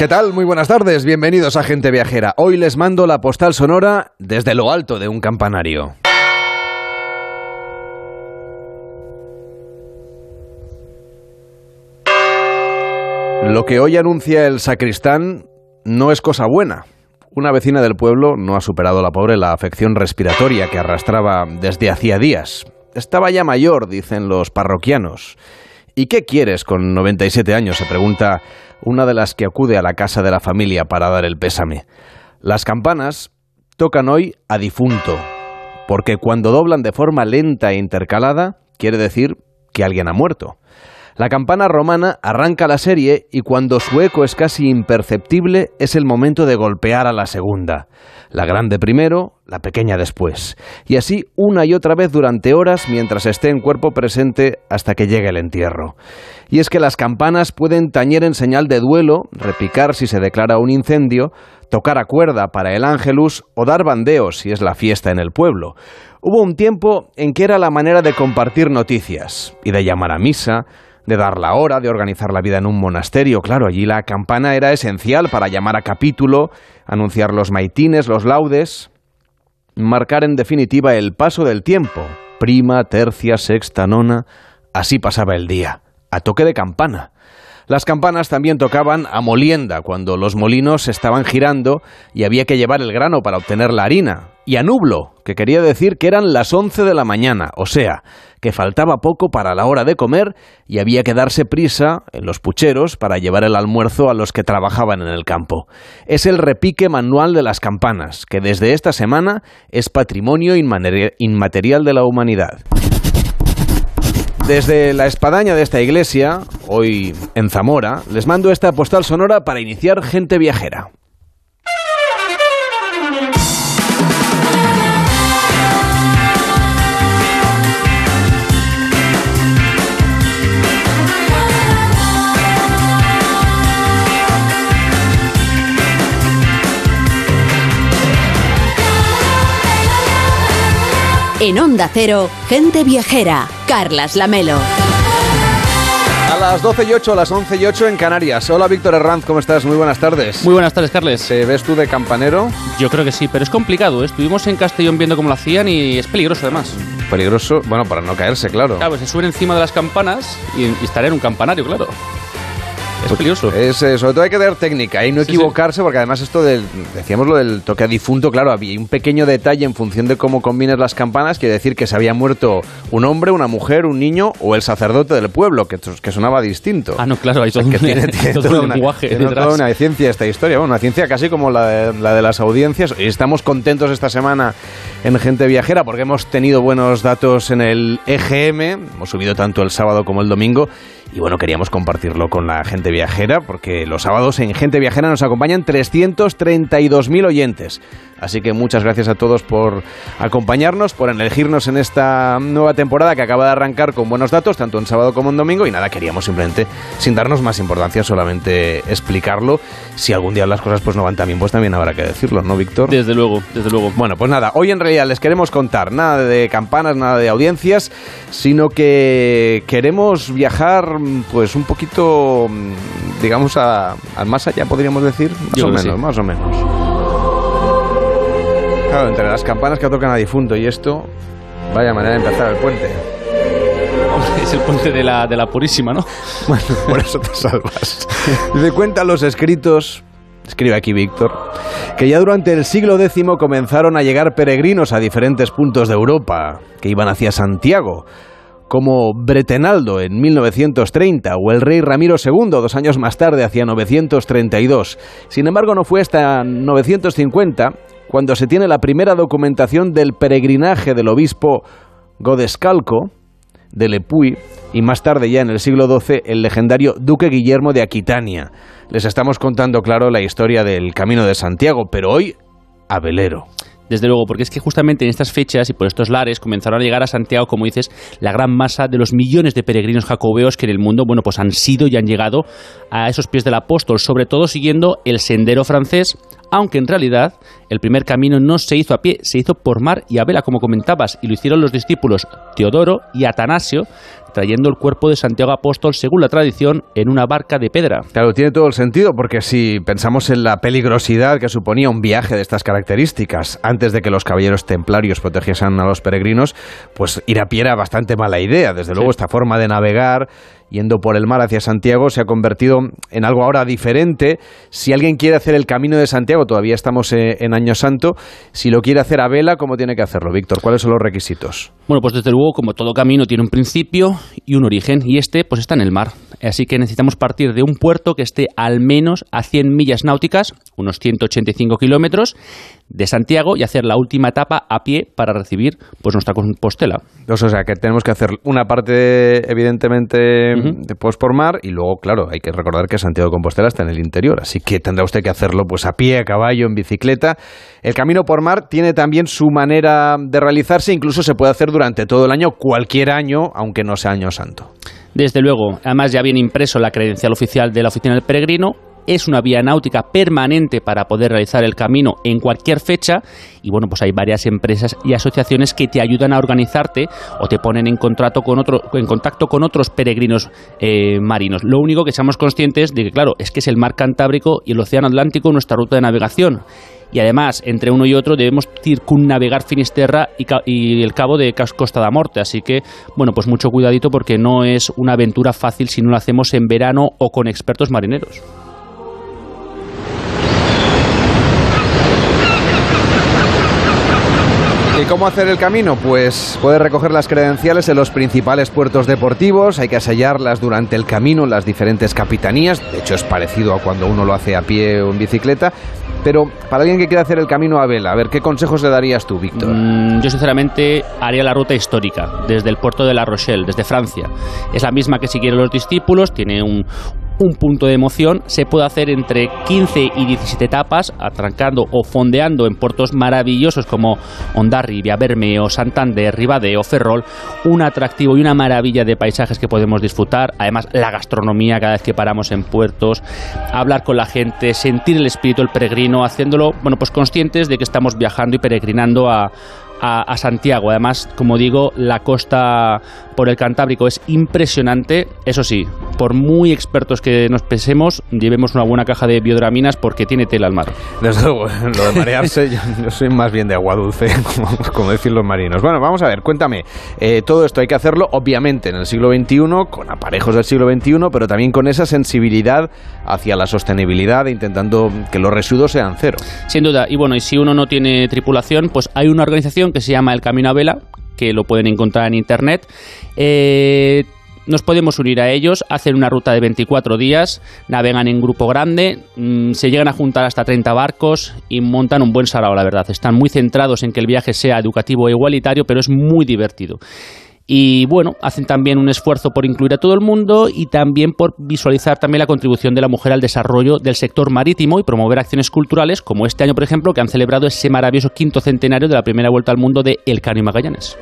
¿Qué tal? Muy buenas tardes, bienvenidos a Gente Viajera. Hoy les mando la postal sonora desde lo alto de un campanario. Lo que hoy anuncia el sacristán no es cosa buena. Una vecina del pueblo no ha superado la pobre la afección respiratoria que arrastraba desde hacía días. Estaba ya mayor, dicen los parroquianos. ¿Y qué quieres con 97 años? se pregunta una de las que acude a la casa de la familia para dar el pésame. Las campanas tocan hoy a difunto, porque cuando doblan de forma lenta e intercalada, quiere decir que alguien ha muerto. La campana romana arranca la serie y cuando su eco es casi imperceptible es el momento de golpear a la segunda. La grande primero, la pequeña después. Y así una y otra vez durante horas mientras esté en cuerpo presente hasta que llegue el entierro. Y es que las campanas pueden tañer en señal de duelo, repicar si se declara un incendio, tocar a cuerda para el ángelus o dar bandeos si es la fiesta en el pueblo. Hubo un tiempo en que era la manera de compartir noticias y de llamar a misa, de dar la hora, de organizar la vida en un monasterio. Claro, allí la campana era esencial para llamar a capítulo, anunciar los maitines, los laudes, marcar en definitiva el paso del tiempo. Prima, tercia, sexta, nona. Así pasaba el día, a toque de campana. Las campanas también tocaban a molienda, cuando los molinos estaban girando y había que llevar el grano para obtener la harina. Y a nublo, que quería decir que eran las once de la mañana, o sea, que faltaba poco para la hora de comer y había que darse prisa en los pucheros para llevar el almuerzo a los que trabajaban en el campo. Es el repique manual de las campanas, que desde esta semana es patrimonio inmaterial de la humanidad. Desde la espadaña de esta iglesia, hoy en Zamora, les mando esta postal sonora para iniciar gente viajera. En Onda Cero, gente viajera, Carlas Lamelo. A las 12 y 8, a las 11 y 8 en Canarias. Hola Víctor Herranz, ¿cómo estás? Muy buenas tardes. Muy buenas tardes, Carles. ¿Te ves tú de campanero? Yo creo que sí, pero es complicado. ¿eh? Estuvimos en Castellón viendo cómo lo hacían y es peligroso además. Peligroso, bueno, para no caerse, claro. Claro, se suben encima de las campanas y, y estar en un campanario, claro. Es peligroso. Es, eh, sobre todo hay que tener técnica y no Sí, equivocarse, porque además esto del, decíamos lo del toque a difunto, claro, había un pequeño detalle en función de cómo combines las campanas, quiere decir que se había muerto un hombre, una mujer, un niño o el sacerdote del pueblo, que, que sonaba distinto. Ah, no, claro, hay todo, que un, tiene, tiene todo un lenguaje tiene detrás. toda una ciencia esta historia, bueno, una ciencia casi como la de, la de las audiencias. Y estamos contentos esta semana en Gente Viajera porque hemos tenido buenos datos en el EGM, hemos subido tanto el sábado como el domingo. Y bueno, queríamos compartirlo con la gente viajera porque los sábados en Gente Viajera nos acompañan 332.000 oyentes. Así que muchas gracias a todos por acompañarnos, por elegirnos en esta nueva temporada que acaba de arrancar con buenos datos, tanto en sábado como en domingo. Y nada, queríamos simplemente, sin darnos más importancia, solamente explicarlo. Si algún día las cosas pues no van tan bien, pues también habrá que decirlo, ¿no, Víctor? Desde luego, desde luego. Bueno, pues nada, hoy en realidad les queremos contar nada de campanas, nada de audiencias, sino que queremos viajar pues un poquito, digamos, a- al más allá, podríamos decir, más Yo o menos, sí. más o menos. Claro, entre las campanas que tocan a difunto y esto, vaya manera de empezar el puente. Es el puente de la, de la Purísima, ¿no? Bueno, por eso te salvas. Dice, cuentan los escritos, escribe aquí Víctor, que ya durante el siglo X comenzaron a llegar peregrinos a diferentes puntos de Europa, que iban hacia Santiago, como Bretenaldo en 1930 o el rey Ramiro II dos años más tarde, hacia 932. Sin embargo, no fue hasta 950 cuando se tiene la primera documentación del peregrinaje del obispo Godescalco, de Lepuy y más tarde ya en el siglo XII el legendario duque Guillermo de Aquitania. Les estamos contando, claro, la historia del Camino de Santiago, pero hoy a velero. Desde luego, porque es que justamente en estas fechas y por estos lares comenzaron a llegar a Santiago, como dices, la gran masa de los millones de peregrinos jacobeos que en el mundo, bueno, pues han sido y han llegado a esos pies del apóstol, sobre todo siguiendo el sendero francés aunque en realidad el primer camino no se hizo a pie, se hizo por mar y a vela, como comentabas, y lo hicieron los discípulos Teodoro y Atanasio, trayendo el cuerpo de Santiago Apóstol, según la tradición, en una barca de pedra. Claro, tiene todo el sentido, porque si pensamos en la peligrosidad que suponía un viaje de estas características, antes de que los caballeros templarios protegiesen a los peregrinos, pues ir a pie era bastante mala idea. Desde luego, esta forma de navegar yendo por el mar hacia Santiago se ha convertido en algo ahora diferente. Si alguien quiere hacer el camino de Santiago, todavía estamos eh, en Año Santo, si lo quiere hacer a vela, ¿cómo tiene que hacerlo, Víctor? ¿Cuáles son los requisitos? Bueno, pues desde luego, como todo camino tiene un principio y un origen, y este pues está en el mar. Así que necesitamos partir de un puerto que esté al menos a 100 millas náuticas, unos 185 kilómetros, de Santiago y hacer la última etapa a pie para recibir pues nuestra compostela. O sea, que tenemos que hacer una parte, evidentemente, después por mar y luego, claro, hay que recordar que Santiago de Compostela está en el interior, así que tendrá usted que hacerlo pues a pie, a caballo, en bicicleta. El camino por mar tiene también su manera de realizarse, incluso se puede hacer durante todo el año, cualquier año, aunque no sea año santo. Desde luego, además ya viene impreso la credencial oficial de la Oficina del Peregrino, es una vía náutica permanente para poder realizar el camino en cualquier fecha y bueno, pues hay varias empresas y asociaciones que te ayudan a organizarte o te ponen en, contrato con otro, en contacto con otros peregrinos eh, marinos. Lo único que seamos conscientes de que, claro, es que es el mar Cantábrico y el Océano Atlántico nuestra ruta de navegación y además entre uno y otro debemos circunnavegar Finisterra y, el cabo de Costa da Morte, así que bueno, pues mucho cuidadito porque no es una aventura fácil si no lo hacemos en verano o con expertos marineros. Cómo hacer el camino? Pues puede recoger las credenciales en los principales puertos deportivos, hay que sellarlas durante el camino en las diferentes capitanías, de hecho es parecido a cuando uno lo hace a pie o en bicicleta, pero para alguien que quiera hacer el camino a vela, a ver, ¿qué consejos le darías tú, Víctor? Mm, yo sinceramente haría la ruta histórica, desde el puerto de La Rochelle, desde Francia. Es la misma que siguieron los discípulos, tiene un, un punto de emoción se puede hacer entre 15 y 17 etapas, atrancando o fondeando en puertos maravillosos como Ondarri, Bermeo, Santander, Ribadeo, Ferrol, un atractivo y una maravilla de paisajes que podemos disfrutar, además la gastronomía cada vez que paramos en puertos, hablar con la gente, sentir el espíritu del peregrino, haciéndolo, bueno, pues conscientes de que estamos viajando y peregrinando a, a, Santiago. Además, como digo, la costa por el Cantábrico es impresionante. Eso sí, por muy expertos que nos pensemos, llevemos una buena caja de biodraminas porque tiene tela al mar. Desde luego, lo de marearse, yo, soy más bien de agua dulce, como, decir los marinos. Bueno, vamos a ver, cuéntame. Eh, todo esto hay que hacerlo, obviamente, en el siglo XXI, con aparejos del siglo XXI, pero también con esa sensibilidad hacia la sostenibilidad, intentando que los residuos sean cero. Sin duda, y bueno, y si uno no tiene tripulación, pues hay una organización que se llama El Camino a Vela, que lo pueden encontrar en internet. Eh, nos podemos unir a ellos, hacen una ruta de 24 días, navegan en grupo grande, mm, se llegan a juntar hasta 30 barcos y montan un buen sarao, la verdad. Están muy centrados en que el viaje sea educativo e igualitario, pero es muy divertido. Y bueno, hacen también un esfuerzo por incluir a todo el mundo y también por visualizar también la contribución de la mujer al desarrollo del sector marítimo y promover acciones culturales, como este año, por ejemplo, que han celebrado ese maravilloso quinto centenario de la primera vuelta al mundo de El Cano y Magallanes.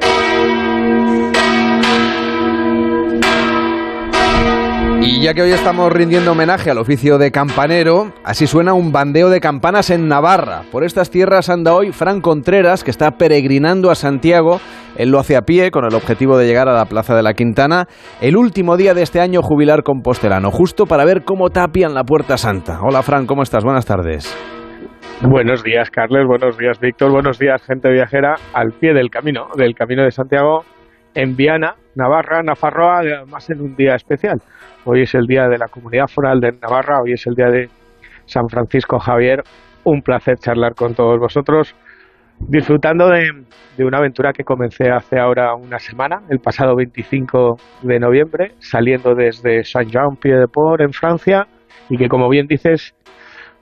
Y ya que hoy estamos rindiendo homenaje al oficio de campanero, así suena un bandeo de campanas en Navarra. Por estas tierras anda hoy Fran Contreras, que está peregrinando a Santiago. Él lo hace a pie con el objetivo de llegar a la Plaza de la Quintana el último día de este año jubilar compostelano, justo para ver cómo tapian la Puerta Santa. Hola Fran, ¿cómo estás? Buenas tardes. Buenos días, Carles. Buenos días, Víctor. Buenos días, gente viajera, al pie del camino, del camino de Santiago, en Viana, Navarra, Nafarroa, además en un día especial. Hoy es el día de la Comunidad Foral de Navarra, hoy es el día de San Francisco Javier. Un placer charlar con todos vosotros, disfrutando de, una aventura que comencé hace ahora una semana, el pasado 25 de noviembre, saliendo desde Saint-Jean-Pied-de-Port en Francia, y que como bien dices,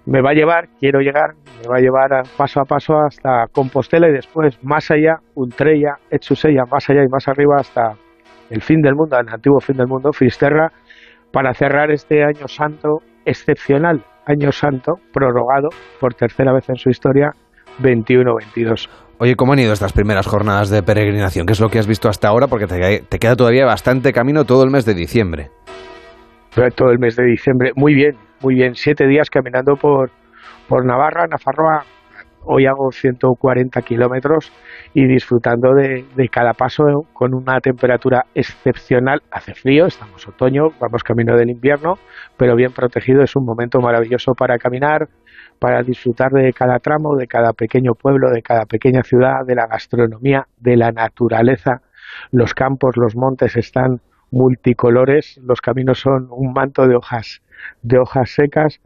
me va a llevar, quiero llegar, me va a llevar paso a paso hasta Compostela y después más allá, Ultrella, Etsusella, más allá y más arriba hasta el fin del mundo, el antiguo fin del mundo, Fisterra, para cerrar este año santo excepcional, año santo, prorrogado por tercera vez en su historia, 21-22. Oye, ¿cómo han ido estas primeras jornadas de peregrinación? ¿Qué es lo que has visto hasta ahora? Porque te, queda todavía bastante camino todo el mes de diciembre. Todo el mes de diciembre, muy bien, muy bien. Siete días caminando por, por Navarra, Nafarroa. Hoy hago 140 kilómetros y disfrutando de, cada paso con una temperatura excepcional. Hace frío, estamos otoño, vamos camino del invierno, pero bien protegido. Es un momento maravilloso para caminar, para disfrutar de cada tramo, de cada pequeño pueblo, de cada pequeña ciudad, de la gastronomía, de la naturaleza. Los campos, los montes están multicolores, los caminos son un manto de hojas, de hojas secas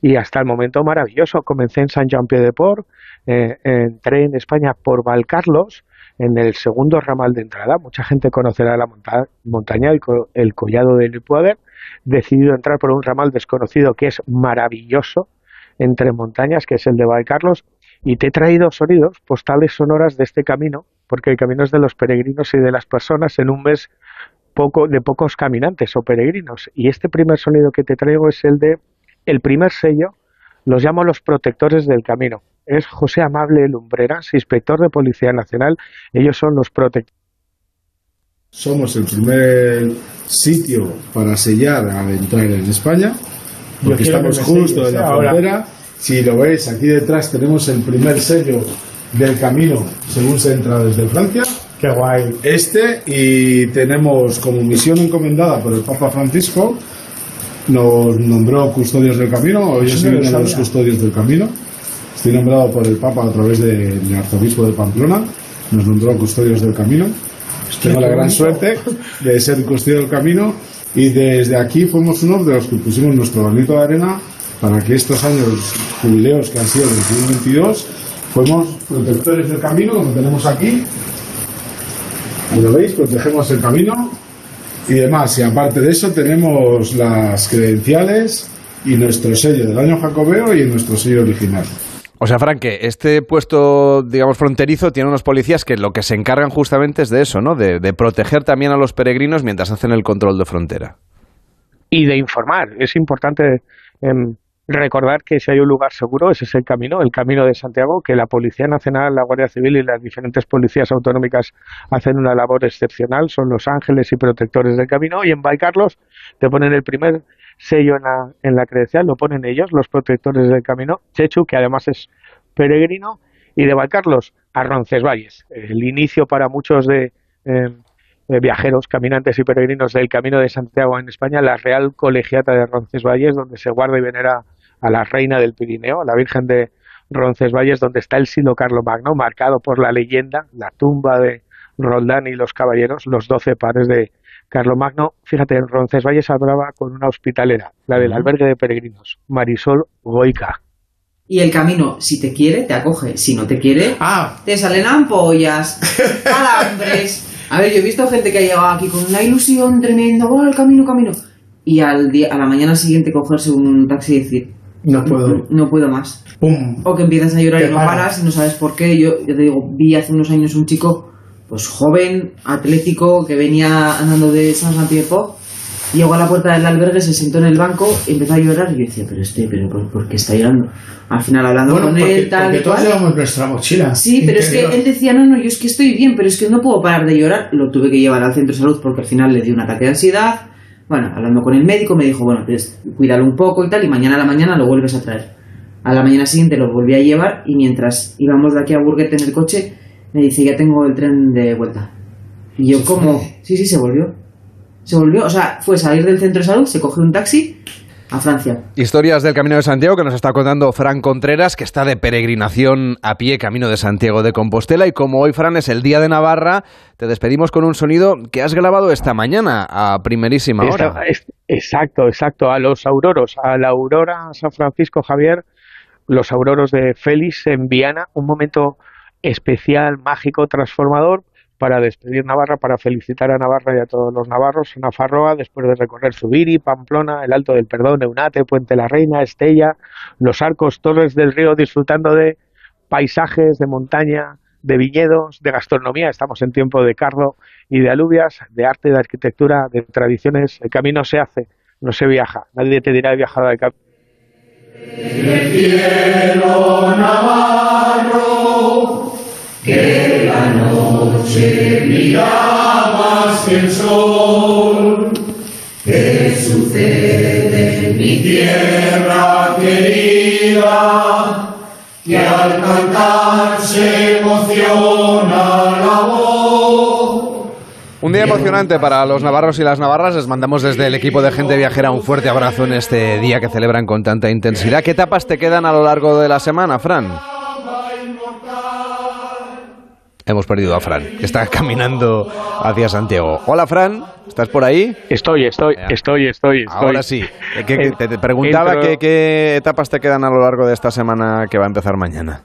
y hasta el momento maravilloso. Comencé en San Jean Pied de Port, eh, entré en España por Valcarlos, en el segundo ramal de entrada. Mucha gente conocerá la montaña, el, el collado de Lipuader. Decidido entrar por un ramal desconocido que es maravilloso entre montañas, que es el de Valcarlos. Y te he traído sonidos, postales sonoras de este camino, porque el camino es de los peregrinos y de las personas en un mes poco, de pocos caminantes o peregrinos. Y este primer sonido que te traigo es el de el primer sello, los llamo los protectores del camino. Es José Amable Lumbreras, inspector de Policía Nacional. Ellos son los protectores. Somos el primer sitio para sellar al entrar en España, porque estamos justo en la frontera. Si lo veis, aquí detrás tenemos el primer sello del camino según se entra desde Francia. Qué guay. Este, y tenemos como misión encomendada por el Papa Francisco, nos nombró custodios del camino, hoy soy uno de los custodios del camino. Estoy nombrado por el Papa a través del arzobispo de Pamplona, nos nombró custodios del camino. Tengo la gran suerte de ser custodio del camino y desde aquí fuimos uno de los que pusimos nuestro granito de arena para que estos años jubileos que han sido el 2022 fuimos protectores del camino, como tenemos aquí, lo veis, protegemos el camino y demás. Y aparte de eso tenemos las credenciales y nuestro sello del año jacobeo y nuestro sello original. O sea, Frank, que este puesto, digamos, fronterizo tiene unos policías que lo que se encargan justamente es de eso, ¿no? De, de proteger también a los peregrinos mientras hacen el control de frontera. Y de informar. Es importante em, recordar que si hay un lugar seguro, ese es el camino, el camino de Santiago, que la Policía Nacional, la Guardia Civil y las diferentes policías autonómicas hacen una labor excepcional, son los ángeles y protectores del camino, y en Valcarlos te ponen el primer sello en la, en la credencial, lo ponen ellos, los protectores del camino, Chechu, que además es peregrino, y de Valcarlos a Roncesvalles, el inicio para muchos de... Eh, viajeros, caminantes y peregrinos del Camino de Santiago en España, la Real Colegiata de Roncesvalles, donde se guarda y venera a la reina del Pirineo, a la Virgen de Roncesvalles, donde está el silo Carlomagno, marcado por la leyenda, la tumba de Roldán y los caballeros, los doce pares de Carlomagno. Fíjate, en Roncesvalles hablaba con una hospitalera, la del albergue de peregrinos, Marisol Goica. Y el camino, si te quiere, te acoge. Si no te quiere, ah. te salen ampollas, calambres. A ver, yo he visto gente que ha llegado aquí con una ilusión tremenda, oh, el camino, camino. Y al día, a la mañana siguiente cogerse un taxi y decir, no puedo. No puedo más. Pum. O que empiezas a llorar y no paras y no sabes por qué. Yo, yo te digo, vi hace unos años un chico, pues joven, atlético, que venía andando de San Jean llegó a la puerta del albergue, se sentó en el banco, empezó a llorar y yo decía, pero este, pero ¿por, qué está llorando? Al final hablando con él, tal. Porque todos llevamos nuestra mochila. Sí, pero es que él decía, no, no, yo es que estoy bien, pero es que no puedo parar de llorar. Lo tuve que llevar al centro de salud porque al final le dio un ataque de ansiedad bueno, hablando con el médico me dijo, bueno, pues cuídalo un poco y tal, y mañana a la mañana lo vuelves a traer. A la mañana siguiente lo volví a llevar y mientras íbamos de aquí a Burguet en el coche, me dice, ya tengo el tren de vuelta. Y yo, ¿cómo? Sí, sí, se volvió. Se volvió, o sea, fue salir del centro de salud, se cogió un taxi a Francia. Historias del Camino de Santiago que nos está contando Fran Contreras, que está de peregrinación a pie Camino de Santiago de Compostela. Y como hoy, Fran, es el Día de Navarra, te despedimos con un sonido que has grabado esta mañana a primerísima hora. exacto, exacto. A los auroros, a la aurora San Francisco Javier, los auroros de Félix en Viana, un momento especial, mágico, transformador para despedir Navarra, para felicitar a Navarra y a todos los navarros, Nafarroa, después de recorrer Zubiri, Pamplona, el Alto del Perdón, Eunate, Puente la Reina, Estella, los arcos, Torres del Río, disfrutando de paisajes, de montaña, de viñedos, de gastronomía. Estamos en tiempo de carro y de alubias, de arte, de arquitectura, de tradiciones. El camino se hace, no se viaja. Nadie te dirá de viajar al camino. Que la noche que el sol. ¿Qué sucede en mi tierra querida? que al cantar se emociona la voz. Un día emocionante para los navarros y las navarras. Les mandamos desde el equipo de gente viajera un fuerte abrazo en este día que celebran con tanta intensidad. ¿Qué etapas te quedan a lo largo de la semana, Fran? Hemos perdido a Fran, que está caminando hacia Santiago. Hola, Fran, ¿estás por ahí? Estoy, estoy, estoy, estoy. estoy. Ahora sí. ¿Qué, qué, te, preguntaba qué, qué etapas te quedan a lo largo de esta semana que va a empezar mañana.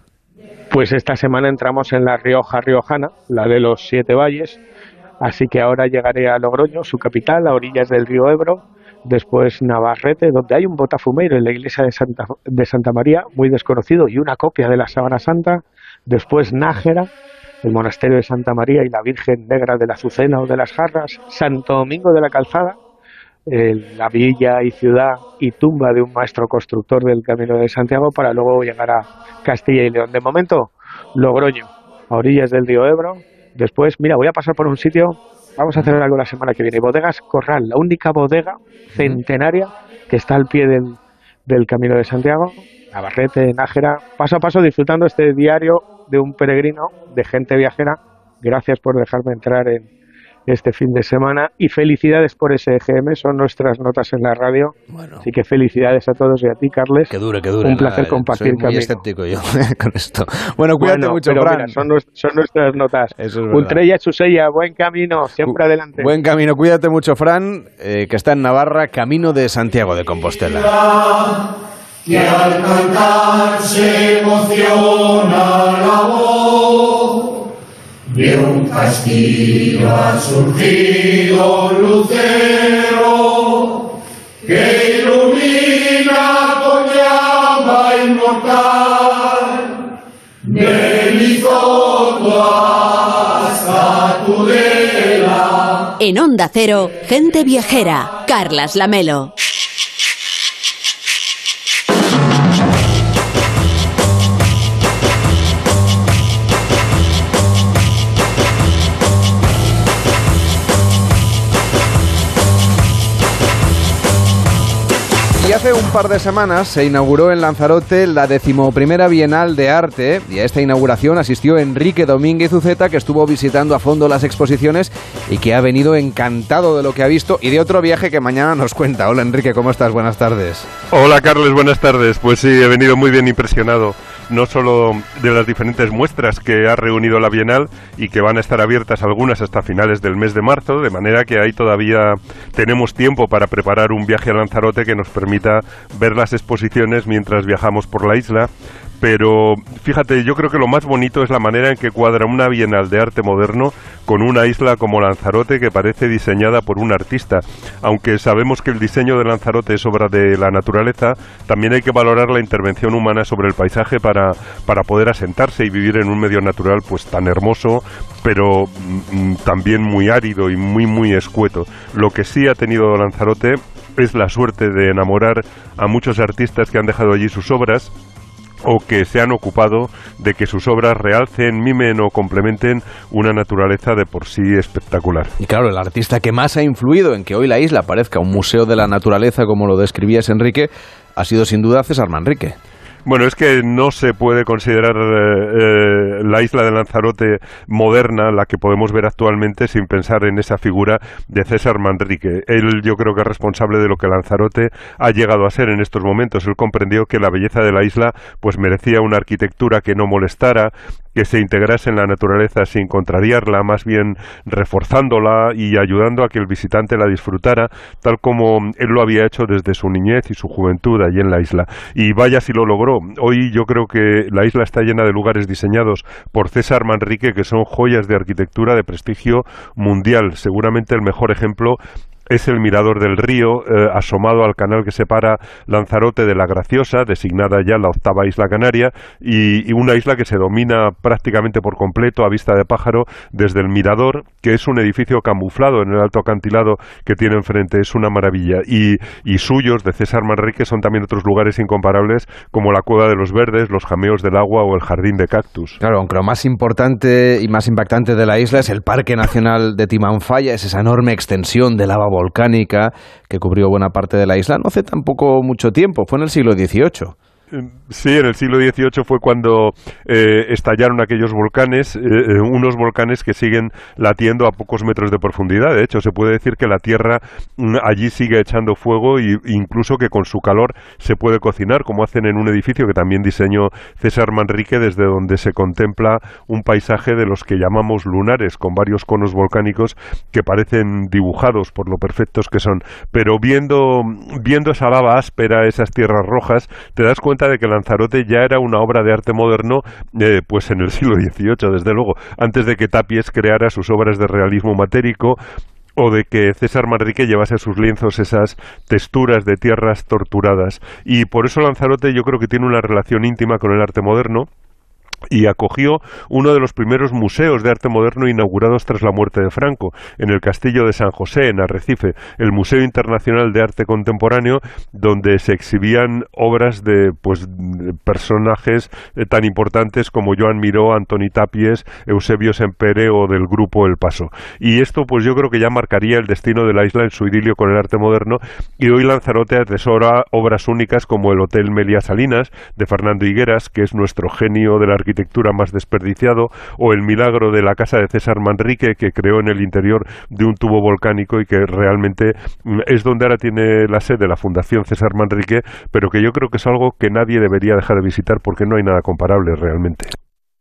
Pues esta semana entramos en la Rioja Riojana, la de los Siete Valles, así que ahora llegaré a Logroño, su capital, a orillas del río Ebro, después Navarrete, donde hay un botafumeiro en la iglesia de Santa, de Santa María, muy desconocido, y una copia de la Sábana Santa, después Nájera, el monasterio de Santa María y la Virgen Negra de la Azucena o de las Jarras, Santo Domingo de la Calzada, eh, la villa y ciudad y tumba de un maestro constructor del Camino de Santiago para luego llegar a Castilla y León. De momento, Logroño, a orillas del río Ebro. Después, mira, voy a pasar por un sitio, vamos a hacer algo la semana que viene. Bodegas Corral, la única bodega centenaria que está al pie del, del Camino de Santiago, Navarrete, Nájera, paso a paso disfrutando este diario de un peregrino, de gente viajera. Gracias por dejarme entrar en este fin de semana y felicidades por ese EGM, son nuestras notas en la radio. Bueno. Así que felicidades a todos y a ti, Carles. Que dure, que dure. Un placer nada, compartir soy muy camino. escéptico yo con esto. Bueno, cuídate Bueno, mucho, pero Fran. mira, son, nues- son nuestras notas. Eso es. Ultrella Chusella, buen camino, siempre adelante. Buen camino, cuídate mucho, Fran, eh, que está en Navarra, camino de Santiago de Compostela. Que al cantar se emociona la voz. De un castillo ha surgido lucero que ilumina con llama inmortal. Del Izoto hasta. En Onda Cero, gente viajera. Carlas Lamelo. Hace un par de semanas se inauguró en Lanzarote la decimoprimera Bienal de Arte y a esta inauguración asistió Enrique Domínguez Uceta que estuvo visitando a fondo las exposiciones y que ha venido encantado de lo que ha visto y de otro viaje que mañana nos cuenta. Hola Enrique, ¿cómo estás? Buenas tardes. Hola Carles, buenas tardes. Pues sí, he venido muy bien impresionado, no solo de las diferentes muestras que ha reunido la Bienal y que van a estar abiertas algunas hasta finales del mes de marzo, de manera que ahí todavía tenemos tiempo para preparar un viaje a Lanzarote que nos permita ver las exposiciones mientras viajamos por la isla. Pero fíjate, yo creo que lo más bonito es la manera en que cuadra una Bienal de arte moderno con una isla como Lanzarote que parece diseñada por un artista. Aunque sabemos que el diseño de Lanzarote es obra de la naturaleza, también hay que valorar la intervención humana sobre el paisaje para, para poder asentarse y vivir en un medio natural pues tan hermoso, pero mm, también muy árido y muy muy escueto. Lo que sí ha tenido Lanzarote es la suerte de enamorar a muchos artistas que han dejado allí sus obras o que se han ocupado de que sus obras realcen, mimen o complementen una naturaleza de por sí espectacular. Y claro, el artista que más ha influido en que hoy la isla parezca un museo de la naturaleza, como lo describías Enrique, ha sido sin duda César Manrique. Bueno, es que no se puede considerar eh, eh, la isla de Lanzarote moderna, la que podemos ver actualmente, sin pensar en esa figura de César Manrique. Él yo creo que es responsable de lo que Lanzarote ha llegado a ser en estos momentos. Él comprendió que la belleza de la isla pues merecía una arquitectura que no molestara, que se integrase en la naturaleza sin contrariarla, más bien reforzándola y ayudando a que el visitante la disfrutara, tal como él lo había hecho desde su niñez y su juventud allí en la isla. Y vaya si lo logró. Hoy yo creo que la isla está llena de lugares diseñados por César Manrique que son joyas de arquitectura de prestigio mundial. Seguramente el mejor ejemplo es el mirador del río, eh, asomado al canal que separa Lanzarote de la Graciosa, designada ya la octava isla canaria, y, una isla que se domina prácticamente por completo a vista de pájaro desde el mirador, que es un edificio camuflado en el alto acantilado que tiene enfrente, es una maravilla. Y, y suyos, de César Manrique, son también otros lugares incomparables como la Cueva de los Verdes, los Jameos del Agua o el Jardín de Cactus. Claro, aunque lo más importante y más impactante de la isla es el Parque Nacional de Timanfaya, es esa enorme extensión de lava volcánica que cubrió buena parte de la isla no hace tampoco mucho tiempo, fue en el siglo XVIII. Sí, en el siglo XVIII fue cuando eh, estallaron aquellos volcanes, eh, eh, unos volcanes que siguen latiendo a pocos metros de profundidad. De hecho, se puede decir que la Tierra mm, allí sigue echando fuego e incluso que con su calor se puede cocinar, como hacen en un edificio que también diseñó César Manrique, desde donde se contempla un paisaje de los que llamamos lunares, con varios conos volcánicos que parecen dibujados por lo perfectos que son. Pero viendo, viendo esa lava áspera, esas tierras rojas, te das cuenta de que Lanzarote ya era una obra de arte moderno, eh, pues en el siglo XVIII, desde luego, antes de que Tapies creara sus obras de realismo matérico o de que César Manrique llevase a sus lienzos esas texturas de tierras torturadas. Y por eso Lanzarote yo creo que tiene una relación íntima con el arte moderno y acogió uno de los primeros museos de arte moderno inaugurados tras la muerte de Franco, en el Castillo de San José, en Arrecife, el Museo Internacional de Arte Contemporáneo, donde se exhibían obras de pues personajes eh, tan importantes como Joan Miró, Antoni Tapies, Eusebio Sempere o del grupo El Paso. Y esto pues yo creo que ya marcaría el destino de la isla en su idilio con el arte moderno y hoy Lanzarote atesora obras únicas como el Hotel Melia Salinas de Fernando Higueras, que es nuestro genio de la arquitectura más desperdiciado, o el milagro de la casa de César Manrique, que creó en el interior de un tubo volcánico y que realmente mm, es donde ahora tiene la sede la Fundación César Manrique, pero que yo creo que es algo que nadie debería dejar de visitar porque no hay nada comparable realmente.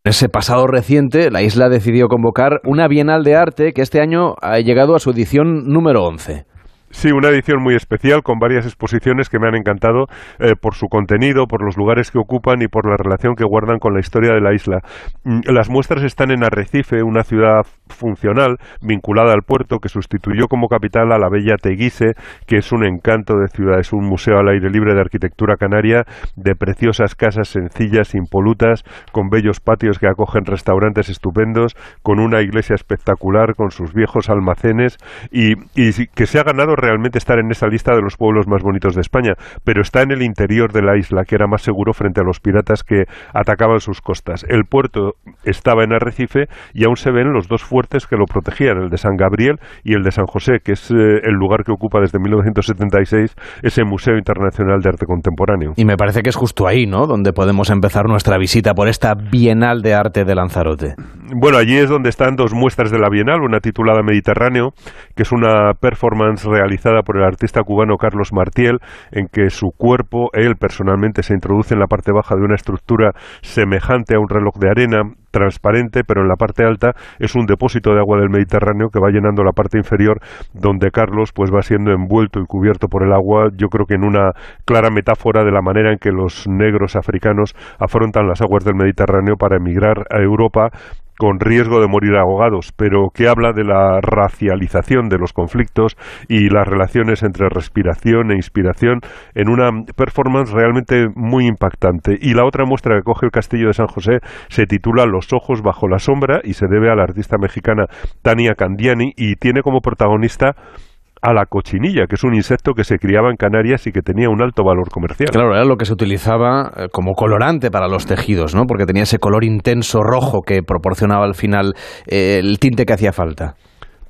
En ese pasado reciente, la isla decidió convocar una Bienal de Arte que este año ha llegado a su edición número 11. Sí, una edición muy especial con varias exposiciones que me han encantado eh, por su contenido, por los lugares que ocupan y por la relación que guardan con la historia de la isla. Mm, las muestras están en Arrecife, una ciudad funcional vinculada al puerto que sustituyó como capital a la bella Teguise, que es un encanto de ciudad, es un museo al aire libre de arquitectura canaria, de preciosas casas sencillas, impolutas, con bellos patios que acogen restaurantes estupendos, con una iglesia espectacular, con sus viejos almacenes y, que se ha ganado realmente estar en esa lista de los pueblos más bonitos de España, pero está en el interior de la isla, que era más seguro frente a los piratas que atacaban sus costas. El puerto estaba en Arrecife y aún se ven los dos fuertes que lo protegían, el de San Gabriel y el de San José, que es eh, el lugar que ocupa desde 1976 ese Museo Internacional de Arte Contemporáneo. Y me parece que es justo ahí, ¿no?, donde podemos empezar nuestra visita por esta Bienal de Arte de Lanzarote. Bueno, allí es donde están dos muestras de la Bienal, una titulada Mediterráneo, que es una performance real realizada por el artista cubano Carlos Martiel, en que su cuerpo, él personalmente, se introduce en la parte baja de una estructura semejante a un reloj de arena, transparente, pero en la parte alta es un depósito de agua del Mediterráneo que va llenando la parte inferior, donde Carlos pues va siendo envuelto y cubierto por el agua, yo creo que en una clara metáfora de la manera en que los negros africanos afrontan las aguas del Mediterráneo para emigrar a Europa con riesgo de morir ahogados, pero que habla de la racialización de los conflictos y las relaciones entre respiración e inspiración en una performance realmente muy impactante. Y la otra muestra que coge el Castillo de San José se titula Los ojos bajo la sombra y se debe a la artista mexicana Tania Candiani y tiene como protagonista a la cochinilla, que es un insecto que se criaba en Canarias y que tenía un alto valor comercial. Claro, era lo que se utilizaba eh, como colorante para los tejidos, ¿no? Porque tenía ese color intenso rojo que proporcionaba al final eh, el tinte que hacía falta.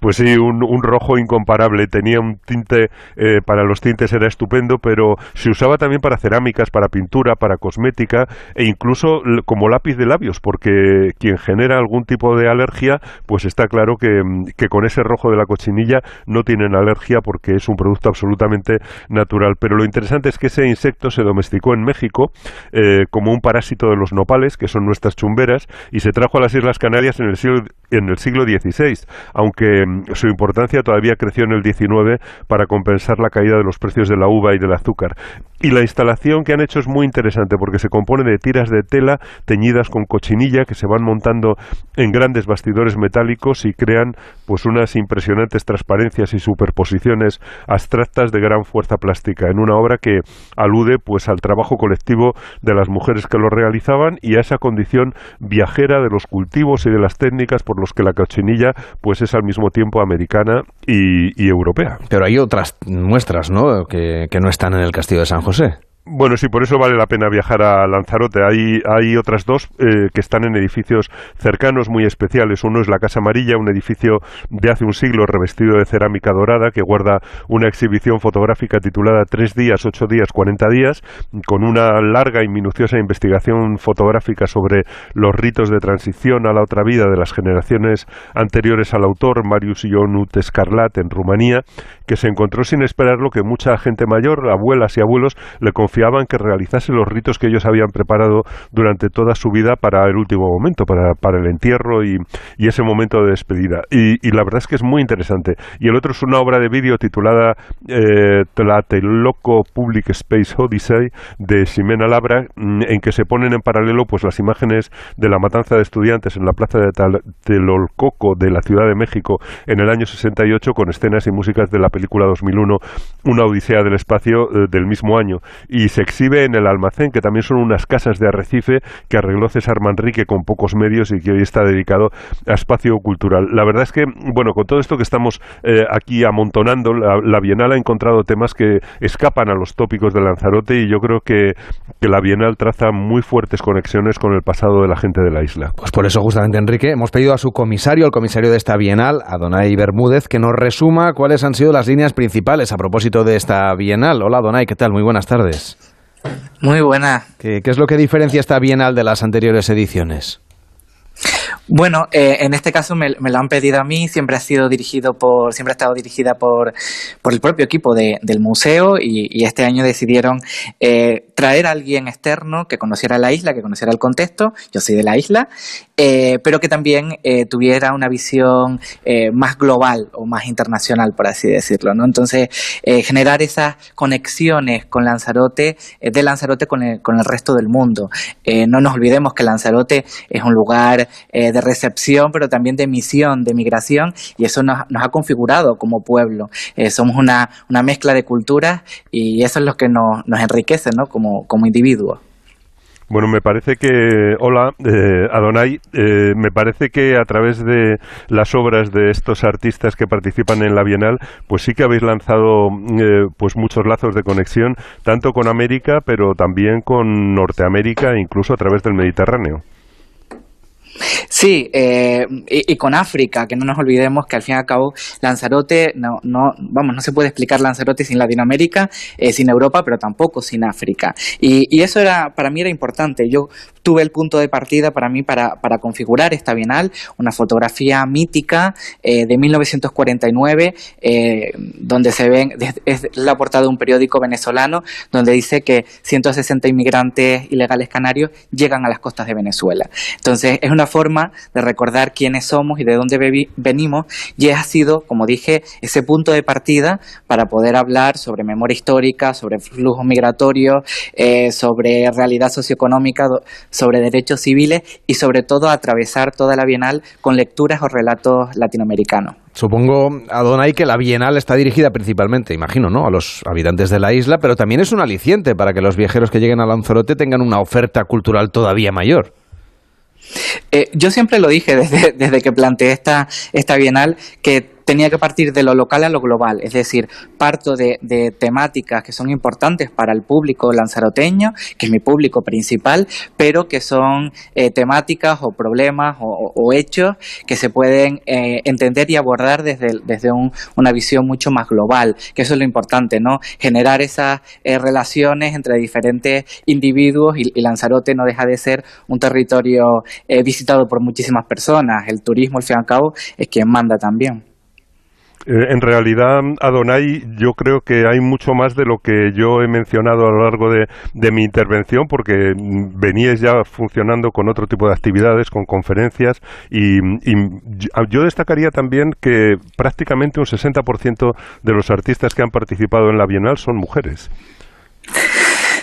Pues sí, un, rojo incomparable. Tenía un tinte, eh, para los tintes era estupendo, pero se usaba también para cerámicas, para pintura, para cosmética e incluso como lápiz de labios, porque quien genera algún tipo de alergia, pues está claro que, que con ese rojo de la cochinilla no tienen alergia porque es un producto absolutamente natural. Pero lo interesante es que ese insecto se domesticó en México eh, como un parásito de los nopales, que son nuestras chumberas, y se trajo a las Islas Canarias en el siglo, en el siglo XVI, aunque su importancia todavía creció en el 19 para compensar la caída de los precios de la uva y del azúcar. Y la instalación que han hecho es muy interesante porque se compone de tiras de tela teñidas con cochinilla que se van montando en grandes bastidores metálicos y crean pues unas impresionantes transparencias y superposiciones abstractas de gran fuerza plástica en una obra que alude pues al trabajo colectivo de las mujeres que lo realizaban y a esa condición viajera de los cultivos y de las técnicas por los que la cochinilla pues es al mismo tiempo americana y, europea. Pero hay otras muestras, ¿no? Que, que no están en el Castillo de San José. José. Bueno, sí, por eso vale la pena viajar a Lanzarote. Hay, hay otras dos eh, que están en edificios cercanos muy especiales. Uno es la Casa Amarilla, un edificio de hace un siglo revestido de cerámica dorada que guarda una exhibición fotográfica titulada Tres días, ocho días, cuarenta días, con una larga y minuciosa investigación fotográfica sobre los ritos de transición a la otra vida de las generaciones anteriores al autor, Marius Ionut Escarlat, en Rumanía, que se encontró sin esperar lo que mucha gente mayor, abuelas y abuelos, le confiaban que realizase los ritos que ellos habían preparado durante toda su vida para el último momento, para, el entierro y, ese momento de despedida. Y, la verdad es que es muy interesante. Y el otro es una obra de vídeo titulada eh, Tlatelolco Public Space Odyssey de Ximena Labra, mm, en que se ponen en paralelo pues las imágenes de la matanza de estudiantes en la plaza de Tlatelolcoco de la Ciudad de México en el año 68 con escenas y músicas de la película 2001 Una Odisea del Espacio eh, del mismo año y se exhibe en el almacén, que también son unas casas de arrecife que arregló César Manrique con pocos medios y que hoy está dedicado a espacio cultural. La verdad es que, bueno, con todo esto que estamos eh, aquí amontonando, la, la, Bienal ha encontrado temas que escapan a los tópicos de Lanzarote y yo creo que, que la Bienal traza muy fuertes conexiones con el pasado de la gente de la isla. Pues por eso, justamente, Enrique, hemos pedido a su comisario, al comisario de esta Bienal, a Donay Bermúdez, que nos resuma cuáles han sido las líneas principales a propósito de esta Bienal. Hola, Donay, ¿qué tal? Muy buenas tardes. Muy buena. ¿Qué, ¿Qué, es lo que diferencia esta Bienal de las anteriores ediciones? Bueno, eh, en este caso me, lo han pedido a mí, siempre ha sido dirigido por, siempre ha estado dirigida por, por el propio equipo de, del museo y, este año decidieron eh, traer a alguien externo que conociera la isla, que conociera el contexto, yo soy de la isla, eh, pero que también eh, tuviera una visión eh, más global o más internacional, por así decirlo, ¿no? Entonces, generar esas conexiones con Lanzarote, de Lanzarote con el, con el resto del mundo. no nos olvidemos que Lanzarote es un lugar de recepción, pero también de misión, de migración, y eso nos, nos ha configurado como pueblo. somos una, una, mezcla de culturas y eso es lo que nos, nos enriquece, ¿no? Como, como individuos. Bueno, me parece que, hola, eh, Adonai, eh, me parece que a través de las obras de estos artistas que participan en la Bienal, pues sí que habéis lanzado eh, pues muchos lazos de conexión, tanto con América, pero también con Norteamérica e incluso a través del Mediterráneo. Sí, eh, y, con África, que no nos olvidemos que al fin y al cabo Lanzarote, no, no, vamos, no se puede explicar Lanzarote sin Latinoamérica, eh, sin Europa, pero tampoco sin África. Y, y, eso era, para mí era importante. Yo tuve el punto de partida para mí para, para configurar esta bienal, una fotografía mítica eh, de 1949, eh, donde se ven, es la portada de un periódico venezolano, donde dice que 160 inmigrantes ilegales canarios llegan a las costas de Venezuela. Entonces, es una forma de recordar quiénes somos y de dónde venimos, y ha sido, como dije, ese punto de partida para poder hablar sobre memoria histórica, sobre flujos migratorios, eh, sobre realidad socioeconómica, sobre derechos civiles y sobre todo atravesar toda la Bienal con lecturas o relatos latinoamericanos. Supongo, Adonai, que la Bienal está dirigida principalmente, imagino, ¿no? a los habitantes de la isla, pero también es un aliciente para que los viajeros que lleguen a Lanzarote tengan una oferta cultural todavía mayor. Eh, yo siempre lo dije desde, desde que planteé esta, esta Bienal, que tenía que partir de lo local a lo global, es decir, parto de, de, temáticas que son importantes para el público lanzaroteño, que es mi público principal, pero que son eh, temáticas o problemas o, hechos que se pueden eh, entender y abordar desde, desde un, una visión mucho más global, que eso es lo importante, ¿no? Generar esas eh, relaciones entre diferentes individuos y, y, Lanzarote no deja de ser un territorio eh, visitado por muchísimas personas, el turismo, al fin y al cabo, es quien manda también. Eh, en realidad, Adonai, yo creo que hay mucho más de lo que yo he mencionado a lo largo de, mi intervención, porque veníais ya funcionando con otro tipo de actividades, con conferencias, y, y yo destacaría también que prácticamente un 60% de los artistas que han participado en la Bienal son mujeres.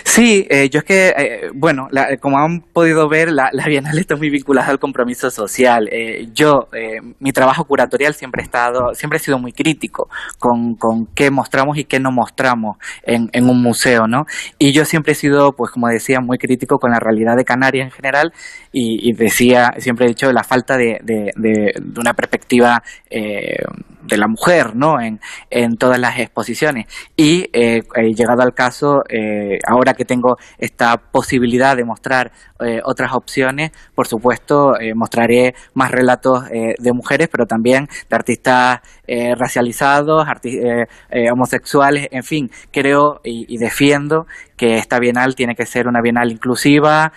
Sí, eh, yo es que, eh, bueno, la, como han podido ver, la, la, Bienal está muy vinculada al compromiso social. Eh, yo, eh, mi trabajo curatorial siempre ha estado, siempre he sido muy crítico con, con qué mostramos y qué no mostramos en, en, un museo, ¿no? Y yo siempre he sido, pues como decía, muy crítico con la realidad de Canarias en general y, y decía, siempre he dicho la falta de, de, de, una perspectiva eh, de la mujer, ¿no? En, en todas las exposiciones. Y eh, llegado al caso, ahora que tengo esta posibilidad de mostrar eh, otras opciones, por supuesto, eh, mostraré más relatos eh, de mujeres, pero también de artistas racializados, homosexuales, en fin, creo y, defiendo que esta bienal tiene que ser una bienal inclusiva,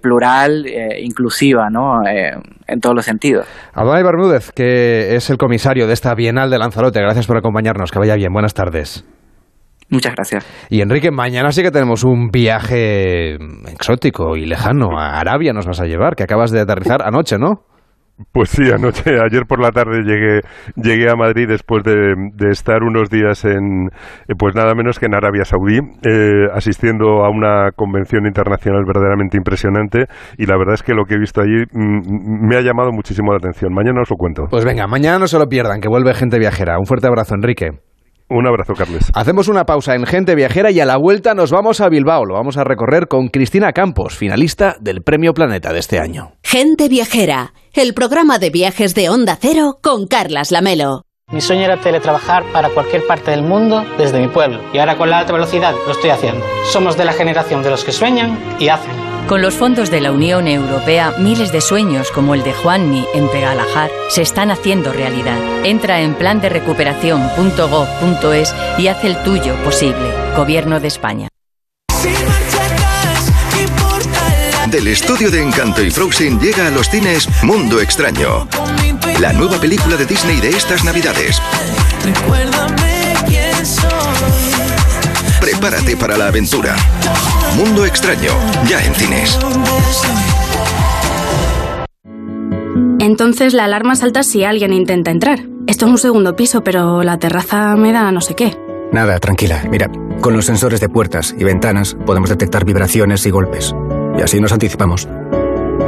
plural, inclusiva, ¿no? en todos los sentidos. Adonai Bermúdez, que es el comisario de esta bienal de Lanzarote, gracias por acompañarnos, que vaya bien, buenas tardes. Muchas gracias. Y Enrique, mañana sí que tenemos un viaje exótico y lejano. A Arabia nos vas a llevar, que acabas de aterrizar anoche, ¿no? Pues sí, anoche, ayer por la tarde llegué, llegué a Madrid después de, estar unos días en, eh, pues nada menos que en Arabia Saudí, eh, asistiendo a una convención internacional verdaderamente impresionante y la verdad es que lo que he visto allí mm, me ha llamado muchísimo la atención. Mañana os lo cuento. Pues venga, mañana no se lo pierdan, que vuelve gente viajera. Un fuerte abrazo, Enrique. Un abrazo, Carles. Hacemos una pausa en Gente Viajera y a la vuelta nos vamos a Bilbao. Lo vamos a recorrer con Cristina Campos, finalista del Premio Planeta de este año. Gente Viajera, el programa de viajes de Onda Cero con Carlas Lamelo. Mi sueño era teletrabajar para cualquier parte del mundo desde mi pueblo y ahora con la alta velocidad lo estoy haciendo. Somos de la generación de los que sueñan y hacen. Con los fondos de la Unión Europea, miles de sueños como el de Juanmi en Pegalajar se están haciendo realidad. Entra en plan de recuperación.gov.es y haz el tuyo posible. Gobierno de España. Del estudio de Encanto y Frozen llega a los cines Mundo Extraño. La nueva película de Disney de estas Navidades. Prepárate para la aventura. Mundo Extraño, ya en cines. Entonces la alarma salta si alguien intenta entrar. Esto es un segundo piso, pero la terraza me da no sé qué. Nada, tranquila. Mira, con los sensores de puertas y ventanas podemos detectar vibraciones y golpes. Y así nos anticipamos.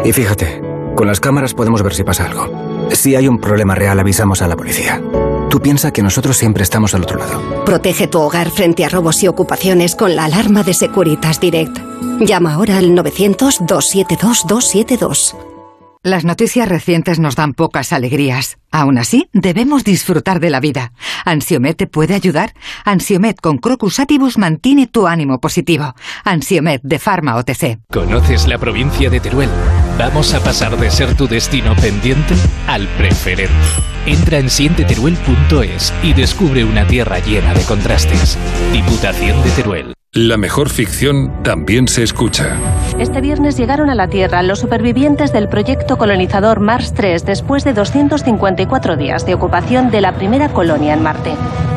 Y fíjate, con las cámaras podemos ver si pasa algo. Si hay un problema real, avisamos a la policía. Tú piensa que nosotros siempre estamos al otro lado. Protege tu hogar frente a robos y ocupaciones con la alarma de Securitas Direct. Llama ahora al 900-272-272. Las noticias recientes nos dan pocas alegrías. Aún así, debemos disfrutar de la vida. ¿Ansiomet te puede ayudar? Ansiomet con Crocus Atibus mantiene tu ánimo positivo. Ansiomet de Pharma OTC. ¿Conoces la provincia de Teruel? Vamos a pasar de ser tu destino pendiente al preferente. Entra en sienteteruel.es y descubre una tierra llena de contrastes. Diputación de Teruel. La mejor ficción también se escucha. Este viernes llegaron a la Tierra los supervivientes del proyecto colonizador Mars 3 después de 254 días de ocupación de la primera colonia en Marte.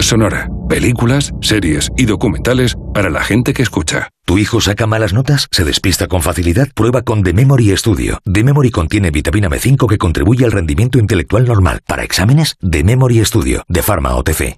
Sonora, películas, series y documentales para la gente que escucha. ¿Tu hijo saca malas notas? ¿Se despista con facilidad? Prueba con The Memory Studio. The Memory contiene vitamina B5 que contribuye al rendimiento intelectual normal. Para exámenes, The Memory Studio, de Pharma OTC.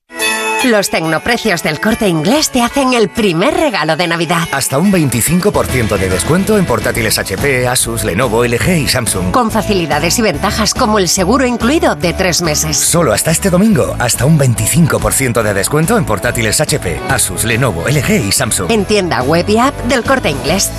Los tecnoprecios del corte inglés te hacen el primer regalo de Navidad. Hasta un 25% de descuento en portátiles HP, Asus, Lenovo, LG y Samsung. Con facilidades y ventajas como el seguro incluido de tres meses. Solo hasta este domingo, hasta un 25% de descuento en portátiles HP, Asus, Lenovo, LG y Samsung. En tienda web y app del corte inglés.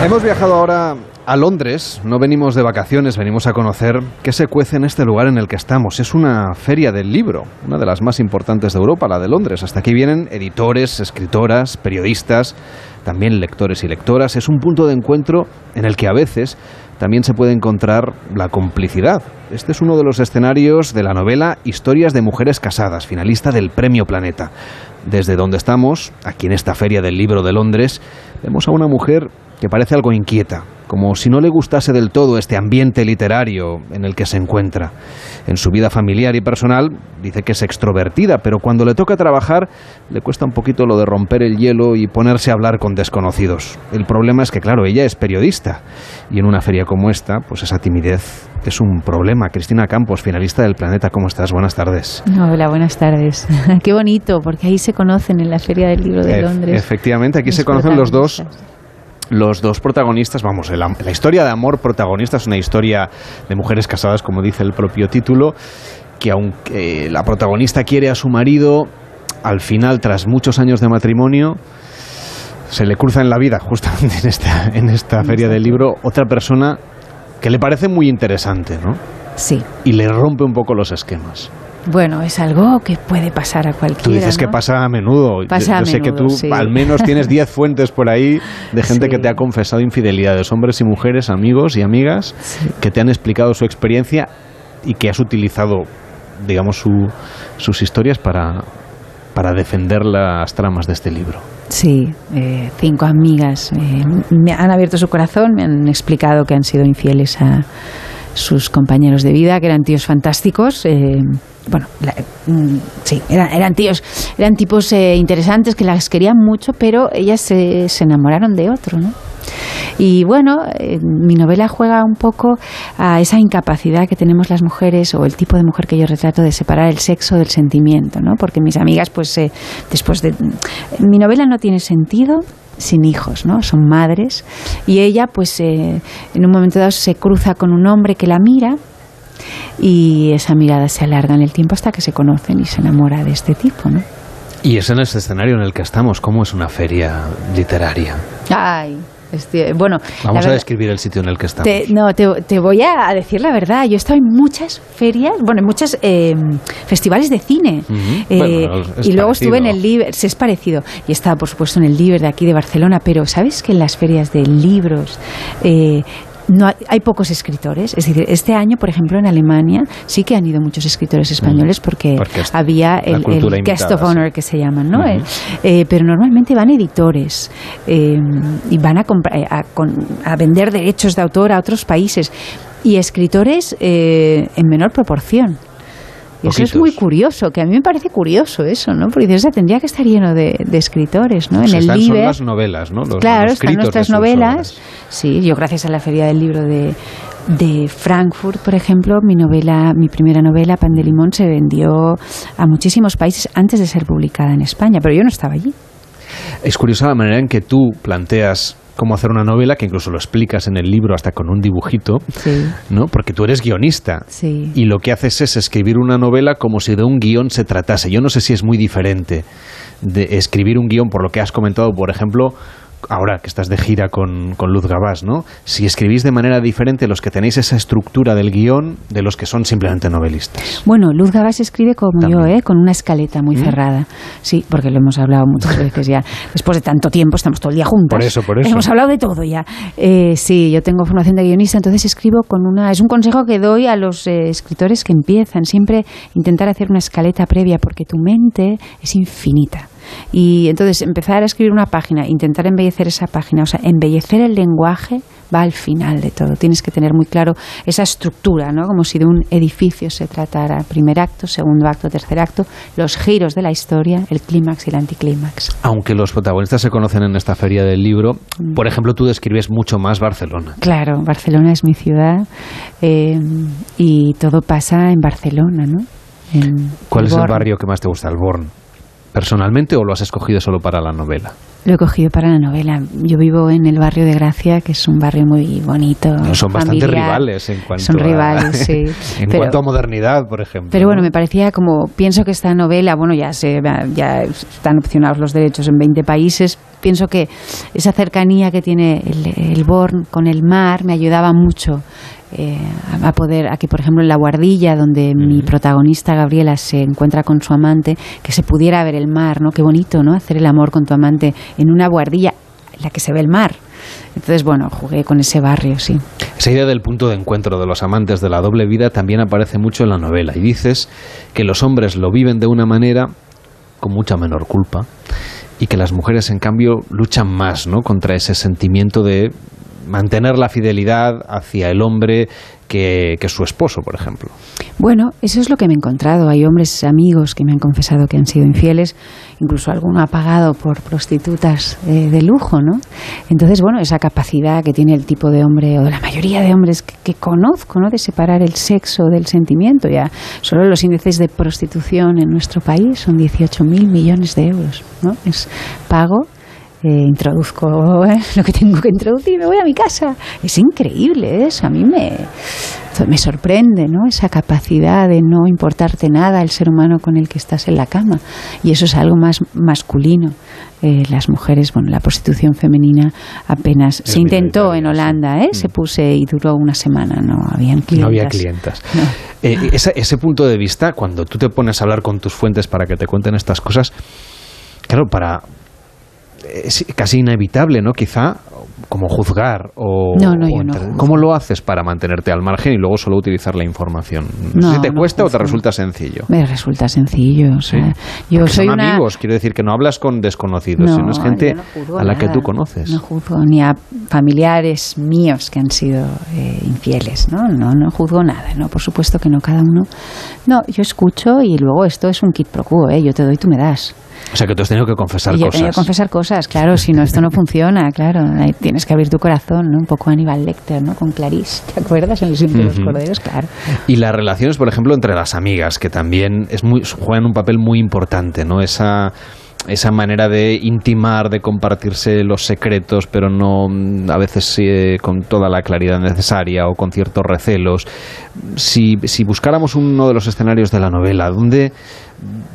Hemos viajado ahora a Londres, no venimos de vacaciones, venimos a conocer qué se cuece en este lugar en el que estamos. Es una feria del libro, una de las más importantes de Europa, la de Londres. Hasta aquí vienen editores, escritoras, periodistas, también lectores y lectoras. Es un punto de encuentro en el que a veces también se puede encontrar la complicidad. Este es uno de los escenarios de la novela Historias de Mujeres Casadas, finalista del Premio Planeta. Desde donde estamos, aquí en esta feria del libro de Londres, vemos a una mujer que parece algo inquieta, como si no le gustase del todo este ambiente literario en el que se encuentra. En su vida familiar y personal dice que es extrovertida, pero cuando le toca trabajar le cuesta un poquito lo de romper el hielo y ponerse a hablar con desconocidos. El problema es que, claro, ella es periodista y en una feria como esta, pues esa timidez es un problema. Cristina Campos, finalista del Planeta, ¿cómo estás? Buenas tardes. Hola, buenas tardes. Qué bonito, porque ahí se conocen en la Feria del Libro de Londres. Efectivamente, aquí Los se conocen los dos los dos protagonistas, vamos, la, la historia de amor protagonista es una historia de mujeres casadas, como dice el propio título, que aunque la protagonista quiere a su marido, al final, tras muchos años de matrimonio, se le cruza en la vida, justamente en esta, en esta feria del libro, otra persona que le parece muy interesante, ¿no? Sí. Y le rompe un poco los esquemas. Bueno, es algo que puede pasar a cualquiera. Tú dices que pasa a menudo. Yo- Pasa yo a sé que menudo, tú sí. al menos tienes 10 fuentes por ahí de gente que te ha confesado infidelidades, hombres y mujeres, amigos y amigas, que te han explicado su experiencia y que has utilizado, digamos, su- sus historias para, para defender las tramas de este libro. Sí, eh, cinco amigas eh, me han abierto su corazón, me han explicado que han sido infieles a sus compañeros de vida, que eran tíos fantásticos. eh, bueno, la- mm, sí, eran, eran tíos, eran tipos eh, interesantes que las querían mucho, pero ellas se, se enamoraron de otro, ¿no? Y bueno, eh, mi novela juega un poco a esa incapacidad que tenemos las mujeres o el tipo de mujer que yo retrato de separar el sexo del sentimiento, ¿no? Porque mis amigas, pues eh, después de... Mi novela no tiene sentido sin hijos, ¿no? Son madres y ella, pues eh, en un momento dado se cruza con un hombre que la mira y esa mirada se alarga en el tiempo hasta que se conocen y se enamora de este tipo, ¿no? Y es en este escenario en el que estamos, ¿cómo es una feria literaria? Ay, este, bueno, Vamos a describir el sitio en el que estamos. Te, no, te, te voy a decir la verdad. Yo he estado en muchas ferias, bueno, en muchos eh, festivales de cine. Eh, Bueno, y luego parecido. estuve en el Liber, es parecido. Y he estado, por supuesto, en el Liber de aquí de Barcelona. Pero ¿sabes que en las ferias de libros eh, no hay, hay pocos escritores? Es decir, este año, por ejemplo, en Alemania sí que han ido muchos escritores españoles porque, Porque había el, el guest of honor que se llaman, ¿no? Eh, eh, pero normalmente van editores eh, y van a, a, a vender derechos de autor a otros países y escritores eh, en menor proporción. Y eso es muy curioso, que a mí me parece curioso eso, ¿no? Porque dices, "Ah, tendría que estar lleno de, de escritores, ¿no? Pues en el están- son las novelas, ¿no? Los claro, están nuestras novelas. obras. Sí, yo gracias a la Feria del Libro de, de Frankfurt, por ejemplo, mi novela, mi primera novela, Pan de Limón, se vendió a muchísimos países antes de ser publicada en España, pero yo no estaba allí. Es curiosa la manera en que tú planteas cómo hacer una novela, que incluso lo explicas en el libro hasta con un dibujito, Sí. ¿no? Porque tú eres guionista. Sí. Y lo que haces es escribir una novela como si de un guion se tratase. Yo no sé si es muy diferente de escribir un guion, por lo que has comentado, por ejemplo, ahora que estás de gira con, con Luz Gabás, ¿no? Si escribís de manera diferente los que tenéis esa estructura del guion de los que son simplemente novelistas. Bueno, Luz Gabás escribe como yo, ¿eh? con una escaleta muy ¿Mm? cerrada. Sí, porque lo hemos hablado muchas veces ya. Después de tanto tiempo, estamos todo el día juntas. Por eso, por eso. Hemos hablado de todo ya. Eh, sí, yo tengo formación de guionista, entonces escribo con una... Es un consejo que doy a los eh, escritores que empiezan. Siempre intentar hacer una escaleta previa, porque tu mente es infinita. Y entonces empezar a escribir una página, intentar embellecer esa página, o sea, embellecer el lenguaje va al final de todo. Tienes que tener muy claro esa estructura, ¿no? Como si de un edificio se tratara. Primer acto, segundo acto, tercer acto, los giros de la historia, el clímax y el anticlímax. Aunque los protagonistas se conocen en esta feria del libro, Mm. por ejemplo, tú describes mucho más Barcelona. Claro, Barcelona es mi ciudad eh, y todo pasa en Barcelona, ¿no? En ¿Cuál es el barrio que más te gusta, el Born? ¿Personalmente o lo has escogido solo para la novela? Lo he cogido para la novela. Yo vivo en el barrio de Gracia, que es un barrio muy bonito. No, son bastante rivales en cuanto Son a, rivales, sí. en Pero- cuanto a modernidad, por ejemplo. Pero bueno, ¿no? me parecía como, pienso que esta novela, bueno, ya, se, ya están opcionados los derechos en 20 países, pienso que esa cercanía que tiene el, el Born con el mar me ayudaba mucho eh, a poder, a que por ejemplo en la guardilla donde mi protagonista Gabriela se encuentra con su amante, que se pudiera ver el mar, ¿no? Qué bonito, ¿no? Hacer el amor con tu amante en una guardilla en la que se ve el mar. Entonces, bueno, jugué con ese barrio, sí. Esa idea del punto de encuentro de los amantes de la doble vida también aparece mucho en la novela y dices que los hombres lo viven de una manera con mucha menor culpa y que las mujeres en cambio luchan más ¿no? contra ese sentimiento de mantener la fidelidad hacia el hombre que, que su esposo, por ejemplo. Bueno, eso es lo que me he encontrado. Hay hombres amigos que me han confesado que han sido infieles, incluso alguno ha pagado por prostitutas eh, de lujo, ¿no? Entonces, bueno, esa capacidad que tiene el tipo de hombre, o la mayoría de hombres que, que conozco, ¿no? De separar el sexo del sentimiento. Ya solo los índices de prostitución en nuestro país son 18.000 millones de euros, ¿no? Es pago eh, introduzco eh, lo que tengo que introducir y me voy a mi casa. Es increíble eso, a mí me, me sorprende, ¿no? Esa capacidad de no importarte nada el ser humano con el que estás en la cama. Y eso es algo más masculino. Eh, las mujeres, bueno, la prostitución femenina apenas se intentó en Holanda, ¿eh? Se puse y duró una semana, no habían clientas. No había clientas. Eh, ese, ese punto de vista, cuando tú te pones a hablar con tus fuentes para que te cuenten estas cosas, claro, para es casi inevitable, ¿no? Quizá como juzgar o, No, no, o yo no entre- juzgo. ¿Cómo lo haces para mantenerte al margen y luego solo utilizar la información? No, sé No, si te no cuesta o te resulta sencillo. Me resulta sencillo, o sea, yo Porque soy son una amigos, quiero decir que no hablas con desconocidos, No, sino es gente yo no a la que nada. tú conoces. No juzgo ni a familiares míos que han sido eh, infieles, ¿no? No, no juzgo nada, ¿no? Por supuesto que no, cada uno. No, yo escucho y luego esto es un kit pro quo, ¿eh? Yo te doy, tú me das. O sea que tú has tenido que confesar y yo he tenido cosas. que confesar cosas, claro, si no, esto no funciona, claro. Ahí tienes que abrir tu corazón, ¿no? Un poco Aníbal Lecter, ¿no? Con Clarice, ¿te acuerdas? En los Ujú. corderos, claro. Y las relaciones, por ejemplo, entre las amigas, que también es muy, juegan un papel muy importante, ¿no? Esa, esa manera de intimar, de compartirse los secretos, pero no mm, a veces eh, con toda la claridad necesaria o con ciertos recelos. Si, si buscáramos uno de los escenarios de la novela, ¿dónde,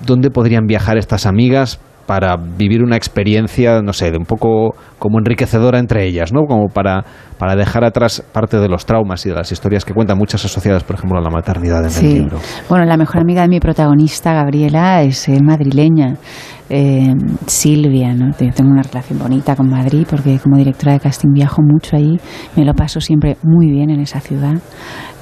¿dónde podrían viajar estas amigas? para vivir una experiencia, no sé, de un poco como enriquecedora entre ellas, ¿no? Como para, para dejar atrás parte de los traumas y de las historias que cuentan, muchas asociadas, por ejemplo, a la maternidad en el Sí. libro. Bueno, la mejor amiga de mi protagonista, Gabriela, es eh, madrileña. Eh, Silvia, ¿no? Te- Tengo una relación bonita con Madrid porque como directora de casting viajo mucho ahí. Me lo paso siempre muy bien en esa ciudad.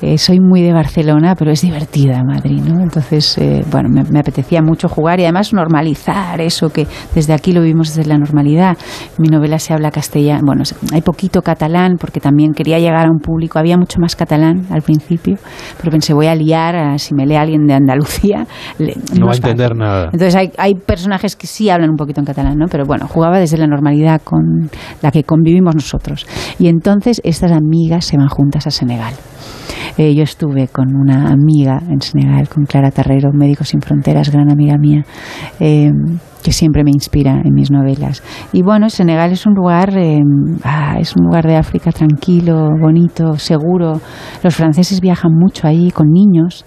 Eh, soy muy de Barcelona, pero es divertida Madrid, ¿no? Entonces, eh, bueno, me, me apetecía mucho jugar y además normalizar eso que desde aquí lo vivimos desde la normalidad. Mi novela se habla castellano, bueno, hay poquito catalán porque también quería llegar a un público, había mucho más catalán al principio, pero pensé, voy a liar, a- si me lee alguien de Andalucía, le- No va a fácil. entender nada. Entonces hay, hay personajes que sí hablan un poquito en catalán, ¿no? Pero bueno, jugaba desde la normalidad con la que convivimos nosotros. Y entonces estas amigas se van juntas a Senegal. Eh, yo estuve con una amiga en Senegal, con Clara Terrero, Médicos Sin Fronteras, gran amiga mía, eh, que siempre me inspira en mis novelas. Y bueno, Senegal es un lugar, eh, ah, es un lugar de África tranquilo, bonito, seguro. Los franceses viajan mucho ahí con niños.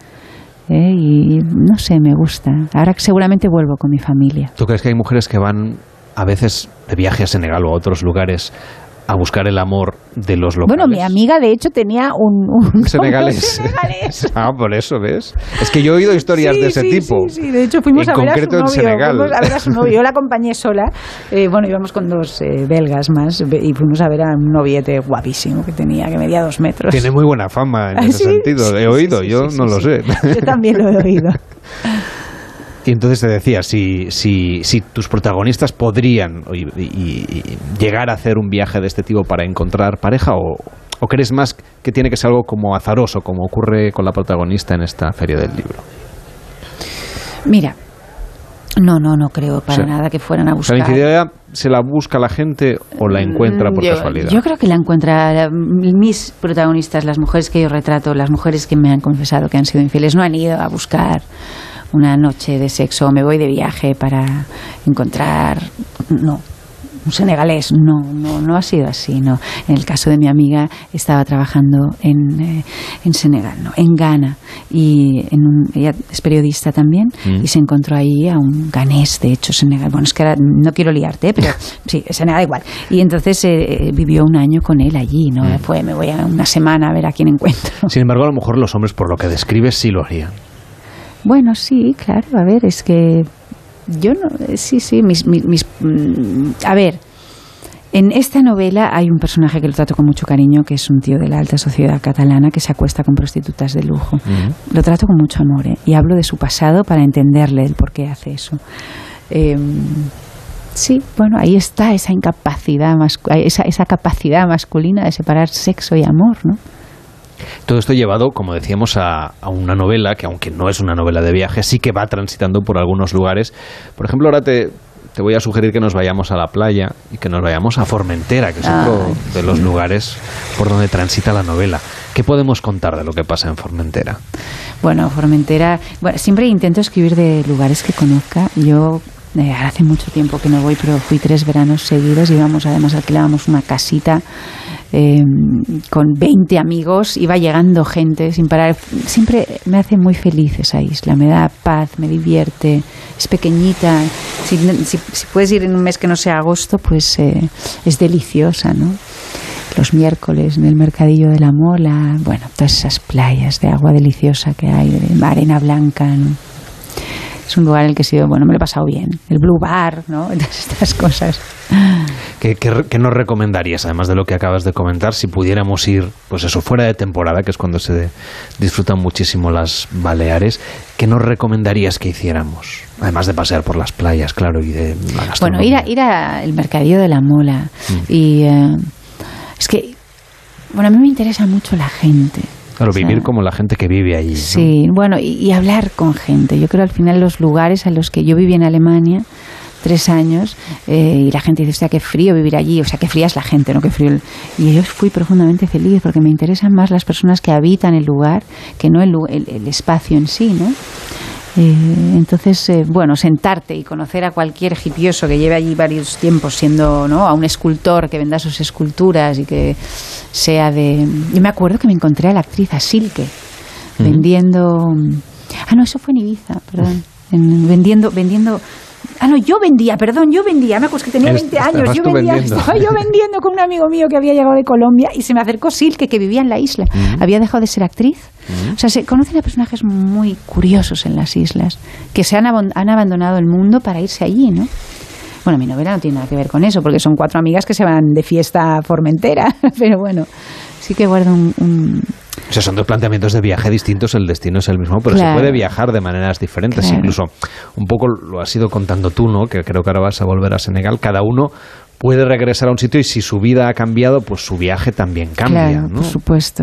eh, y no sé, me gusta. Ahora seguramente vuelvo con mi familia. ¿Tú crees que hay mujeres que van a veces de viaje a Senegal o a otros lugares a buscar el amor de los locales? Bueno, mi amiga de hecho tenía un, un senegalés. ah, por eso, ¿ves? Es que yo he oído historias Sí, de ese sí, tipo. Sí, sí, de hecho fuimos en a ver concreto a su novio. Senegal. A ver a su novio. Yo la acompañé sola. Eh, bueno, íbamos con dos eh, belgas más y fuimos a ver a un noviete guapísimo que tenía, que medía dos metros. Tiene muy buena fama en ¿Ah, ese sí? sentido. He oído, yo no lo sé. Yo también lo he oído. Y entonces te decía, si, si, si tus protagonistas podrían y- y- y llegar a hacer un viaje de este tipo para encontrar pareja o, o crees más que tiene que ser algo como azaroso, como ocurre con la protagonista en esta feria del libro. Mira, no, no, no creo para O sea, nada que fueran a buscar. ¿la infidelidad se la busca la gente o la encuentra por Mm, yo, casualidad? Yo creo que la encuentra mis protagonistas, las mujeres que yo retrato, las mujeres que me han confesado que han sido infieles, no han ido a buscar una noche de sexo, me voy de viaje para encontrar, no. Un senegalés, no, no, no ha sido así, no. En el caso de mi amiga estaba trabajando en, eh, en Senegal, no, en Ghana, y en un- ella es periodista también, Mm. y se encontró ahí a un ganés, de hecho, Senegal. Bueno, es que ahora no quiero liarte, pero sí, Senegal igual. Y entonces eh, eh, vivió un año con él allí, ¿no? Mm. Fue, me voy a una semana a ver a quién encuentro. Sin embargo, a lo mejor los hombres, por lo que describes, sí lo harían. Bueno, sí, claro, a ver, es que yo no, eh, sí, sí, mis, mis, mis, mm, a ver, en esta novela hay un personaje que lo trato con mucho cariño, que es un tío de la alta sociedad catalana que se acuesta con prostitutas de lujo. Lo trato con mucho amor ¿eh? y hablo de su pasado para entenderle el por qué hace eso. Eh, Sí, bueno, ahí está esa incapacidad, esa, esa capacidad masculina de separar sexo y amor, ¿no? Todo esto llevado, como decíamos, a, una novela que, aunque no es una novela de viaje, sí que va transitando por algunos lugares. Por ejemplo, ahora te, te voy a sugerir que nos vayamos a la playa y que nos vayamos a Formentera, que es otro de los lugares por donde transita la novela. ¿Qué podemos contar de lo que pasa en Formentera? Bueno, Formentera, bueno, siempre intento escribir de lugares que conozca. Yo eh, hace mucho tiempo que no voy, pero fui tres veranos seguidos. Íbamos, además, alquilábamos una casita eh, con 20 amigos. Iba llegando gente sin parar. Siempre me hace muy feliz esa isla. Me da paz, me divierte. Es pequeñita. Si, puedes ir en un mes que no sea agosto, pues eh, es deliciosa, ¿no? Los miércoles en el Mercadillo de la Mola, bueno, todas esas playas de agua deliciosa que hay, de arena blanca, ¿no? Es un lugar en el que he sido, bueno, me lo he pasado bien. El Blue Bar, ¿no? estas cosas. ¿Qué, qué, nos recomendarías, además de lo que acabas de comentar, si pudiéramos ir, pues eso, fuera de temporada, que es cuando se disfrutan muchísimo las Baleares, ¿qué nos recomendarías que hiciéramos? Además de pasear por las playas, claro, y de la Bueno, ir, a, ir al mercadillo de la mola. Mm. Y eh, es que, bueno, a mí me interesa mucho la gente. Claro, vivir como la gente que vive allí. Sí, bueno, y, hablar con gente. Yo creo al final los lugares a los que yo viví en Alemania, tres años, eh, y la gente dice, o sea, qué frío vivir allí, o sea, qué fría es la gente, ¿no? Qué frío. Y yo fui profundamente feliz porque me interesan más las personas que habitan el lugar que no el, el, el espacio en sí, ¿no? Eh, entonces, eh, bueno, sentarte y conocer a cualquier hipioso que lleve allí varios tiempos siendo, ¿no? A un escultor que venda sus esculturas y que sea de... Yo me acuerdo que me encontré a la actriz, a Silke, vendiendo... Ah, no, eso fue en Ibiza, perdón. vendiendo, vendiendo Ah, no, yo vendía, perdón, yo vendía. Me acuerdo que tenía 20 años. Yo vendía, estaba yo vendiendo con un amigo mío que había llegado de Colombia y se me acercó Silke, que vivía en la isla. Había dejado de ser actriz. O sea, se conocen a personajes muy curiosos en las islas, que se han, han abandonado el mundo para irse allí, ¿no? Bueno, mi novela no tiene nada que ver con eso, porque son cuatro amigas que se van de fiesta a Formentera, pero bueno, sí que guardo un, o sea, son dos planteamientos de viaje distintos, el destino es el mismo, pero se puede viajar de maneras diferentes. Incluso un poco lo has ido contando tú, ¿no? Que creo que ahora vas a volver a Senegal. Cada uno puede regresar a un sitio y si su vida ha cambiado, pues su viaje también cambia. Claro, por supuesto.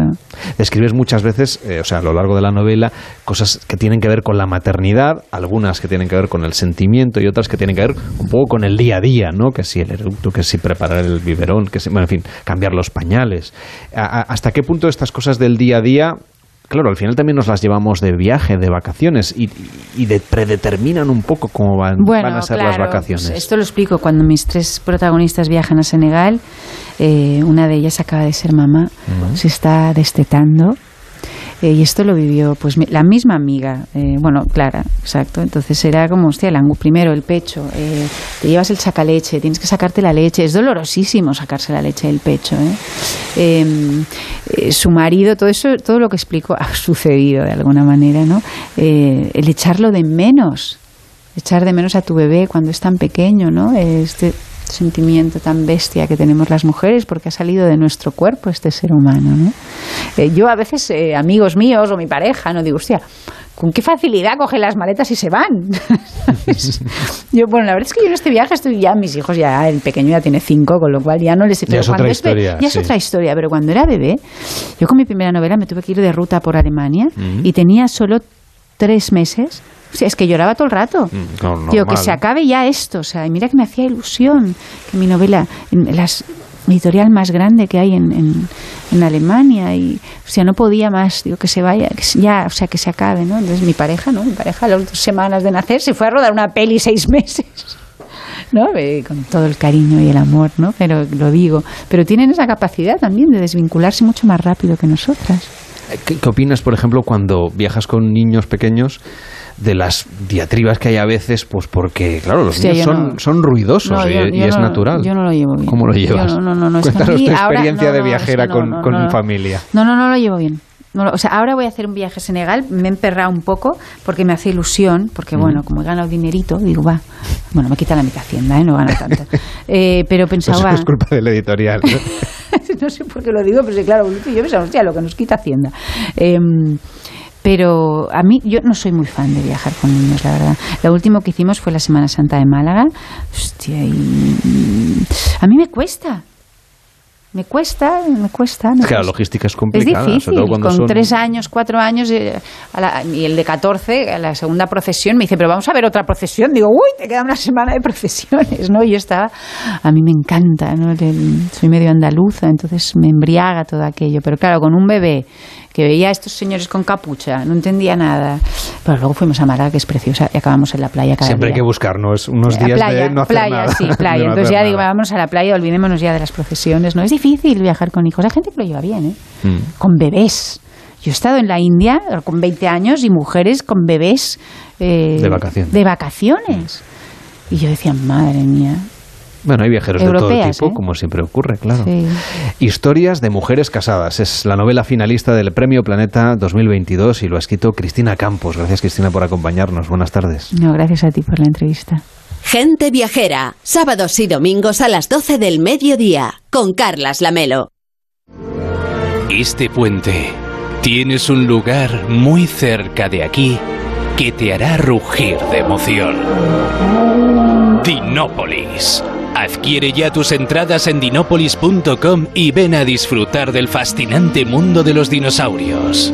Describes muchas veces, eh, o sea, a lo largo de la novela, cosas que tienen que ver con la maternidad, algunas que tienen que ver con el sentimiento y otras que tienen que ver un poco con el día a día, ¿no? Que si el eructo, que si preparar el biberón, que si, bueno, en fin, cambiar los pañales. ¿Hasta qué punto estas cosas del día a día claro, al final también nos las llevamos de viaje, de vacaciones y, predeterminan un poco cómo van, a ser las vacaciones. Pues esto lo explico. Cuando mis tres protagonistas viajan a Senegal, eh, una de ellas acaba de ser mamá, se está destetando eh, y esto lo vivió pues la misma amiga, eh, bueno, Clara, exacto. Entonces era como, hostia, el primero el pecho, eh, te llevas el sacaleche, tienes que sacarte la leche. Es dolorosísimo sacarse la leche del pecho. Em, su marido, todo eso, todo lo que explico ha sucedido de alguna manera, ¿no? el echarlo de menos, echar de menos a tu bebé cuando es tan pequeño, ¿no? Este, sentimiento tan bestia que tenemos las mujeres porque ha salido de nuestro cuerpo este ser humano. ¿no? Eh, yo a veces, eh, amigos míos o mi pareja, no digo, hostia, con qué facilidad cogen las maletas y se van. yo, bueno, la verdad es que yo en este viaje estoy ya, mis hijos ya, el pequeño ya tiene cinco, con lo cual ya no les... Ya es otra historia. Ya es otra historia, pero cuando era bebé, yo con mi primera novela me tuve que ir de ruta por Alemania y tenía solo tres meses es que lloraba todo el rato. Mm, que se acabe ya esto. O sea, mira que me hacía ilusión que mi novela, en la editorial más grande que hay en, en, Alemania, y, o sea, no podía más, digo, que se vaya, que ya, o sea, que se acabe, ¿no? Entonces mi pareja, ¿no? Mi pareja, a las dos semanas de nacer, se fue a rodar una peli seis meses. ¿no? con todo el cariño y el amor, ¿no? Pero lo digo. Pero tienen esa capacidad también de desvincularse mucho más rápido que nosotras. ¿Qué, qué opinas, por ejemplo, cuando viajas con niños pequeños? De las diatribas que hay a veces, pues porque, claro, los niños son, son ruidosos y, es natural. Yo no lo llevo bien. ¿Cómo lo llevas? no, no, no, Cuéntanos tu experiencia de viajera con, con familia. No, no, no lo llevo bien. o sea, ahora voy a hacer un viaje a Senegal, me he emperrado un poco porque me hace ilusión, porque bueno, como he ganado dinerito, digo, va, bueno, me quita la mitad hacienda, ¿eh? no gano tanto. Eh, pero pensaba... Eso es culpa del editorial. ¿no? sé por qué lo digo, pero sí, claro, yo pensaba, hostia, lo que nos quita hacienda. Eh, Pero a mí, yo no soy muy fan de viajar con niños, la verdad. Lo último que hicimos fue la Semana Santa de Málaga. Hostia, y a mí me cuesta. Me cuesta, me cuesta. Es que la logística es Es complicada. difícil, sobre todo cuando con son... tres años, cuatro años, eh, a la- y el de 14, a la segunda procesión, me dice, pero vamos a ver otra procesión. Digo, uy, te queda una semana de procesiones, ¿no? Y yo estaba, a mí me encanta, ¿no? El- Soy medio andaluza, entonces me embriaga todo aquello. Pero claro, con un bebé que veía a estos señores con capucha, no entendía nada. Pero luego fuimos a Málaga, que es preciosa, y acabamos en la playa cada Siempre hay que buscarnos unos días playa, de no hacer playa, nada. sí, playa. no Entonces ya digo, vámonos a la playa, olvidémonos ya de las procesiones. No es difícil viajar con hijos. Hay gente que lo lleva bien, ¿eh? Mm. Con bebés. Yo he estado en la India con 20 años y mujeres con bebés eh, De vacaciones. de vacaciones. Y yo decía, madre mía. Bueno, hay viajeros de todo tipo, ¿eh? como siempre ocurre, claro. Sí. Historias de mujeres casadas. Es la novela finalista del Premio Planeta 2022 y lo ha escrito Cristina Campos. Gracias, Cristina, por acompañarnos. Buenas tardes. No, gracias a ti por la entrevista. Gente viajera, sábados y domingos a las 12 del mediodía, con Carlas Lamelo. Este puente tienes un lugar muy cerca de aquí que te hará rugir de emoción. Dinópolis. Adquiere ya tus entradas en dinópolis.com y ven a disfrutar del fascinante mundo de los dinosaurios.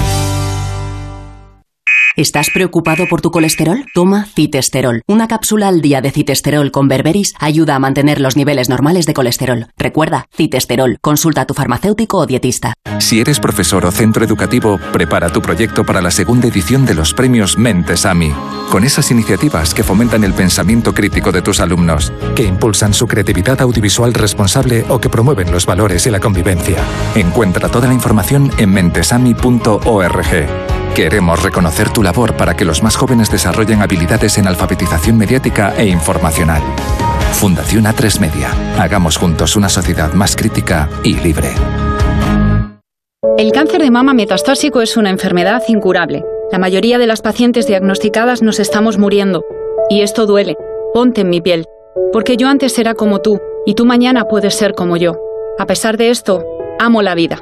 ¿Estás preocupado por tu colesterol? Toma citesterol. Una cápsula al día de citesterol con berberis ayuda a mantener los niveles normales de colesterol. Recuerda, citesterol. Consulta a tu farmacéutico o dietista. Si eres profesor o centro educativo, prepara tu proyecto para la segunda edición de los premios Mentes AMI, con esas iniciativas que fomentan el pensamiento crítico de tus alumnos, que impulsan su creatividad audiovisual responsable o que promueven los valores y la convivencia. Encuentra toda la información en mentesami.org. Queremos reconocer tu labor para que los más jóvenes desarrollen habilidades en alfabetización mediática e informacional. Fundación A3 Media. Hagamos juntos una sociedad más crítica y libre. El cáncer de mama metastásico es una enfermedad incurable. La mayoría de las pacientes diagnosticadas nos estamos muriendo. Y esto duele. Ponte en mi piel. Porque yo antes era como tú, y tú mañana puedes ser como yo. A pesar de esto, amo la vida.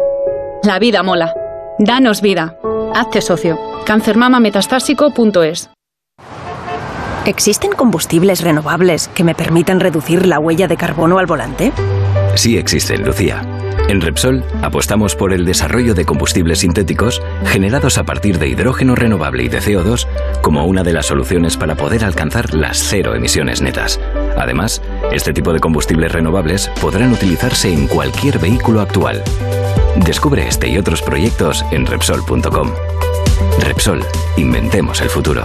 La vida mola. Danos vida. Hazte socio. Cancermamametastásico.es ¿Existen combustibles renovables que me permitan reducir la huella de carbono al volante? Sí existen, Lucía. En Repsol apostamos por el desarrollo de combustibles sintéticos generados a partir de hidrógeno renovable y de CO2 como una de las soluciones para poder alcanzar las cero emisiones netas. Además, este tipo de combustibles renovables podrán utilizarse en cualquier vehículo actual. Descubre este y otros proyectos en Repsol.com. Repsol, inventemos el futuro.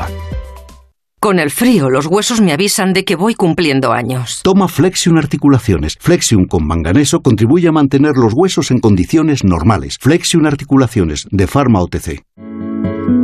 Con el frío, los huesos me avisan de que voy cumpliendo años. Toma Flexion Articulaciones. Flexion con manganeso contribuye a mantener los huesos en condiciones normales. Flexion Articulaciones, de Pharma OTC.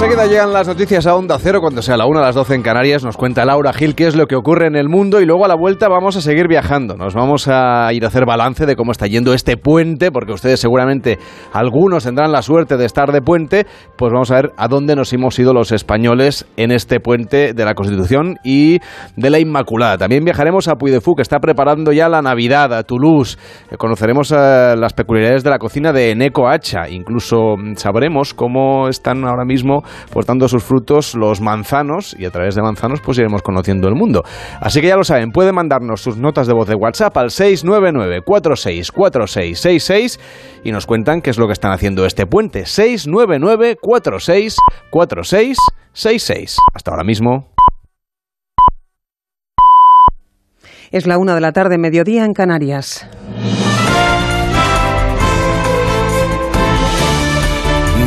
Enseguida llegan las noticias a Onda Cero cuando sea la 1 a las 12 en Canarias. Nos cuenta Laura Gil qué es lo que ocurre en el mundo y luego a la vuelta vamos a seguir viajando. Nos vamos a ir a hacer balance de cómo está yendo este puente, porque ustedes seguramente algunos tendrán la suerte de estar de puente. Pues vamos a ver a dónde nos hemos ido los españoles en este puente de la Constitución y de la Inmaculada. También viajaremos a Puy de Fou, que está preparando ya la Navidad, a Toulouse. Eh, Conoceremos eh, las peculiaridades de la cocina de Eneco Hacha. Incluso mm, sabremos cómo están ahora mismo portando sus frutos los manzanos y a través de manzanos pues iremos conociendo el mundo. Así que ya lo saben, pueden mandarnos sus notas de voz de WhatsApp al 699 464666 y nos cuentan qué es lo que están haciendo este puente. 699 464666. Hasta ahora mismo. Es la una de la tarde, mediodía en Canarias.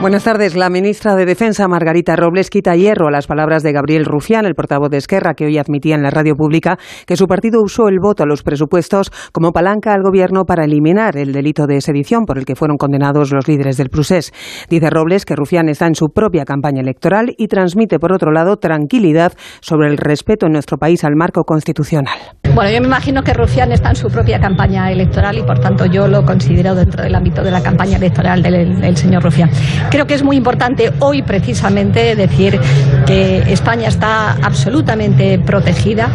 Buenas tardes. La ministra de Defensa, Margarita Robles, quita hierro a las palabras de Gabriel Rufián, el portavoz de Esquerra, que hoy admitía en la radio pública que su partido usó el voto a los presupuestos como palanca al gobierno para eliminar el delito de sedición por el que fueron condenados los líderes del Prusés. Dice Robles que Rufián está en su propia campaña electoral y transmite, por otro lado, tranquilidad sobre el respeto en nuestro país al marco constitucional. Bueno, yo me imagino que Rufián está en su propia campaña electoral y, por tanto, yo lo considero dentro del ámbito de la campaña electoral del, del señor Rufián. Creo que es muy importante hoy precisamente decir que España está absolutamente protegida,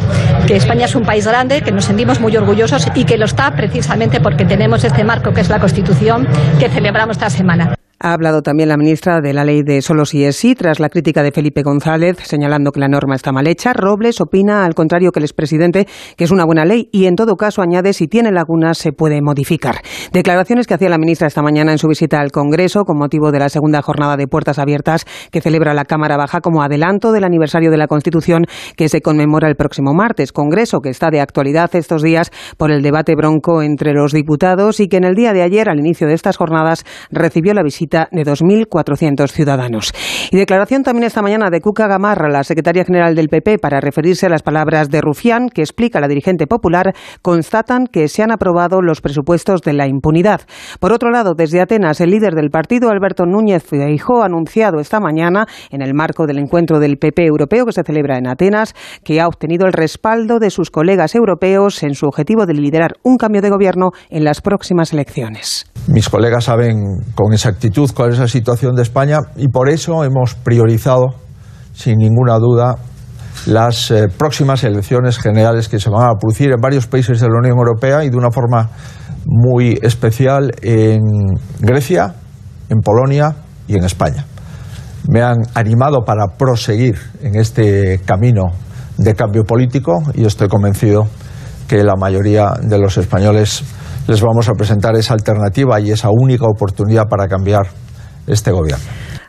que España es un país grande, que nos sentimos muy orgullosos y que lo está precisamente porque tenemos este marco que es la Constitución que celebramos esta semana. Ha hablado también la ministra de la ley de solo si es sí, tras la crítica de Felipe González, señalando que la norma está mal hecha. Robles opina, al contrario que el expresidente, que es una buena ley y, en todo caso, añade si tiene lagunas se puede modificar. Declaraciones que hacía la ministra esta mañana en su visita al Congreso con motivo de la segunda jornada de puertas abiertas que celebra la Cámara Baja como adelanto del aniversario de la Constitución que se conmemora el próximo martes. Congreso que está de actualidad estos días por el debate bronco entre los diputados y que en el día de ayer, al inicio de estas jornadas, recibió la visita de 2.400 ciudadanos. Y declaración también esta mañana de Cuca Gamarra, la secretaria general del PP, para referirse a las palabras de Rufián, que explica la dirigente popular, constatan que se han aprobado los presupuestos de la impunidad. Por otro lado, desde Atenas, el líder del partido, Alberto Núñez Feijóo, ha anunciado esta mañana, en el marco del encuentro del PP europeo que se celebra en Atenas, que ha obtenido el respaldo de sus colegas europeos en su objetivo de liderar un cambio de gobierno en las próximas elecciones. Mis colegas saben con exactitud cuál es la situación de España y por eso hemos priorizado, sin ninguna duda, las eh, próximas elecciones generales que se van a producir en varios países de la Unión Europea y de una forma muy especial en Grecia, en Polonia y en España. Me han animado para proseguir en este camino de cambio político y estoy convencido que la mayoría de los españoles les vamos a presentar esa alternativa y esa única oportunidad para cambiar este gobierno.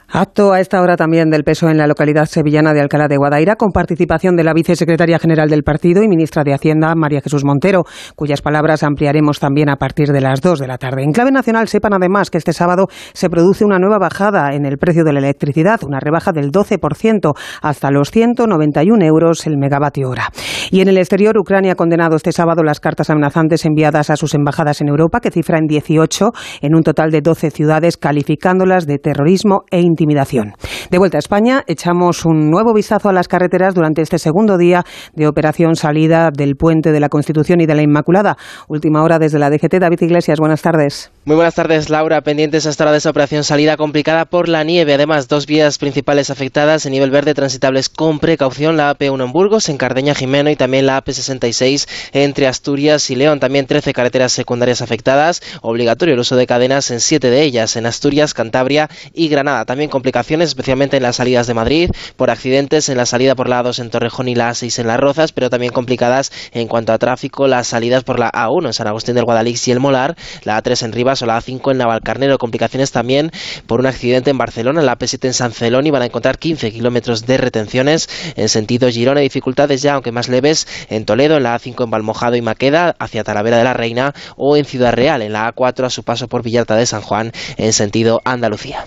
Acto a esta hora también del peso en la localidad sevillana de Alcalá de Guadaira, con participación de la vicesecretaria general del partido y ministra de Hacienda, María Jesús Montero, cuyas palabras ampliaremos también a partir de las 2 de la tarde. En clave nacional, sepan además que este sábado se produce una nueva bajada en el precio de la electricidad, una rebaja del 12% hasta los 191 euros el megavatio hora. Y en el exterior, Ucrania ha condenado este sábado las cartas amenazantes enviadas a sus embajadas en Europa, que cifra en 18 en un total de 12 ciudades, calificándolas de terrorismo e intimidación. De vuelta a España, echamos un nuevo vistazo a las carreteras durante este segundo día de operación salida del puente de la Constitución y de la Inmaculada. Última hora desde la DGT. David Iglesias, buenas tardes. Muy buenas tardes, Laura. Pendientes hasta ahora de esa operación salida complicada por la nieve. Además, dos vías principales afectadas en nivel verde transitables con precaución. La AP1 en Burgos, en Cardeña, Jimeno y también la AP66 entre Asturias y León. También 13 carreteras secundarias afectadas. Obligatorio el uso de cadenas en 7 de ellas, en Asturias, Cantabria y Granada. También complicaciones, especialmente en las salidas de Madrid, por accidentes en la salida por la A2 en Torrejón y la A6 en Las Rozas, pero también complicadas en cuanto a tráfico las salidas por la A1 en San Agustín del Guadalix y el Molar, la A3 en Rivas o la A5 en Navalcarnero. Complicaciones también por un accidente en Barcelona, la P7 en San Celón y van a encontrar 15 kilómetros de retenciones en sentido Girona. Dificultades ya, aunque más leves, en Toledo, en la A5 en Valmojado y Maqueda, hacia Talavera de la Reina o en Ciudad Real, en la A4 a su paso por Villarta de San Juan en sentido Andalucía.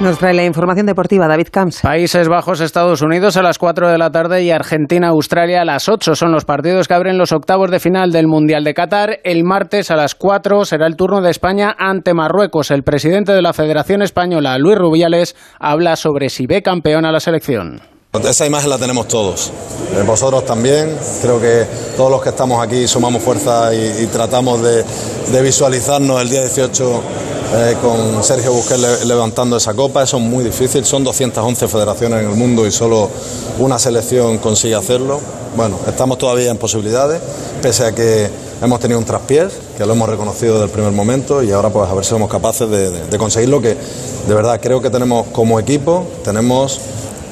Nos trae la información deportiva David Camps. Países Bajos, Estados Unidos a las 4 de la tarde y Argentina, Australia a las 8. Son los partidos que abren los octavos de final del Mundial de Qatar. El martes a las 4 será el turno de España ante Marruecos. El presidente de la Federación Española, Luis Rubiales, habla sobre si ve campeón a la selección. Esa imagen la tenemos todos, eh, vosotros también, creo que todos los que estamos aquí sumamos fuerza y, tratamos de, de, visualizarnos el día 18 eh, con Sergio Busquets levantando esa copa, eso es muy difícil, son 211 federaciones en el mundo y solo una selección consigue hacerlo. Bueno, estamos todavía en posibilidades, pese a que hemos tenido un traspiés, que lo hemos reconocido desde el primer momento y ahora pues a ver si somos capaces de, de conseguir lo que de verdad creo que tenemos como equipo, tenemos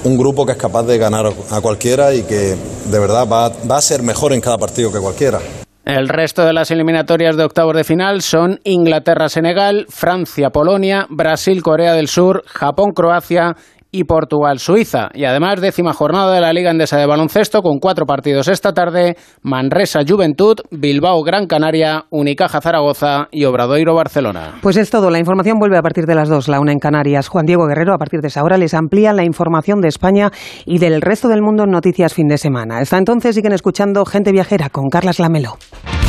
un grupo que es capaz de ganar a cualquiera y que de verdad va, a ser mejor en cada partido que cualquiera. El resto de las eliminatorias de octavos de final son Inglaterra-Senegal, Francia-Polonia, Brasil-Corea del Sur, Japón-Croacia y Portugal-Suiza. Y además, décima jornada de la Liga Endesa de Baloncesto con cuatro partidos esta tarde: Manresa-Juventud, Bilbao-Gran Canaria, Unicaja-Zaragoza y Obradoiro-Barcelona. Pues es todo. La información vuelve a partir de las dos, la una en Canarias. Juan Diego Guerrero, a partir de esa hora, les amplía la información de España y del resto del mundo en Noticias Fin de Semana. Hasta entonces siguen escuchando Gente Viajera con Carlas Lamelo.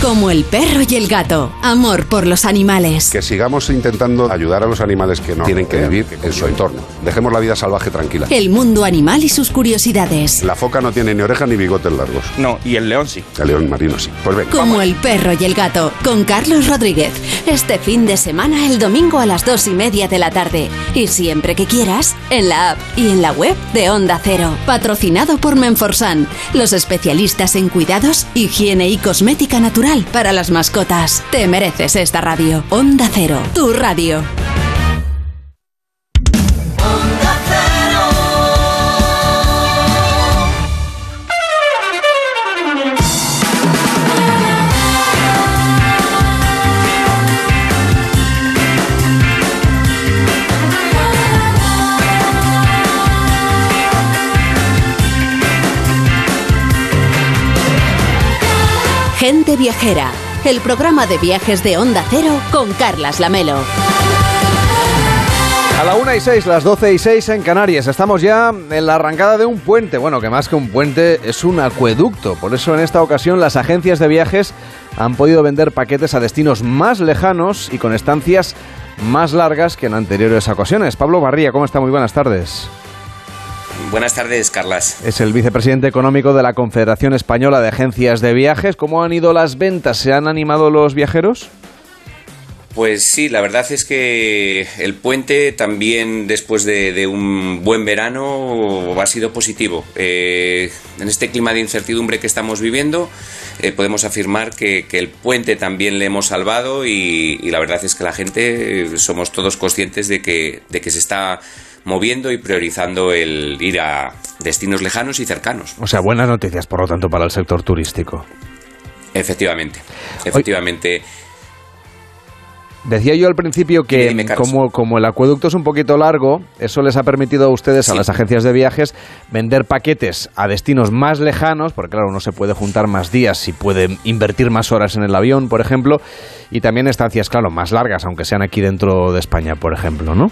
Como el perro y el gato. Amor por los animales. Que sigamos intentando ayudar a los animales que no tienen que vivir en su entorno. Dejemos la vida salvaje tranquila. El mundo animal y sus curiosidades. La foca no tiene ni orejas ni bigotes largos. No, y el león sí. El león marino sí. Pues ven. Como el perro y el gato. Con Carlos Rodríguez. Este fin de semana, el domingo a las dos y media de la tarde. Y siempre que quieras, en la app y en la web de Onda Cero. Patrocinado por Menforsan. Los especialistas en cuidados, higiene y cosmética natural para las mascotas. Te mereces esta radio. Onda Cero, tu radio. Viajera, el programa de viajes de Onda Cero con Carlas Lamelo. A la 1 y 6, las 12 y 6 en Canarias. Estamos ya en la arrancada de un puente. Bueno, que más que un puente es un acueducto. Por eso en esta ocasión las agencias de viajes han podido vender paquetes a destinos más lejanos y con estancias más largas que en anteriores ocasiones. Pablo Barría, ¿cómo está? Muy buenas tardes. Buenas tardes, Carlas. Es el vicepresidente económico de la Confederación Española de Agencias de Viajes. ¿Cómo han ido las ventas? ¿Se han animado los viajeros? Pues sí, la verdad es que el puente también después de, un buen verano ha sido positivo. Eh, en este clima de incertidumbre que estamos viviendo eh, podemos afirmar que, el puente también le hemos salvado y, y, la verdad es que la gente eh, somos todos conscientes de que, de que se está moviendo y priorizando el ir a destinos lejanos y cercanos. O sea, buenas noticias, por lo tanto, para el sector turístico. Efectivamente, efectivamente. Decía yo al principio que como, como, el acueducto es un poquito largo, eso les ha permitido a ustedes, a las agencias de viajes, vender paquetes a destinos más lejanos, porque claro, uno se puede juntar más días y puede invertir más horas en el avión, por ejemplo, y también estancias, claro, más largas, aunque sean aquí dentro de España, por ejemplo, ¿no?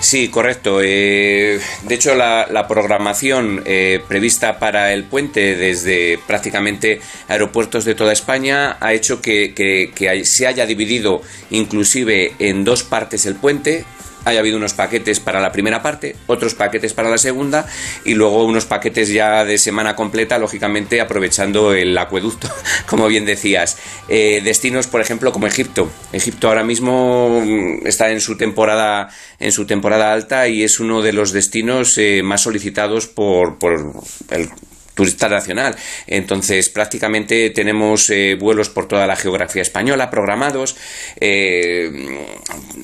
Sí, correcto. Eh, de hecho, la, programación eh, prevista para el puente desde prácticamente aeropuertos de toda España ha hecho que se haya dividido inclusive en dos partes el puente haya habido unos paquetes para la primera parte, otros paquetes para la segunda y luego unos paquetes ya de semana completa, lógicamente aprovechando el acueducto, como bien decías. Eh, destinos, por ejemplo, como Egipto. Egipto ahora mismo mm, está en su temporada, en su temporada alta y es uno de los destinos eh, más solicitados por, por el turista nacional. Entonces, prácticamente tenemos eh, vuelos por toda la geografía española programados, eh,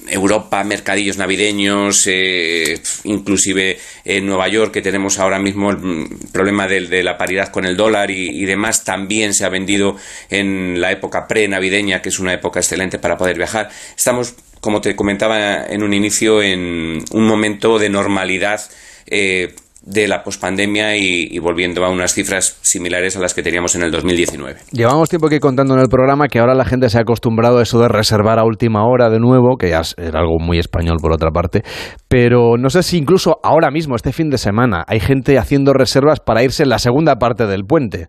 Europa, mercadillos navideños, eh, inclusive en Nueva York, que tenemos ahora mismo el problema de, la paridad con el dólar y, demás, también se ha vendido en la época pre-navideña, que es una época excelente para poder viajar. Estamos, como te comentaba en un inicio, en un momento de normalidad de la pospandemia y, y, volviendo a unas cifras similares a las que teníamos en el 2019. Llevamos tiempo aquí contando en el programa que ahora la gente se ha acostumbrado a eso de reservar a última hora de nuevo, que ya es algo muy español por otra parte, pero no sé si incluso ahora mismo, este fin de semana, hay gente haciendo reservas para irse en la segunda parte del puente.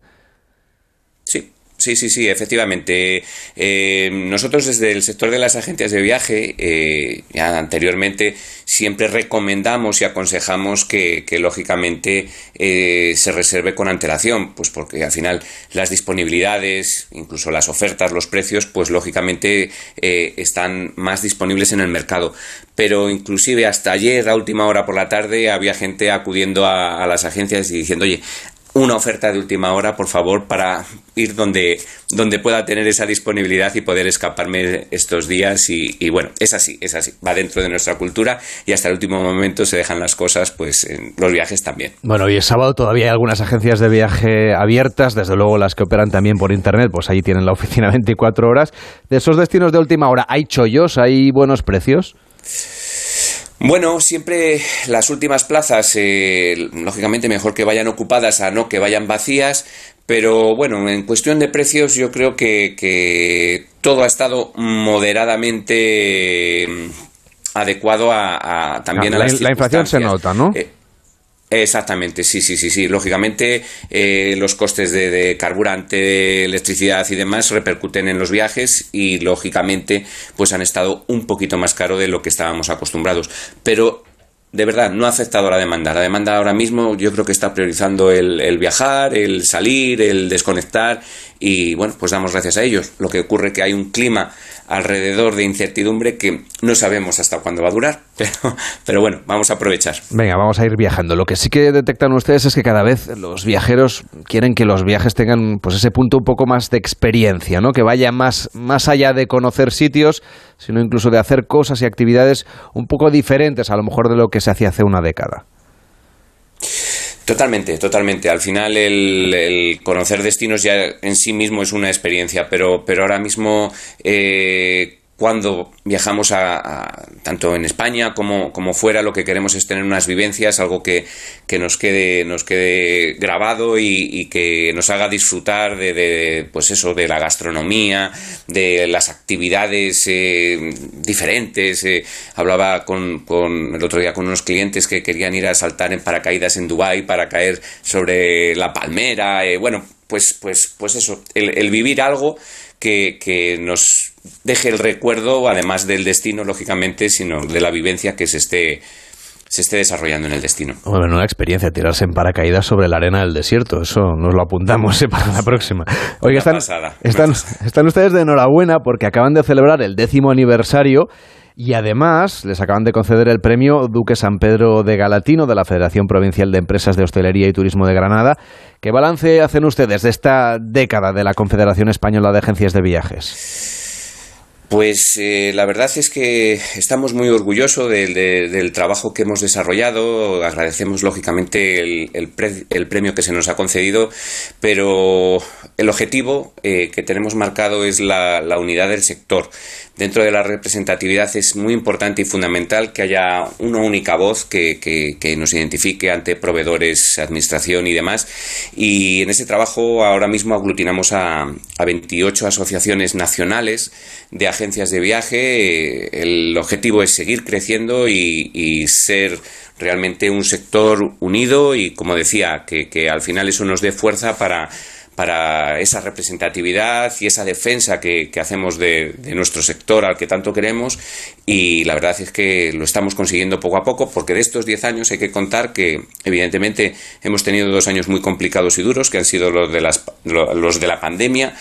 Sí, sí, sí, efectivamente. Eh, nosotros desde el sector de las agencias de viaje, eh, ya anteriormente, siempre recomendamos y aconsejamos que, lógicamente eh, se reserve con antelación, pues porque al final las disponibilidades, incluso las ofertas, los precios, pues lógicamente están más disponibles en el mercado. Pero inclusive hasta ayer, a última hora por la tarde, había gente acudiendo a las agencias y diciendo, oye, una oferta de última hora, por favor, para ir donde, donde pueda tener esa disponibilidad y poder escaparme estos días. Y, bueno, es así, es así. Va dentro de nuestra cultura y hasta el último momento se dejan las cosas, pues en los viajes también. Bueno, y el sábado todavía hay algunas agencias de viaje abiertas, desde luego las que operan también por internet, pues ahí tienen la oficina 24 horas. De esos destinos de última hora, ¿hay chollos? ¿Hay buenos precios? Bueno, siempre las últimas plazas, eh, lógicamente mejor que vayan ocupadas a no que vayan vacías, pero bueno, en cuestión de precios yo creo que, todo ha estado moderadamente mm, adecuado a, también a la, la inflación se nota, ¿no? Eh, Exactamente, sí, sí, sí, sí. Lógicamente, eh, los costes de, carburante, electricidad y demás repercuten en los viajes y, lógicamente, pues han estado un poquito más caro de lo que estábamos acostumbrados. Pero de verdad, no ha afectado a la demanda. La demanda ahora mismo yo creo que está priorizando el, el, viajar, el salir, el desconectar y bueno, pues damos gracias a ellos. Lo que ocurre es que hay un clima alrededor de incertidumbre que no sabemos hasta cuándo va a durar, pero, pero bueno, vamos a aprovechar. Venga, vamos a ir viajando. Lo que sí que detectan ustedes es que cada vez los viajeros quieren que los viajes tengan pues ese punto un poco más de experiencia, ¿no? Que vaya más, más allá de conocer sitios, sino incluso de hacer cosas y actividades un poco diferentes a lo mejor de lo que se hacía hace una década. Totalmente, totalmente. Al final el, conocer destinos ya en sí mismo es una experiencia, pero, pero ahora mismo eh, cuando viajamos a, tanto en España como, como, fuera, lo que queremos es tener unas vivencias, algo que, que nos quede, nos quede grabado y, que nos haga disfrutar de, pues eso, de la gastronomía, de las actividades eh, diferentes. Eh, hablaba con, con, el otro día con unos clientes que querían ir a saltar en paracaídas en Dubái para caer sobre la palmera. Eh, bueno, pues, pues, pues eso, el, el vivir algo que, que nos deje el recuerdo, además del destino, lógicamente, sino de la vivencia que se esté se esté desarrollando en el destino. Bueno, una experiencia, tirarse en paracaídas sobre la arena del desierto, eso nos lo apuntamos ¿eh? para la próxima. Oiga, están, están, están ustedes de enhorabuena porque acaban de celebrar el décimo aniversario y además les acaban de conceder el premio Duque San Pedro de Galatino de la Federación Provincial de Empresas de Hostelería y Turismo de Granada. ¿Qué balance hacen ustedes de esta década de la Confederación Española de Agencias de Viajes? Pues eh, la verdad es que estamos muy orgullosos del trabajo que hemos desarrollado. Agradecemos lógicamente el, premio que se nos ha concedido, pero el objetivo eh, que tenemos marcado es la, unidad del sector. Dentro de la representatividad es muy importante y fundamental que haya una única voz que, nos identifique ante proveedores, administración y demás. Y en ese trabajo ahora mismo aglutinamos a, a 28 asociaciones nacionales de agencias de viaje. El objetivo es seguir creciendo y, ser realmente un sector unido y, como decía, que, al final eso nos dé fuerza para, para esa representatividad y esa defensa que, hacemos de, nuestro sector al que tanto queremos. Y la verdad es que lo estamos consiguiendo poco a poco porque de estos 10 años hay que contar que evidentemente hemos tenido dos años muy complicados y duros que han sido los de, las, los de la pandemia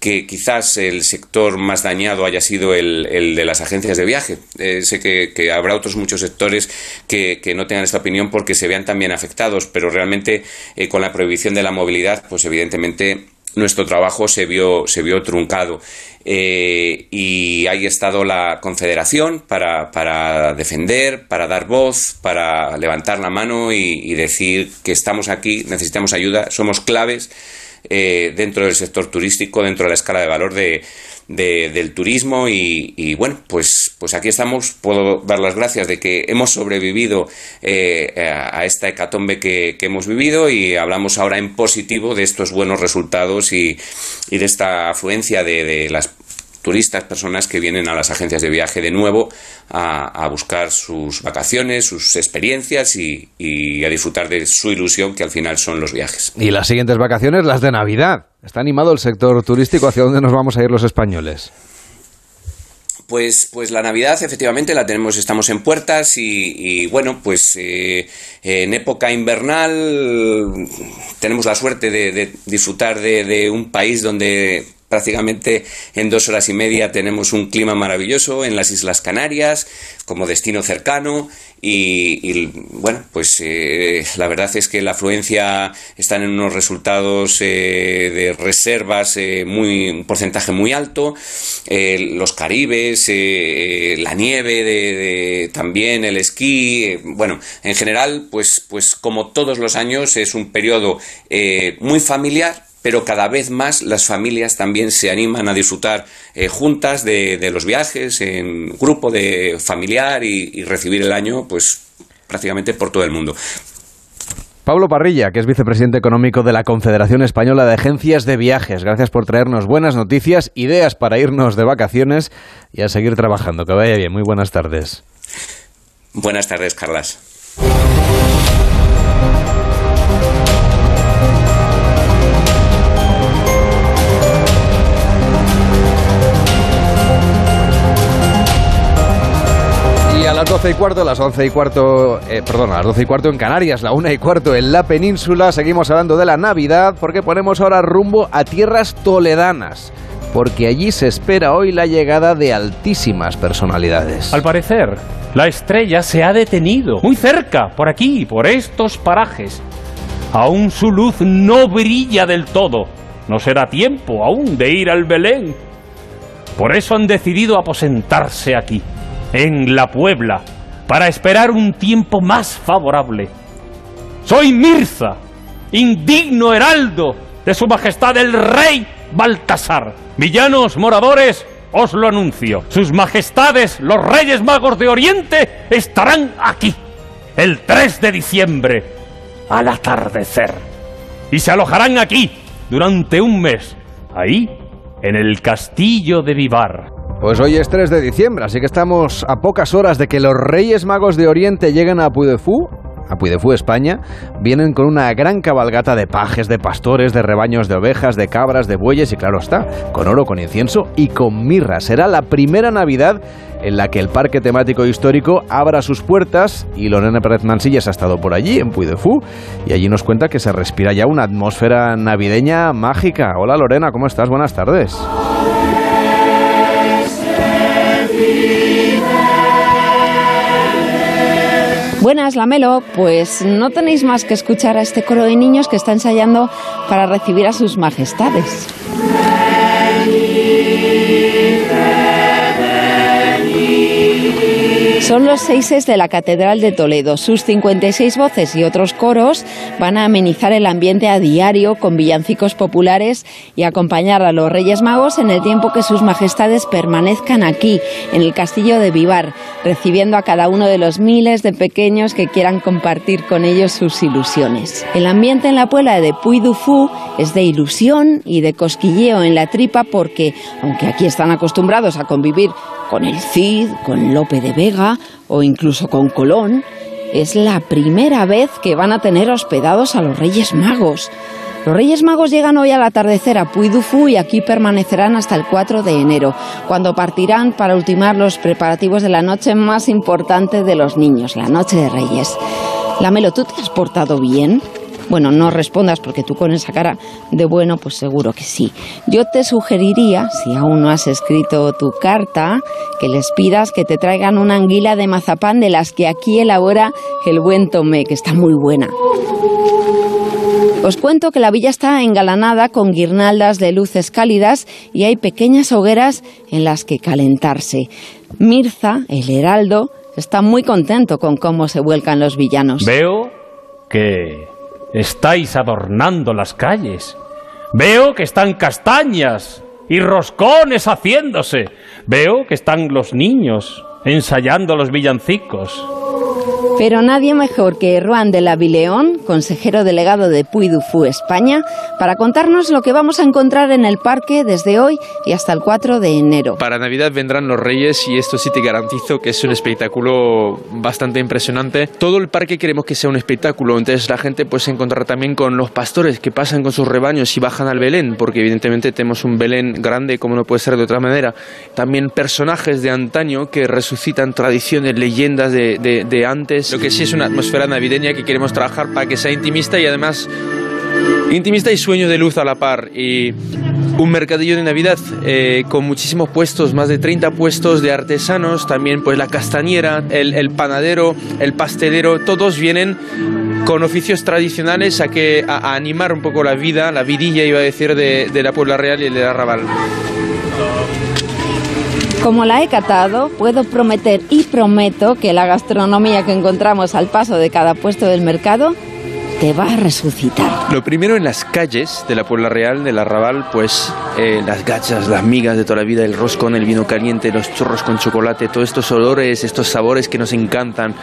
que quizás el sector más dañado haya sido el, el de las agencias de viaje. Eh, sé que, habrá otros muchos sectores que, no tengan esta opinión porque se vean también afectados, pero realmente eh, con la prohibición de la movilidad, pues evidentemente nuestro trabajo se vio, se vio truncado. Eh, y ahí ha estado la Confederación para, para, defender, para dar voz, para levantar la mano y decir que estamos aquí, necesitamos ayuda, somos claves eh, dentro del sector turístico, dentro de la escala de valor de, del turismo y, bueno, pues, pues aquí estamos. Puedo dar las gracias de que hemos sobrevivido eh, a esta hecatombe que, hemos vivido y hablamos ahora en positivo de estos buenos resultados y, de esta afluencia de, de las turistas, personas que vienen a las agencias de viaje de nuevo a, buscar sus vacaciones, sus experiencias y, y, a disfrutar de su ilusión, que al final son los viajes. Y las siguientes vacaciones, las de Navidad. ¿Está animado el sector turístico? ¿Hacia dónde nos vamos a ir los españoles? Pues, pues la Navidad efectivamente la tenemos, estamos en puertas y, bueno, pues eh, en época invernal tenemos la suerte de, disfrutar de, un país donde prácticamente en dos horas y media tenemos un clima maravilloso en las Islas Canarias como destino cercano y, bueno, pues eh, la verdad es que la afluencia están en unos resultados eh, de reservas eh, muy un porcentaje muy alto, los Caribes, la nieve de, también el esquí, bueno, en general, pues pues como todos los años es un periodo muy familiar pero cada vez más las familias también se animan a disfrutar eh, juntas de, los viajes, en grupo de familiar y, recibir el año, pues prácticamente por todo el mundo. Pablo Parrilla, que es vicepresidente económico de la Confederación Española de Agencias de Viajes. Gracias por traernos buenas noticias, ideas para irnos de vacaciones y a seguir trabajando. Que vaya bien. Muy buenas tardes. Buenas tardes, Carlas. Las 12 y cuarto, las 11 y cuarto, eh, perdón, a las 12 y cuarto en Canarias, la 1 y cuarto en la península. Seguimos hablando de la Navidad porque ponemos ahora rumbo a tierras toledanas. Porque allí se espera hoy la llegada de altísimas personalidades. Al parecer, la estrella se ha detenido muy cerca, por aquí, por estos parajes. Aún su luz no brilla del todo. No será tiempo aún de ir al Belén. Por eso han decidido aposentarse aquí en la Puebla para esperar un tiempo más favorable. Soy Mirza, indigno heraldo de Su Majestad el Rey Baltasar. Villanos moradores, os lo anuncio. Sus Majestades, los Reyes Magos de Oriente, estarán aquí el 3 de diciembre al atardecer. Y se alojarán aquí durante un mes, ahí, en el castillo de Vivar. Pues hoy es 3 de diciembre, así que estamos a pocas horas de que los Reyes Magos de Oriente lleguen a Puidefú, a Puidefú, España, vienen con una gran cabalgata de pajes, de pastores, de rebaños de ovejas, de cabras, de bueyes y claro está, con oro, con incienso y con mirra. Será la primera Navidad en la que el parque temático histórico abra sus puertas y Lorena Pérez Mansillas ha estado por allí, en Puidefú, y allí nos cuenta que se respira ya una atmósfera navideña mágica. Hola Lorena, ¿cómo estás? Buenas tardes. Buenas, Lamelo. Pues no tenéis más que escuchar a este coro de niños que está ensayando para recibir a sus majestades. Son los seises de la Catedral de Toledo. Sus 56 voces y otros coros van a amenizar el ambiente a diario con villancicos populares y acompañar a los Reyes Magos en el tiempo que sus majestades permanezcan aquí, en el castillo de Vivar, recibiendo a cada uno de los miles de pequeños que quieran compartir con ellos sus ilusiones. El ambiente en la puebla de Puy du es de ilusión y de cosquilleo en la tripa porque, aunque aquí están acostumbrados a convivir con el Cid, con Lope de Vega o incluso con Colón, es la primera vez que van a tener hospedados a los Reyes Magos. Los Reyes Magos llegan hoy al atardecer a Puy y aquí permanecerán hasta el 4 de enero, cuando partirán para ultimar los preparativos de la noche más importante de los niños, la Noche de Reyes. Lamelo, ¿tú te has portado bien? Bueno, no respondas porque tú con esa cara de bueno, pues seguro que sí. Yo te sugeriría, si aún no has escrito tu carta, que les pidas que te traigan una anguila de mazapán de las que aquí elabora el buen Tomé, que está muy buena. Os cuento que la villa está engalanada con guirnaldas de luces cálidas y hay pequeñas hogueras en las que calentarse. Mirza, el heraldo, está muy contento con cómo se vuelcan los villanos. Veo que Estáis adornando las calles. Veo que están castañas y roscones haciéndose. Veo que están los niños ensayando los villancicos. Pero nadie mejor que Juan de la Vileón, consejero delegado de Puy du Fou, España, para contarnos lo que vamos a encontrar en el parque desde hoy y hasta el 4 de enero. Para Navidad vendrán los Reyes y esto sí te garantizo que es un espectáculo bastante impresionante. Todo el parque queremos que sea un espectáculo, entonces la gente puede se encontrar también con los pastores que pasan con sus rebaños y bajan al Belén, porque evidentemente tenemos un Belén grande como no puede ser de otra manera. También personajes de antaño que resucitan tradiciones, leyendas de, de, de antes lo que sí es una atmósfera navideña que queremos trabajar para que sea intimista y además intimista y sueño de luz a la par. Y un mercadillo de Navidad eh, con muchísimos puestos, más de 30 puestos de artesanos, también pues la castañera, el, panadero, el pastelero, todos vienen con oficios tradicionales a, que, a, animar un poco la vida, la vidilla iba a decir, de, la Puebla Real y el de Arrabal. Como la he catado, puedo prometer y prometo que la gastronomía que encontramos al paso de cada puesto del mercado te va a resucitar. Lo primero en las calles de la Puebla Real, del Arrabal, pues eh, las gachas, las migas de toda la vida, el roscón, el vino caliente, los churros con chocolate, todos estos olores, estos sabores que nos encantan.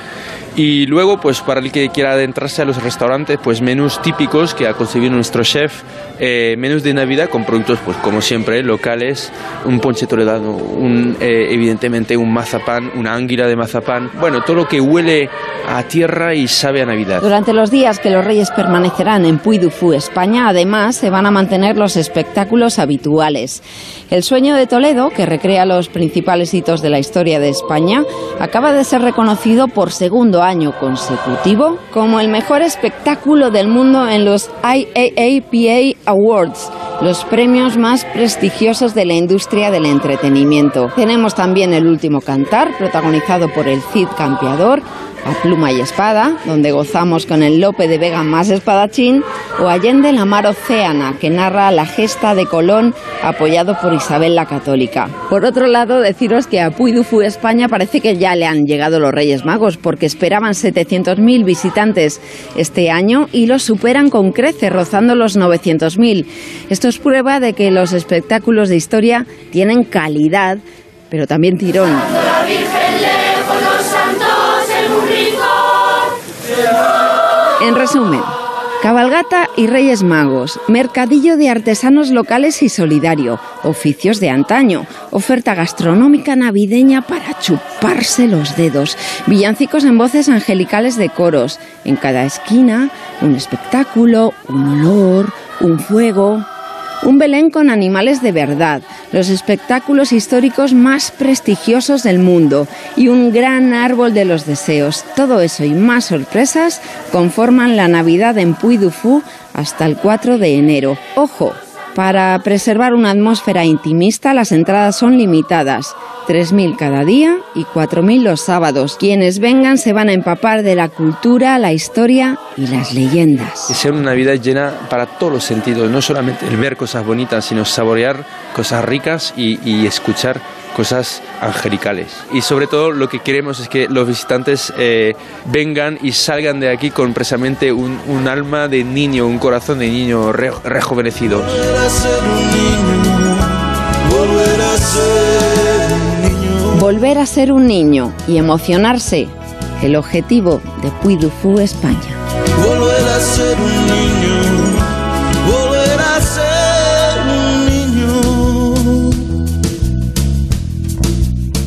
Y luego, pues para el que quiera adentrarse a los restaurantes, pues menús típicos que ha concebido nuestro chef, eh, menús de Navidad con productos, pues como siempre, locales, un ponche toledano, un, eh, evidentemente un mazapán, una ánguila de mazapán, bueno, todo lo que huele a tierra y sabe a Navidad. Durante los días que los reyes permanecerán en Puy du Fou, España, además se van a mantener los espectáculos habituales. El sueño de Toledo, que recrea los principales hitos de la historia de España, acaba de ser reconocido por segundo año consecutivo como el mejor espectáculo del mundo en los IAAPA Awards, los premios más prestigiosos de la industria del entretenimiento. Tenemos también el último cantar, protagonizado por el Cid Campeador, a Pluma y Espada, donde gozamos con el Lope de Vega más espadachín, o Allende la Mar Océana, que narra la gesta de Colón apoyado por Isabel la Católica. Por otro lado, deciros que a Puy España, parece que ya le han llegado los Reyes Magos, porque esperaban 700.000 visitantes este año y los superan con creces, rozando los 900.000. Esto es prueba de que los espectáculos de historia tienen calidad, pero también tirón. En resumen, cabalgata y Reyes Magos, mercadillo de artesanos locales y solidario, oficios de antaño, oferta gastronómica navideña para chuparse los dedos, villancicos en voces angelicales de coros, en cada esquina un espectáculo, un olor, un fuego, un Belén con animales de verdad, los espectáculos históricos más prestigiosos del mundo y un gran árbol de los deseos. Todo eso y más sorpresas conforman la Navidad en Puy hasta el 4 de enero. Ojo, para preservar una atmósfera intimista, las entradas son limitadas. 3.000 cada día y 4.000 los sábados. Quienes vengan se van a empapar de la cultura, la historia y las leyendas. Sea una Navidad llena para todos los sentidos, no solamente el ver cosas bonitas, sino saborear cosas ricas y escuchar cosas angelicales. Y sobre todo lo que queremos es que los visitantes eh, vengan y salgan de aquí con precisamente un, un alma de niño, un corazón de niño re, rejuvenecido. Volver a ser un niño y emocionarse, el objetivo de Puy España. Volver a ser un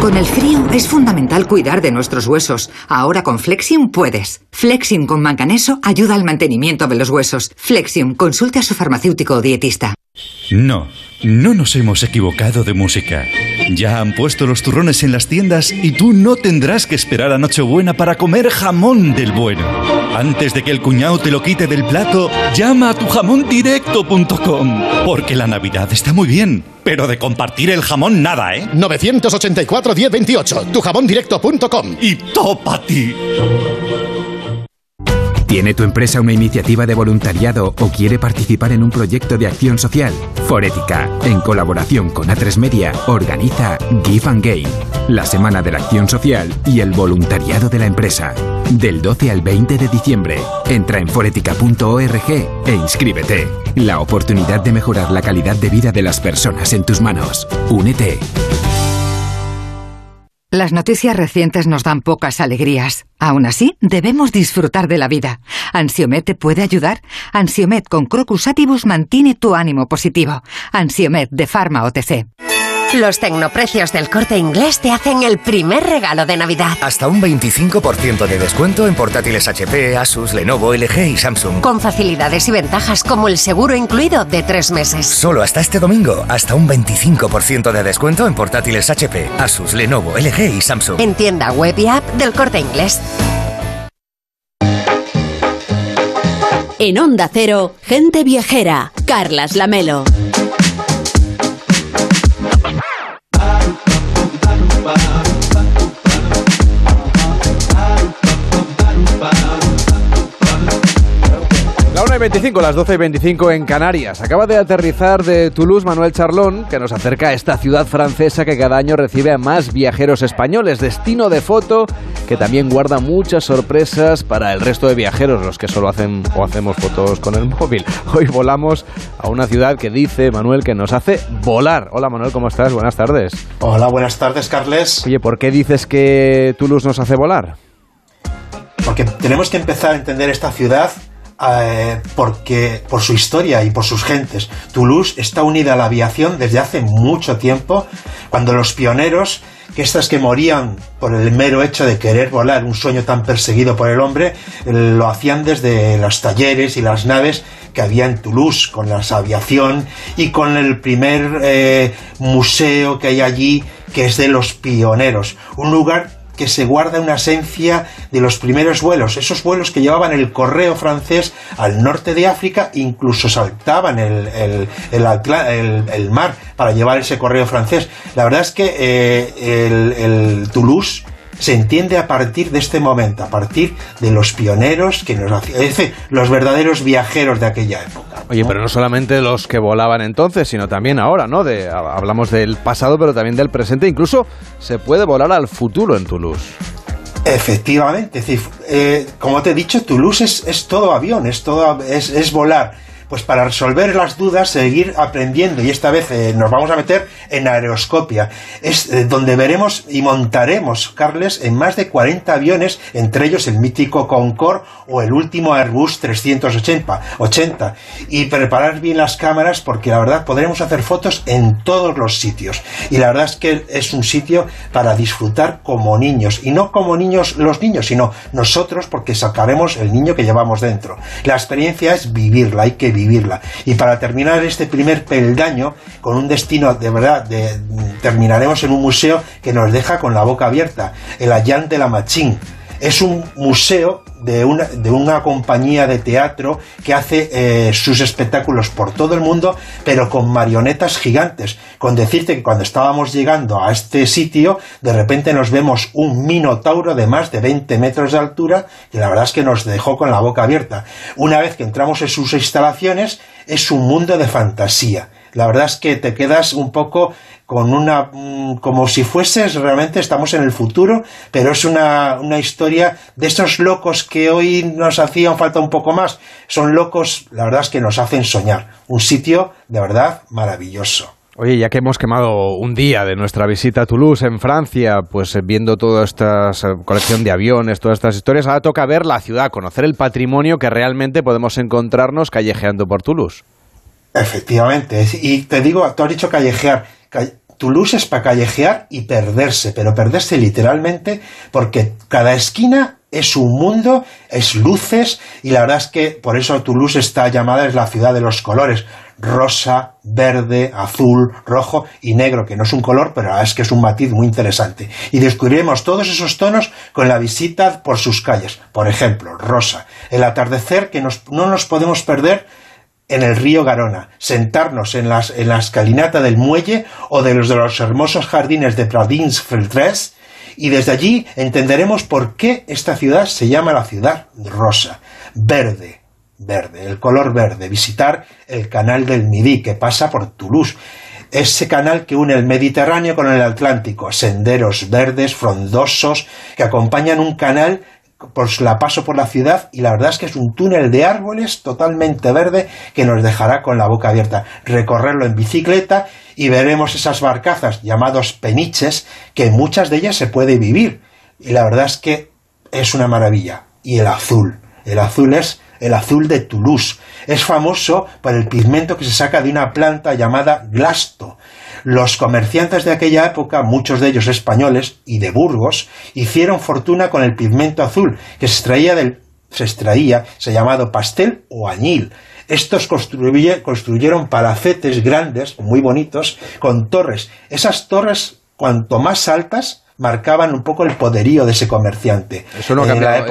Con el frío es fundamental cuidar de nuestros huesos. Ahora con Flexium puedes. Flexium con manganeso ayuda al mantenimiento de los huesos. Flexium, consulte a su farmacéutico o dietista. No, no nos hemos equivocado de música. Ya han puesto los turrones en las tiendas y tú no tendrás que esperar a Nochebuena para comer jamón del bueno. Antes de que el cuñado te lo quite del plato, llama a tujamondirecto.com. Porque la Navidad está muy bien, pero de compartir el jamón nada, ¿eh? 984 1028, tujamondirecto.com. Y topa ti. ¿Tiene tu empresa una iniciativa de voluntariado o quiere participar en un proyecto de acción social? Forética, en colaboración con A3 Media, organiza Give and Gain, la Semana de la Acción Social y el voluntariado de la empresa. Del 12 al 20 de diciembre, entra en forética.org e inscríbete. La oportunidad de mejorar la calidad de vida de las personas en tus manos. Únete. Las noticias recientes nos dan pocas alegrías. Aún así, debemos disfrutar de la vida. ¿Ansiomet te puede ayudar? Ansiomet con Crocus Atibus mantiene tu ánimo positivo. Ansiomet de Pharma OTC. Los tecnoprecios del corte inglés te hacen el primer regalo de Navidad. Hasta un 25% de descuento en portátiles HP, Asus, Lenovo, LG y Samsung. Con facilidades y ventajas como el seguro incluido de tres meses. Solo hasta este domingo, hasta un 25% de descuento en portátiles HP, Asus, Lenovo, LG y Samsung. En tienda web y app del corte inglés. En Onda Cero, gente viajera. Carlas Lamelo. 25, las 12 y 25 en Canarias. Acaba de aterrizar de Toulouse Manuel Charlón, que nos acerca a esta ciudad francesa que cada año recibe a más viajeros españoles. Destino de foto que también guarda muchas sorpresas para el resto de viajeros, los que solo hacen o hacemos fotos con el móvil. Hoy volamos a una ciudad que dice Manuel que nos hace volar. Hola Manuel, ¿cómo estás? Buenas tardes. Hola, buenas tardes, Carles. Oye, ¿por qué dices que Toulouse nos hace volar? Porque tenemos que empezar a entender esta ciudad eh, porque por su historia y por sus gentes. Toulouse está unida a la aviación desde hace mucho tiempo, cuando los pioneros, que estas que morían por el mero hecho de querer volar, un sueño tan perseguido por el hombre, lo hacían desde los talleres y las naves que había en Toulouse, con la aviación y con el primer eh, museo que hay allí, que es de los pioneros. Un lugar que se guarda una esencia de los primeros vuelos, esos vuelos que llevaban el correo francés al norte de África, incluso saltaban el, el, el, mar para llevar ese correo francés. La verdad es que eh, el Toulouse se entiende a partir de este momento, a partir de los pioneros que nos hacían, es decir, los verdaderos viajeros de aquella época. Oye, pero no solamente los que volaban entonces, sino también ahora, ¿no? De, hablamos del pasado, pero también del presente. Incluso se puede volar al futuro en Toulouse. Efectivamente, es decir, eh, como te he dicho, Toulouse es, es todo avión, es todo es, es volar. Pues para resolver las dudas, seguir aprendiendo, y esta vez eh, nos vamos a meter en aeroscopia, es eh, donde veremos y montaremos, Carles, en más de 40 aviones, entre ellos el mítico Concorde o el último Airbus 380, 80, y preparar bien las cámaras porque la verdad podremos hacer fotos en todos los sitios. Y la verdad es que es un sitio para disfrutar como niños, y no como niños los niños, sino nosotros porque sacaremos el niño que llevamos dentro. La experiencia es vivirla, hay que vivirla. Y para terminar este primer peldaño, con un destino de verdad, terminaremos en un museo que nos deja con la boca abierta, el Allan de la Machín. Es un museo de una, de una compañía de teatro que hace eh, sus espectáculos por todo el mundo, pero con marionetas gigantes. Con decirte que cuando estábamos llegando a este sitio, de repente nos vemos un minotauro de más de 20 metros de altura, y la verdad es que nos dejó con la boca abierta. Una vez que entramos en sus instalaciones, es un mundo de fantasía. La verdad es que te quedas un poco con una mm, como si fueses realmente estamos en el futuro, pero es una, una historia de estos locos que hoy nos hacían falta un poco más. Son locos, la verdad es que nos hacen soñar. Un sitio de verdad maravilloso. Oye, ya que hemos quemado un día de nuestra visita a Toulouse en Francia, pues eh, viendo toda esta eh, colección de aviones, todas estas historias, ahora toca ver la ciudad, conocer el patrimonio que realmente podemos encontrarnos callejeando por Toulouse. Efectivamente. Y te digo, tú has dicho callejear. Toulouse es para callejear y perderse, pero perderse literalmente porque cada esquina es un mundo, es luces y la verdad es que por eso Toulouse está llamada es la ciudad de los colores. Rosa, verde, azul, rojo y negro, que no es un color, pero la verdad es que es un matiz muy interesante. Y descubriremos todos esos tonos con la visita por sus calles. Por ejemplo, rosa, el atardecer que nos- no nos podemos perder en el río Garona, sentarnos en, las, en la escalinata del muelle o de los, de los hermosos jardines de Pradins Feltres y desde allí entenderemos por qué esta ciudad se llama la ciudad rosa. verde, verde, el color verde, visitar el canal del Midi que pasa por Toulouse. Ese canal que une el Mediterráneo con el Atlántico, senderos verdes, frondosos, que acompañan un canal pues la paso por la ciudad y la verdad es que es un túnel de árboles totalmente verde que nos dejará con la boca abierta. Recorrerlo en bicicleta y veremos esas barcazas llamados peniches que en muchas de ellas se puede vivir. Y la verdad es que es una maravilla. Y el azul. El azul es el azul de Toulouse. Es famoso por el pigmento que se saca de una planta llamada glasto. Los comerciantes de aquella época, muchos de ellos españoles y de Burgos, hicieron fortuna con el pigmento azul que se extraía del se extraía, se llamado pastel o añil. Estos construyeron palacetes grandes, muy bonitos, con torres. Esas torres, cuanto más altas, marcaban un poco el poderío de ese comerciante. Eso no, ha cambiado,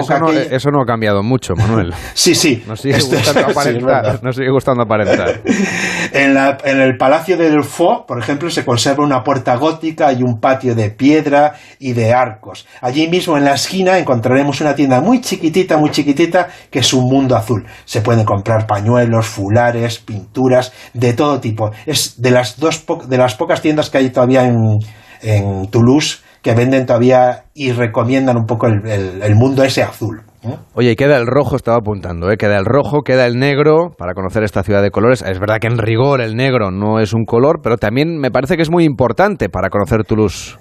eso, no, ha cambiado mucho, Manuel. sí, sí. Nos sigue, gustando, aparentar, nos sigue gustando aparentar. en, la, en, el Palacio de Delfaux, por ejemplo, se conserva una puerta gótica y un patio de piedra y de arcos. Allí mismo, en la esquina, encontraremos una tienda muy chiquitita, muy chiquitita, que es un mundo azul. Se pueden comprar pañuelos, fulares, pinturas, de todo tipo. Es de las, dos de las pocas tiendas que hay todavía en, en Toulouse que venden todavía y recomiendan un poco el, mundo ese azul. Oye, y queda el rojo, estaba apuntando, ¿eh? queda el rojo, queda el negro para conocer esta ciudad de colores. Es verdad que en rigor el negro no es un color, pero también me parece que es muy importante para conocer Toulouse.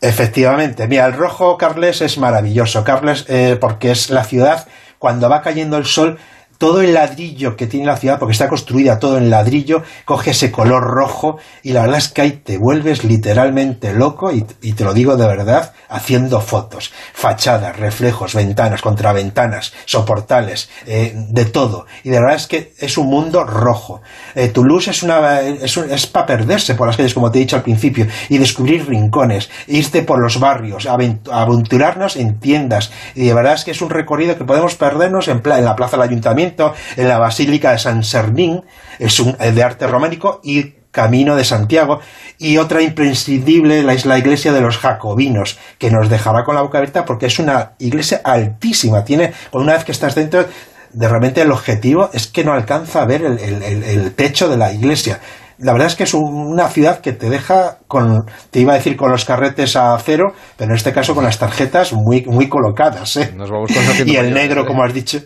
Efectivamente, mira, el rojo, Carles, es maravilloso. Carles, eh, porque es la ciudad, cuando va cayendo el sol, todo el ladrillo que tiene la ciudad, porque está construida todo en ladrillo, coge ese color rojo y la verdad es que ahí te vuelves literalmente loco y, te lo digo de verdad, haciendo fotos, fachadas, reflejos, ventanas, contraventanas, soportales, eh, de todo. Y de verdad es que es un mundo rojo. Eh, Toulouse es, una, es, es para perderse por las calles, como te he dicho al principio, y descubrir rincones, irte por los barrios, aventurarnos en tiendas. Y de verdad es que es un recorrido que podemos perdernos en, en la plaza del ayuntamiento en la Basílica de San Sernín, es un, de arte románico, y Camino de Santiago, y otra imprescindible es la iglesia de los jacobinos, que nos dejará con la boca abierta porque es una iglesia altísima, tiene, una vez que estás dentro, de realmente el objetivo es que no alcanza a ver el techo de la iglesia la verdad es que es una ciudad que te deja con, te iba a decir con los carretes a cero, pero en este caso con las tarjetas muy, muy colocadas, ¿eh? y el negro, como has dicho,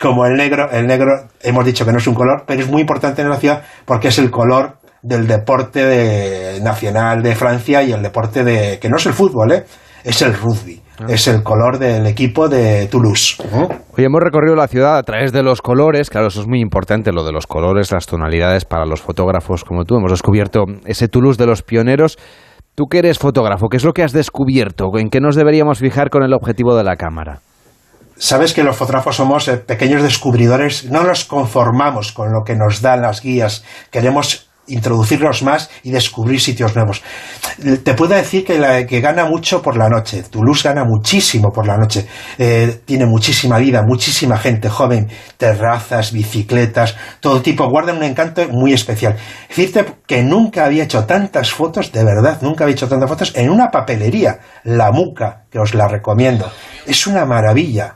como el negro, el negro, hemos dicho que no es un color, pero es muy importante en la ciudad porque es el color del deporte nacional de Francia y el deporte de, que no es el fútbol, ¿eh? es el rugby. Ah. Es el color del equipo de Toulouse. Hoy hemos recorrido la ciudad a través de los colores. Claro, eso es muy importante, lo de los colores, las tonalidades para los fotógrafos como tú. Hemos descubierto ese Toulouse de los pioneros. Tú que eres fotógrafo, ¿qué es lo que has descubierto? ¿En qué nos deberíamos fijar con el objetivo de la cámara? Sabes que los fotógrafos somos eh, pequeños descubridores, no nos conformamos con lo que nos dan las guías, queremos introducirlos más y descubrir sitios nuevos. Te puedo decir que, la, que gana mucho por la noche. Toulouse gana muchísimo por la noche. Eh, tiene muchísima vida, muchísima gente joven, terrazas, bicicletas, todo tipo. Guarda un encanto muy especial. Decirte que nunca había hecho tantas fotos, de verdad, nunca había hecho tantas fotos en una papelería, La Muca, que os la recomiendo. Es una maravilla.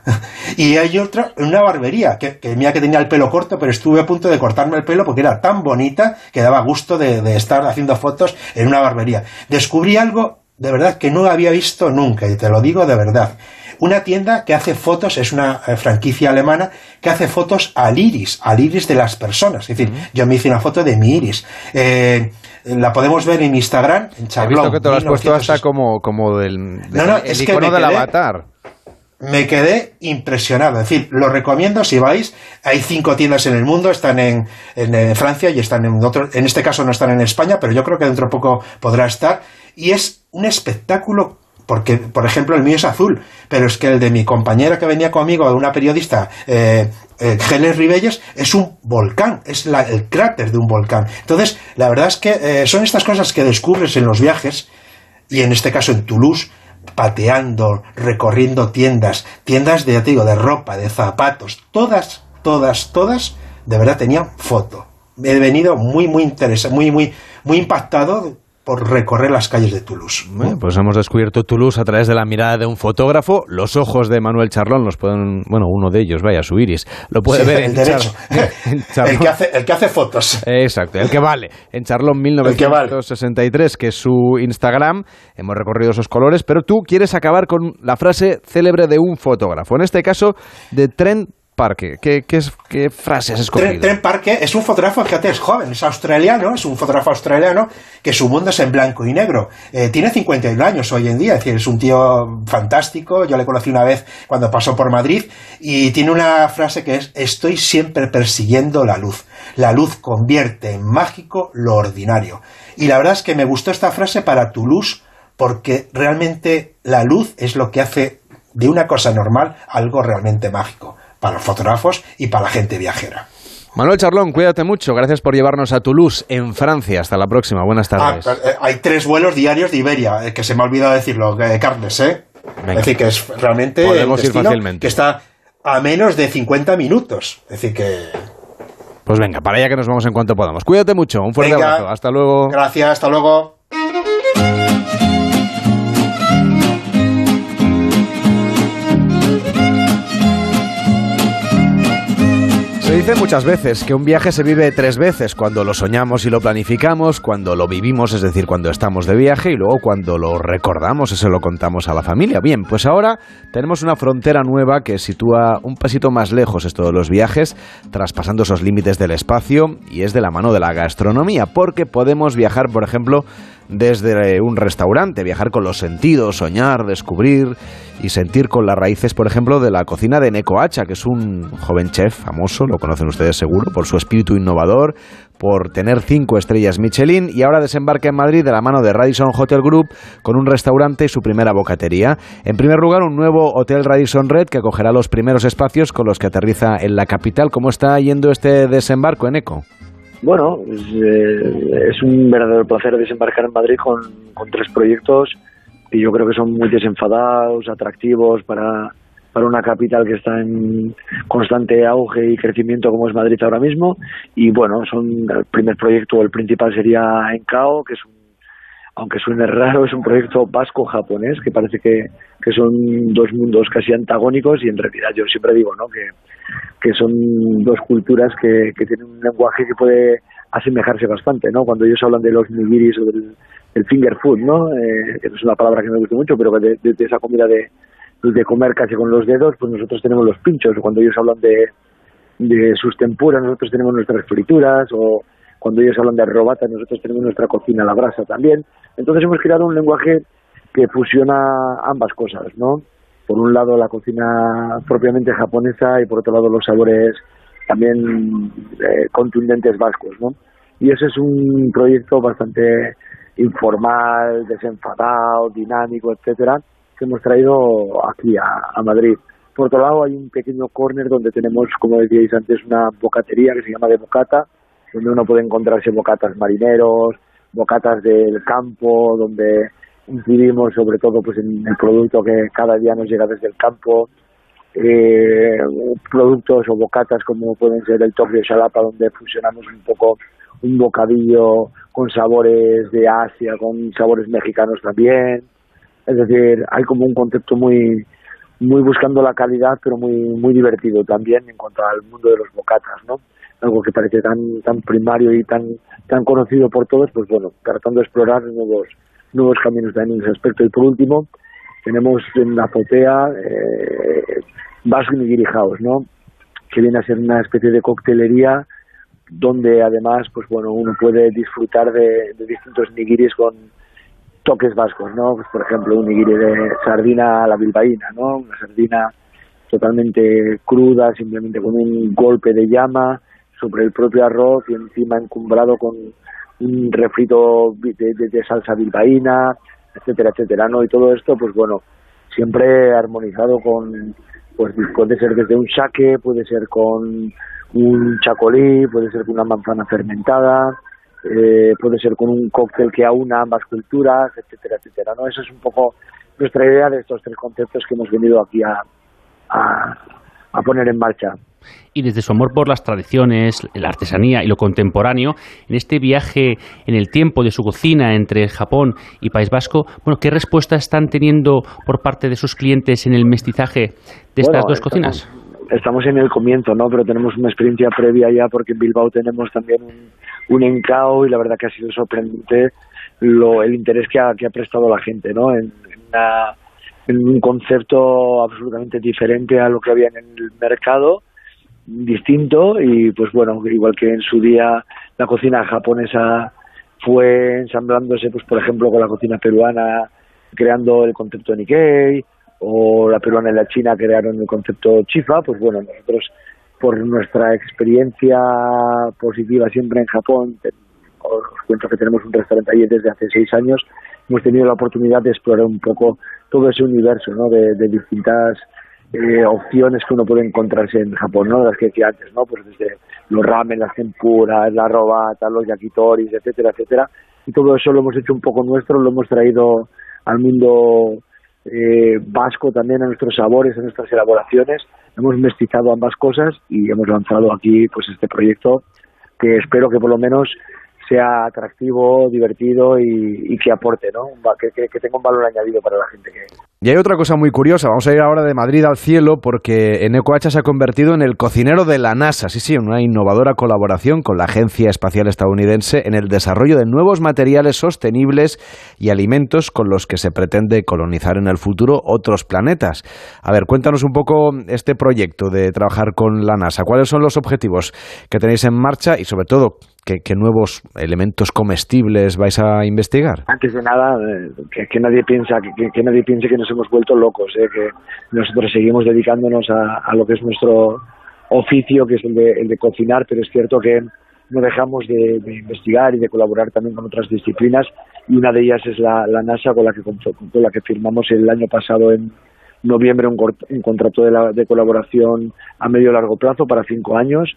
Y hay otra, una barbería, que, que mira que tenía el pelo corto, pero estuve a punto de cortarme el pelo porque era tan bonita que daba gusto de, estar haciendo fotos en una barbería. Descubrí algo de verdad que no había visto nunca, y te lo digo de verdad. Una tienda que hace fotos, es una eh, franquicia alemana, que hace fotos al iris, al iris de las personas. Es decir, yo me hice una foto de mi iris. Eh, la podemos ver en Instagram, en He visto que te lo has puesto hasta como, como del, no, no, es que del avatar me quedé impresionado. Es decir, lo recomiendo si vais. Hay cinco tiendas en el mundo, están en, en, Francia y están en otro. En este caso no están en España, pero yo creo que dentro de poco podrá estar. Y es un espectáculo. Porque, por ejemplo, el mío es azul, pero es que el de mi compañera que venía conmigo, una periodista, eh, eh Ribelles, es un volcán, es el cráter de un volcán. Entonces, la verdad es que eh, son estas cosas que descubres en los viajes, y en este caso en Toulouse, pateando, recorriendo tiendas, tiendas de, digo, de ropa, de zapatos, todas, todas, todas, de verdad tenían foto. He venido muy, muy interesado, muy, muy, muy impactado por recorrer las calles de Toulouse. Bueno, pues hemos descubierto Toulouse a través de la mirada de un fotógrafo. Los ojos de Manuel Charlón los pueden, bueno, uno de ellos, vaya, su iris, lo puede Sí, ver el en, derecho. Char- en Charlón. El que, hace, el que hace fotos. Exacto, el que vale. En Charlón 1963, que es su Instagram, hemos recorrido esos colores, pero tú quieres acabar con la frase célebre de un fotógrafo, en este caso de Trent Parque. ¿Qué, qué, es- qué frase has escogido? Trent, Trent Parker es un fotógrafo, fíjate, es joven, es australiano, es un fotógrafo australiano que su mundo es en blanco y negro. Eh, tiene 51 años hoy en día, es decir, es un tío fantástico. Yo le conocí una vez cuando pasó por Madrid y tiene una frase que es: Estoy siempre persiguiendo la luz. La luz convierte en mágico lo ordinario. Y la verdad es que me gustó esta frase para Toulouse porque realmente la luz es lo que hace de una cosa normal algo realmente mágico para los fotógrafos y para la gente viajera. Manuel Charlón, cuídate mucho. Gracias por llevarnos a Toulouse, en Francia. Hasta la próxima. Buenas Ah, tardes. eh, hay tres vuelos diarios de Iberia, eh, que se me ha olvidado decirlo, eh, Carles, ¿eh? Venga. Es decir, que es realmente Podemos ir fácilmente. que está a menos de 50 minutos. Es decir, que... Pues venga, para allá que nos vamos en cuanto podamos. Cuídate mucho. Un fuerte Venga. abrazo. Hasta luego. Gracias, hasta luego. Dice muchas veces que un viaje se vive tres veces, cuando lo soñamos y lo planificamos, cuando lo vivimos, es decir, cuando estamos de viaje, y luego cuando lo recordamos y se lo contamos a la familia. Bien, pues ahora tenemos una frontera nueva que sitúa un pasito más lejos esto de los viajes, traspasando esos límites del espacio, y es de la mano de la gastronomía, porque podemos viajar, por ejemplo, desde un restaurante, viajar con los sentidos, soñar, descubrir y sentir con las raíces, por ejemplo, de la cocina de Neko Hacha, que es un joven chef famoso, lo conocen ustedes seguro, por su espíritu innovador, por tener cinco estrellas Michelin y ahora desembarca en Madrid de la mano de Radisson Hotel Group con un restaurante y su primera bocatería. En primer lugar, un nuevo Hotel Radisson Red que acogerá los primeros espacios con los que aterriza en la capital. ¿Cómo está yendo este desembarco en Eco? Bueno, es, eh, es un verdadero placer desembarcar en Madrid con, con tres proyectos que yo creo que son muy desenfadados, atractivos para, para una capital que está en constante auge y crecimiento como es Madrid ahora mismo. Y bueno, son el primer proyecto, el principal sería Encao, que es un aunque suene raro, es un proyecto vasco-japonés, que parece que, que son dos mundos casi antagónicos y en realidad yo siempre digo ¿no? que, que son dos culturas que, que tienen un lenguaje que puede asemejarse bastante, ¿no? Cuando ellos hablan de los nigiris o del, finger food, ¿no? Eh, es una palabra que me guste mucho, pero de- de esa comida de, de comer casi con los dedos, pues nosotros tenemos los pinchos. O Cuando ellos hablan de, de sus tempuras, nosotros tenemos nuestras frituras, o cuando ellos hablan de robata, nosotros tenemos nuestra cocina a la brasa también. Entonces hemos creado un lenguaje que fusiona ambas cosas, ¿no? Por un lado la cocina propiamente japonesa y por otro lado los sabores también eh, contundentes vascos, ¿no? Y ese es un proyecto bastante informal, desenfadado, dinámico, etcétera, que hemos traído aquí a, a Madrid. Por otro lado, hay un pequeño corner donde tenemos, como decíais antes, una bocatería que se llama de bocata, donde uno puede encontrarse bocatas marineros, bocatas del campo, donde incidimos sobre todo pues en el producto que cada día nos llega desde el campo, eh, productos o bocatas como pueden ser el toque de Xalapa, donde fusionamos un poco un bocadillo con sabores de Asia, con sabores mexicanos también. Es decir, hay como un concepto muy muy buscando la calidad, pero muy muy divertido también en cuanto al mundo de los bocatas, ¿no? Algo que parece tan tan primario y tan tan conocido por todos, pues bueno, tratando de explorar nuevos nuevos caminos también en ese aspecto. Y por último, tenemos en la azotea eh, ¿no? Que viene a ser una especie de coctelería donde además, pues bueno, uno puede disfrutar de, de distintos nigiris con toques vascos, ¿no? Pues por ejemplo, un nigiri de sardina a la bilbaína, ¿no? Una sardina totalmente cruda, simplemente con un golpe de llama sobre el propio arroz y encima encumbrado con refrito de, de- salsa bilbaína, etcétera, etcétera, ¿no? Y todo esto, pues bueno, siempre armonizado con, pues puede ser desde un saque, puede ser con un chacolí, puede ser con una manzana fermentada, eh, puede ser con un cóctel que aúna ambas culturas, etcétera, etcétera, ¿no? Esa es un poco nuestra idea de estos tres conceptos que hemos venido aquí a, a, a poner en marcha. Y desde su amor por las tradiciones, la artesanía y lo contemporáneo, en este viaje en el tiempo de su cocina entre Japón y País Vasco, bueno, ¿qué respuesta están teniendo por parte de sus clientes en el mestizaje de estas dos cocinas? Estamos en el comienzo, ¿no? Pero tenemos una experiencia previa ya porque en Bilbao tenemos también un, un encao y la verdad que ha sido sorprendente lo, el interés que ha, que ha prestado la gente, ¿no? En, en un concepto absolutamente diferente a lo que había en el mercado distinto y pues bueno, igual que en su día la cocina japonesa fue ensamblándose pues por ejemplo con la cocina peruana creando el concepto Nikkei o la peruana y la china crearon el concepto chifa, pues bueno, nosotros por nuestra experiencia positiva siempre en Japón, os cuento que tenemos un restaurante allí desde hace seis años, hemos tenido la oportunidad de explorar un poco todo ese universo ¿no? de, de distintas eh, opciones que uno puede encontrarse en Japón, ¿no? Las que decía antes, ¿no? Pues desde los ramen, las tempuras, la robata, los yakitoris, etcétera, etcétera. Y todo eso lo hemos hecho un poco nuestro, lo hemos traído al mundo eh, vasco también, a nuestros sabores, a nuestras elaboraciones. Hemos mestizado ambas cosas y hemos lanzado aquí pues este proyecto que espero que por lo menos sea atractivo, divertido y, que aporte, ¿no? Que, tenga un valor añadido para la gente que, y hay otra cosa muy curiosa, vamos a ir ahora de Madrid al cielo porque Enecoacha se ha convertido en el cocinero de la NASA, sí, sí, una innovadora colaboración con la Agencia Espacial Estadounidense en el desarrollo de nuevos materiales sostenibles y alimentos con los que se pretende colonizar en el futuro otros planetas. A ver, cuéntanos un poco este proyecto de trabajar con la NASA, cuáles son los objetivos que tenéis en marcha y sobre todo ¿Qué, nuevos elementos comestibles vais a investigar? Antes de nada, eh, que, nadie piensa que, nadie piense que nos hemos vuelto locos, eh, que nosotros seguimos dedicándonos a, lo que es nuestro oficio, que es el de, cocinar, pero es cierto que no dejamos de, investigar y de colaborar también con otras disciplinas y una de ellas es la, NASA con la que con la que firmamos el año pasado en noviembre un, un contrato de, de colaboración a medio largo plazo para cinco años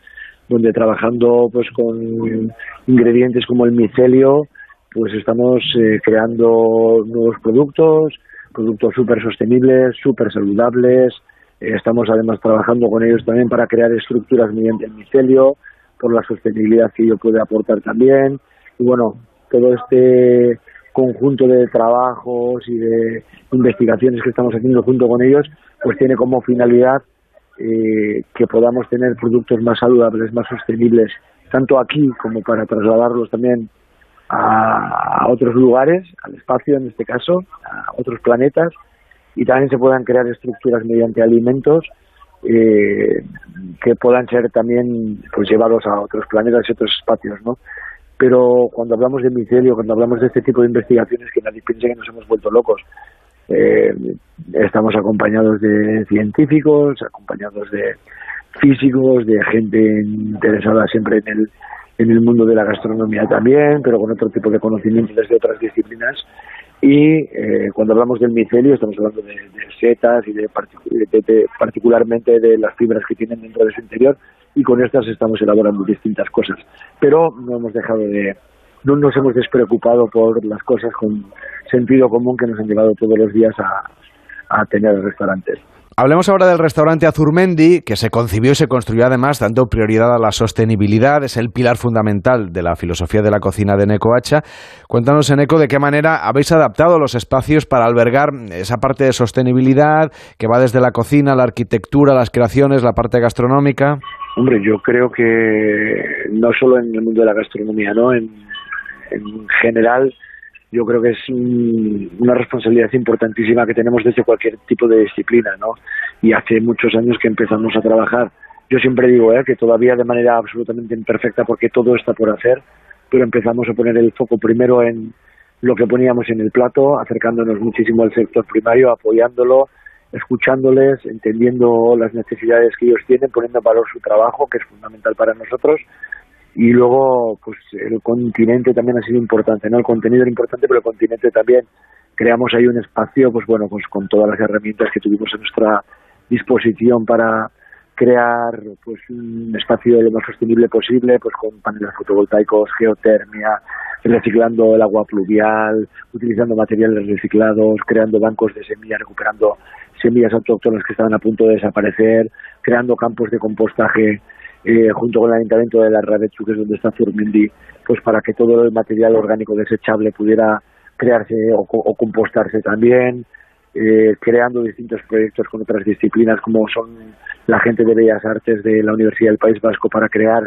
donde trabajando pues con ingredientes como el micelio, pues estamos eh, creando nuevos productos, productos súper sostenibles, súper saludables. Eh, estamos además trabajando con ellos también para crear estructuras mediante el micelio, por la sostenibilidad que ello puede aportar también. Y bueno, todo este conjunto de trabajos y de investigaciones que estamos haciendo junto con ellos, pues tiene como finalidad eh, que podamos tener productos más saludables, más sostenibles, tanto aquí como para trasladarlos también a, otros lugares, al espacio en este caso, a otros planetas, y también se puedan crear estructuras mediante alimentos eh, que puedan ser también pues llevados a otros planetas y otros espacios, ¿no? Pero cuando hablamos de micelio, cuando hablamos de este tipo de investigaciones, que nadie piense que nos hemos vuelto locos. Eh, estamos acompañados de científicos, acompañados de físicos, de gente interesada siempre en el, en el mundo de la gastronomía también, pero con otro tipo de conocimientos desde otras disciplinas. Y eh, cuando hablamos del micelio, estamos hablando de, setas y de, particularmente de las fibras que tienen dentro de su interior, y con estas estamos elaborando distintas cosas. Pero no hemos dejado de, no nos hemos despreocupado por las cosas con sentido común que nos han llevado todos los días a, a tener restaurantes. Hablemos ahora del restaurante Azurmendi, que se concibió y se construyó además dando prioridad a la sostenibilidad, es el pilar fundamental de la filosofía de la cocina de Necoacha. Cuéntanos, Eneco, de qué manera habéis adaptado los espacios para albergar esa parte de sostenibilidad que va desde la cocina, la arquitectura, las creaciones, la parte gastronómica. Hombre, yo creo que no solo en el mundo de la gastronomía, ¿no? En, en general, yo creo que es una responsabilidad importantísima que tenemos desde cualquier tipo de disciplina, ¿no? Y hace muchos años que empezamos a trabajar. Yo siempre digo ¿eh? que todavía de manera absolutamente imperfecta porque todo está por hacer, pero empezamos a poner el foco primero en lo que poníamos en el plato, acercándonos muchísimo al sector primario, apoyándolo, escuchándoles, entendiendo las necesidades que ellos tienen, poniendo en valor su trabajo, que es fundamental para nosotros, y luego pues el continente también ha sido importante no el contenido era importante pero el continente también creamos ahí un espacio pues bueno pues con todas las herramientas que tuvimos a nuestra disposición para crear pues un espacio lo más sostenible posible pues con paneles fotovoltaicos geotermia reciclando el agua pluvial, utilizando materiales reciclados, creando bancos de semillas, recuperando semillas autóctonas que estaban a punto de desaparecer, creando campos de compostaje eh, junto con el ayuntamiento de la Rabechu, que es donde está Zurmindi, pues para que todo el material orgánico desechable pudiera crearse o, o compostarse también, eh, creando distintos proyectos con otras disciplinas como son la gente de Bellas Artes de la Universidad del País Vasco para crear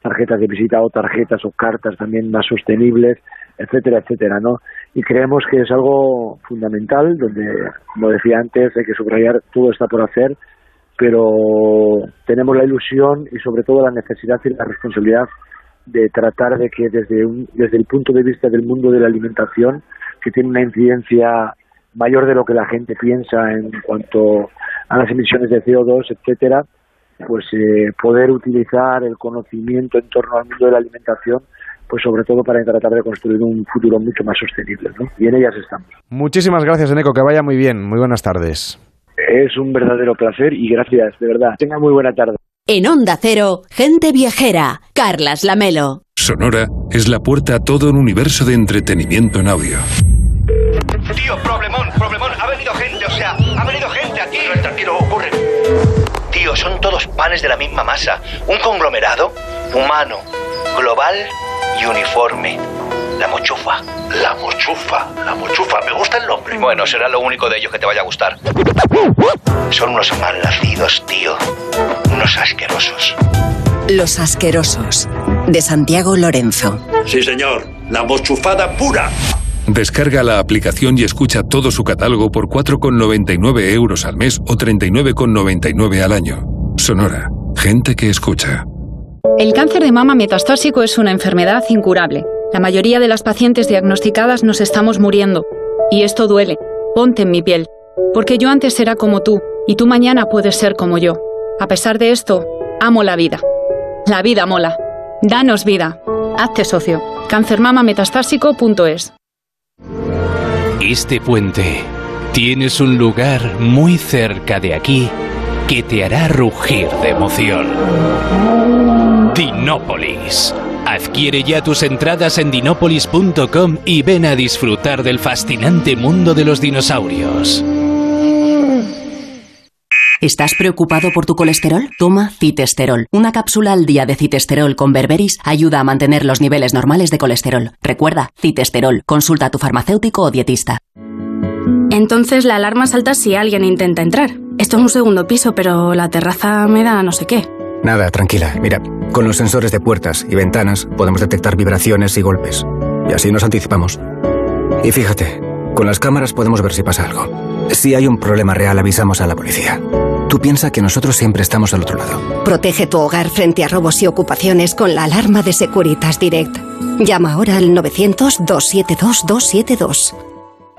tarjetas de visita o tarjetas o cartas también más sostenibles, etcétera, etcétera, ¿no? Y creemos que es algo fundamental, donde, como decía antes, hay que subrayar, todo está por hacer, pero tenemos la ilusión y sobre todo la necesidad y la responsabilidad de tratar de que desde, un, desde el punto de vista del mundo de la alimentación, que tiene una incidencia mayor de lo que la gente piensa en cuanto a las emisiones de CO2, etcétera, pues eh, poder utilizar el conocimiento en torno al mundo de la alimentación pues sobre todo para tratar de construir un futuro mucho más sostenible, ¿no? Y en ellas estamos. Muchísimas gracias, Eneco, que vaya muy bien. Muy buenas tardes. Es un verdadero placer y gracias, de verdad. Tenga muy buena tarde. En Onda Cero, gente viajera, Carlas Lamelo. Sonora es la puerta a todo un universo de entretenimiento en audio. Tío, problemón, problemón. Ha venido gente, o sea, ha venido gente aquí. Pero tranquilo, ocurre. Tío, son todos panes de la misma masa. Un conglomerado humano, global y uniforme. La mochufa. La mochufa. La mochufa. Me gusta el nombre. Bueno, será lo único de ellos que te vaya a gustar. Son unos malnacidos, tío. Unos asquerosos. Los asquerosos. De Santiago Lorenzo. Sí, señor. La mochufada pura. Descarga la aplicación y escucha todo su catálogo por 4,99 euros al mes o 39,99 al año. Sonora. Gente que escucha. El cáncer de mama metastásico es una enfermedad incurable. La mayoría de las pacientes diagnosticadas nos estamos muriendo. Y esto duele. Ponte en mi piel. Porque yo antes era como tú, y tú mañana puedes ser como yo. A pesar de esto, amo la vida. La vida mola. Danos vida. Hazte socio. Cancermamametastásico.es Este puente tienes un lugar muy cerca de aquí que te hará rugir de emoción. Dinópolis. Adquiere ya tus entradas en dinópolis.com y ven a disfrutar del fascinante mundo de los dinosaurios. ¿Estás preocupado por tu colesterol? Toma citesterol. Una cápsula al día de citesterol con berberis ayuda a mantener los niveles normales de colesterol. Recuerda, citesterol. Consulta a tu farmacéutico o dietista. Entonces la alarma salta si alguien intenta entrar. Esto es un segundo piso, pero la terraza me da no sé qué. Nada, tranquila. Mira, con los sensores de puertas y ventanas podemos detectar vibraciones y golpes. Y así nos anticipamos. Y fíjate, con las cámaras podemos ver si pasa algo. Si hay un problema real, avisamos a la policía. Tú piensa que nosotros siempre estamos al otro lado. Protege tu hogar frente a robos y ocupaciones con la alarma de Securitas Direct. Llama ahora al 900-272-272.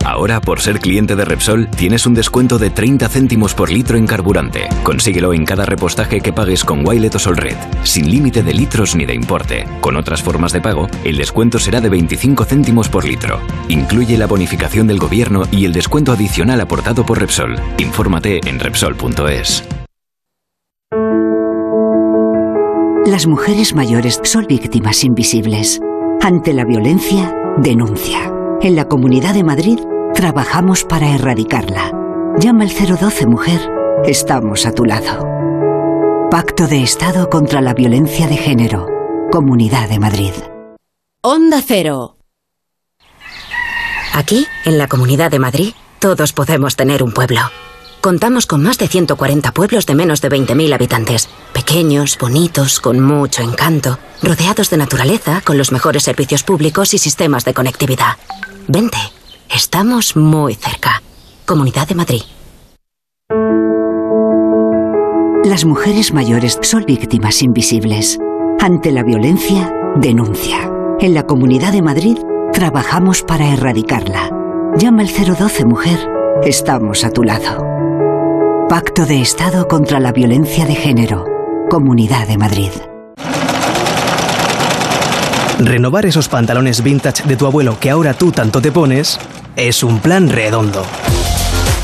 Ahora, por ser cliente de Repsol, tienes un descuento de 30 céntimos por litro en carburante. Consíguelo en cada repostaje que pagues con Wilet o Solred, sin límite de litros ni de importe. Con otras formas de pago, el descuento será de 25 céntimos por litro. Incluye la bonificación del gobierno y el descuento adicional aportado por Repsol. Infórmate en Repsol.es. Las mujeres mayores son víctimas invisibles. Ante la violencia, denuncia. En la Comunidad de Madrid trabajamos para erradicarla. Llama al 012 Mujer. Estamos a tu lado. Pacto de Estado contra la Violencia de Género. Comunidad de Madrid. Onda Cero. Aquí, en la Comunidad de Madrid, todos podemos tener un pueblo. Contamos con más de 140 pueblos de menos de 20.000 habitantes. Pequeños, bonitos, con mucho encanto, rodeados de naturaleza, con los mejores servicios públicos y sistemas de conectividad. Vente, estamos muy cerca. Comunidad de Madrid. Las mujeres mayores son víctimas invisibles. Ante la violencia, denuncia. En la Comunidad de Madrid trabajamos para erradicarla. Llama al 012 Mujer. Estamos a tu lado. Pacto de Estado contra la Violencia de Género. Comunidad de Madrid. Renovar esos pantalones vintage de tu abuelo que ahora tú tanto te pones es un plan redondo.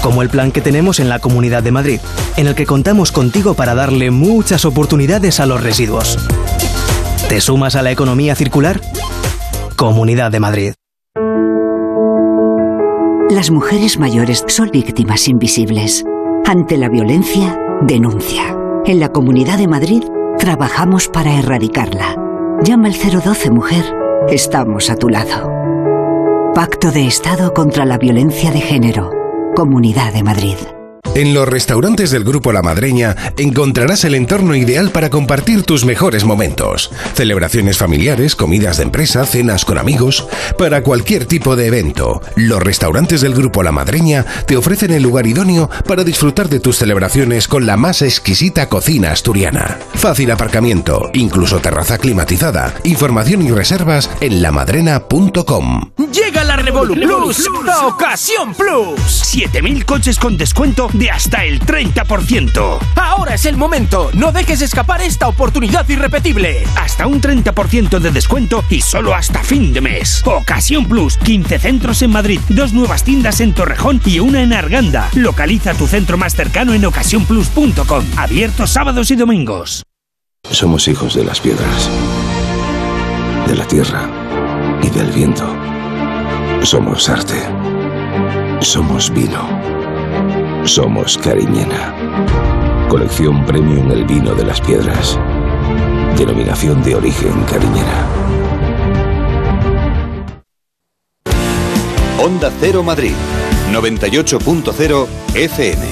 Como el plan que tenemos en la Comunidad de Madrid, en el que contamos contigo para darle muchas oportunidades a los residuos. ¿Te sumas a la economía circular? Comunidad de Madrid. Las mujeres mayores son víctimas invisibles. Ante la violencia, denuncia. En la Comunidad de Madrid trabajamos para erradicarla. Llama al 012 Mujer. Estamos a tu lado. Pacto de Estado contra la Violencia de Género. Comunidad de Madrid. En los restaurantes del Grupo La Madreña encontrarás el entorno ideal para compartir tus mejores momentos. Celebraciones familiares, comidas de empresa, cenas con amigos. Para cualquier tipo de evento, los restaurantes del Grupo La Madreña te ofrecen el lugar idóneo para disfrutar de tus celebraciones con la más exquisita cocina asturiana. Fácil aparcamiento, incluso terraza climatizada. Información y reservas en lamadrena.com. Llega la Revolu Plus, la ocasión Plus. 7000 coches con descuento de hasta el 30%. Ahora es el momento. No dejes escapar esta oportunidad irrepetible. Hasta un 30% de descuento y solo hasta fin de mes. Ocasión Plus, 15 centros en Madrid, dos nuevas tiendas en Torrejón y una en Arganda. Localiza tu centro más cercano en ocasiónplus.com. Abierto sábados y domingos. Somos hijos de las piedras, de la tierra y del viento. Somos arte. Somos vino. Somos Cariñena. Colección Premium El Vino de las Piedras. Denominación de origen Cariñena. Onda Cero Madrid, 98.0 FM.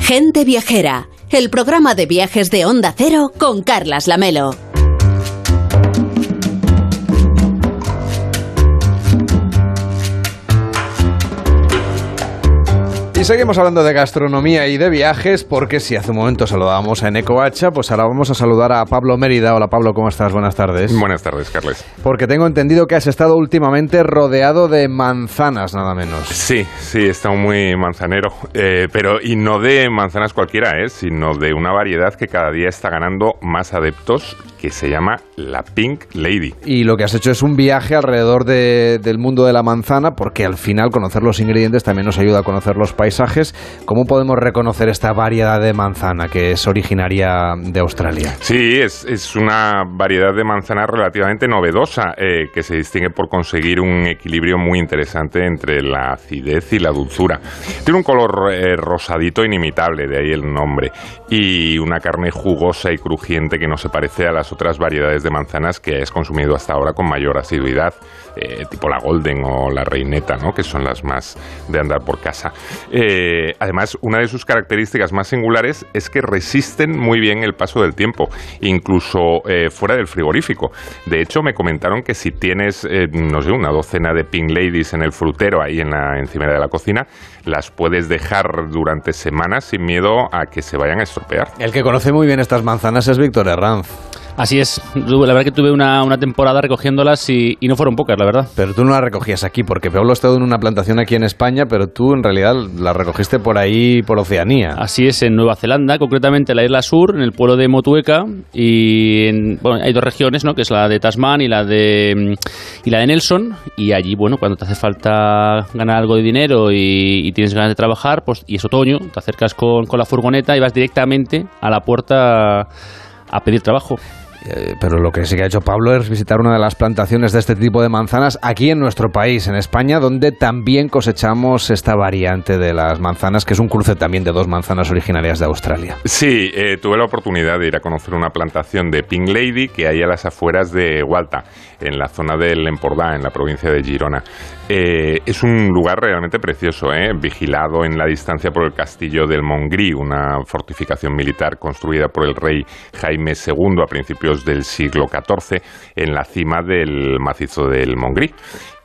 Gente Viajera, el programa de viajes de Onda Cero con Carlas Lamelo. Y seguimos hablando de gastronomía y de viajes, porque si hace un momento saludábamos a Eneco Hacha, pues ahora vamos a saludar a Pablo Mérida. Hola Pablo, ¿cómo estás? Buenas tardes. Buenas tardes, Carles. Porque tengo entendido que has estado últimamente rodeado de manzanas, nada menos. Sí, sí, he estado muy manzanero, eh, pero y no de manzanas cualquiera, ¿eh? sino de una variedad que cada día está ganando más adeptos, que se llama la Pink Lady. Y lo que has hecho es un viaje alrededor de- del mundo de la manzana, porque al final conocer los ingredientes también nos ayuda a conocer los ¿Cómo podemos reconocer esta variedad de manzana que es originaria de Australia? Sí, es, es una variedad de manzana relativamente novedosa, eh, que se distingue por conseguir un equilibrio muy interesante entre la acidez y la dulzura. Tiene un color eh, rosadito inimitable, de ahí el nombre, y una carne jugosa y crujiente que no se parece a las otras variedades de manzanas que has consumido hasta ahora con mayor asiduidad, eh, tipo la Golden o la Reineta, ¿no? que son las más de andar por casa. Además, una de sus características más singulares es que resisten muy bien el paso del tiempo, incluso eh, fuera del frigorífico. De hecho, me comentaron que si tienes, eh, no sé, una docena de Pink Ladies en el frutero, ahí en la encimera de la cocina, las puedes dejar durante semanas sin miedo a que se vayan a estropear. El que conoce muy bien estas manzanas es Víctor Herranz. Así es. La verdad que tuve una, una temporada recogiéndolas y, y no fueron pocas, la verdad. Pero tú no las recogías aquí, porque Pablo ha estado en una plantación aquí en España, pero tú en realidad las recogiste por ahí, por Oceanía. Así es, en Nueva Zelanda, concretamente en la isla sur, en el pueblo de Motueka, y en- bueno, hay dos regiones, ¿no? que es la de Tasman y la de mm, y la de Nelson, y allí, bueno, cuando te hace falta ganar algo de dinero y, y tienes ganas de trabajar, pues y es otoño, te acercas con, con la furgoneta y vas directamente a la puerta a pedir trabajo. Eh, pero lo que sí que ha hecho Pablo es visitar una de las plantaciones de este tipo de manzanas aquí en nuestro país, en España, donde también cosechamos esta variante de las manzanas, que es un cruce también de dos manzanas originarias de Australia. Sí, eh, tuve la oportunidad de ir a conocer una plantación de Pink Lady que hay a las afueras de Gualta, en la zona del Empordà, en la provincia de Girona. Eh, es un lugar realmente precioso, vigilado en la distancia por el castillo del Montgrí, una fortificación militar construida por el rey Jaime II a principios del siglo XIV en la cima del macizo del Montgrí.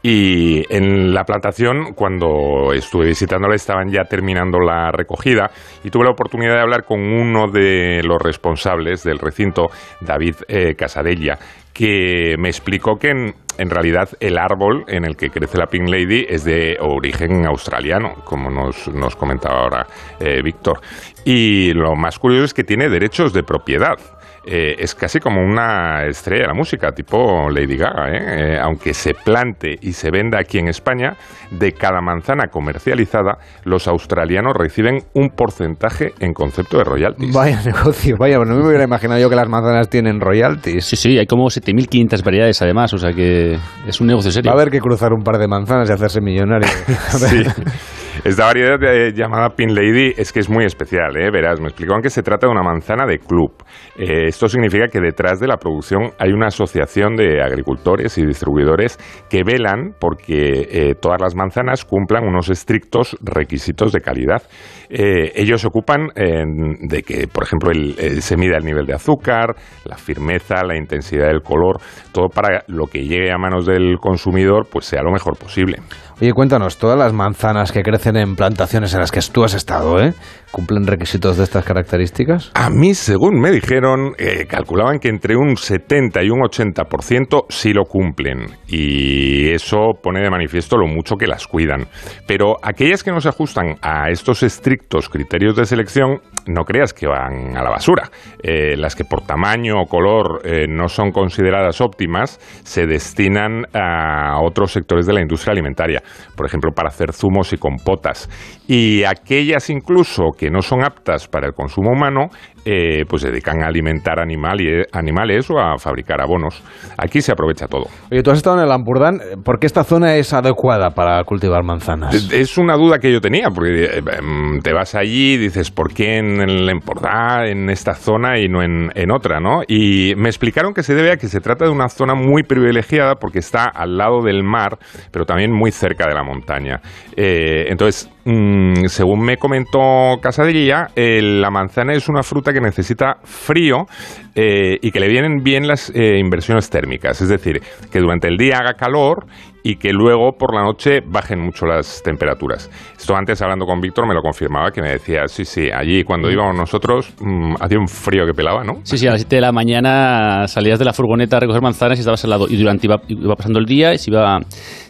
Y en la plantación, cuando estuve visitándola, estaban ya terminando la recogida y tuve la oportunidad de hablar con uno de los responsables del recinto, David eh, Casadella, que me explicó que en, en realidad el árbol en el que crece la Pink Lady es de origen australiano, como nos, nos comentaba ahora eh, Víctor. Y lo más curioso es que tiene derechos de propiedad. Eh, es casi como una estrella de la música, tipo Lady Gaga. ¿eh? Eh, aunque se plante y se venda aquí en España, de cada manzana comercializada, los australianos reciben un porcentaje en concepto de royalties. Vaya negocio, vaya, no me hubiera imaginado yo que las manzanas tienen royalties. Sí, sí, hay como 7.500 variedades además, o sea que es un negocio serio. Va a haber que cruzar un par de manzanas y hacerse millonario. sí. Esta variedad eh, llamada Pin Lady es que es muy especial, ¿eh? verás, me explicaban que se trata de una manzana de club. Eh, esto significa que detrás de la producción hay una asociación de agricultores y distribuidores que velan porque eh, todas las manzanas cumplan unos estrictos requisitos de calidad. Ellos se ocupan de que, por ejemplo, el- se mida el nivel de azúcar, la firmeza, la intensidad del color, todo para lo que llegue a manos del consumidor pues sea lo mejor posible. Oye, cuéntanos, todas las manzanas que crecen en plantaciones en las que tú has estado, ¿eh? ¿Cumplen requisitos de estas características? A mí, según me dijeron, eh, calculaban que entre un 70 y un 80% sí lo cumplen. Y eso pone de manifiesto lo mucho que las cuidan. Pero aquellas que no se ajustan a estos estrictos criterios de selección, no creas que van a la basura. Eh, las que por tamaño o color eh, no son consideradas óptimas, se destinan a otros sectores de la industria alimentaria. Por ejemplo, para hacer zumos y compotas. Y aquellas incluso que no son aptas para el consumo humano, eh, pues se dedican a alimentar animal y- animales o a fabricar abonos. Aquí se aprovecha todo. Oye, tú has estado en el Ampurdán, ¿por qué esta zona es adecuada para cultivar manzanas? Es- una duda que yo tenía, porque eh, em, te vas allí y dices, ¿por qué en el Empordà, en esta zona y no en, en otra? ¿no? Y me explicaron que se debe a que se trata de una zona muy privilegiada porque está al lado del mar, pero también muy cerca de la montaña. Eh, entonces, mm, según me comentó Casadilla, eh, la manzana es una fruta que necesita frío eh, y que le vienen bien las eh, inversiones térmicas, es decir, que durante el día haga calor y que luego por la noche bajen mucho las temperaturas. Esto antes hablando con Víctor me lo confirmaba, que me decía, sí, sí, allí cuando íbamos nosotros mm, hacía un frío que pelaba, ¿no? Sí, sí, a las 7 de la mañana salías de la furgoneta a recoger manzanas y estabas al lado. Y durante iba, iba pasando el día y se iba,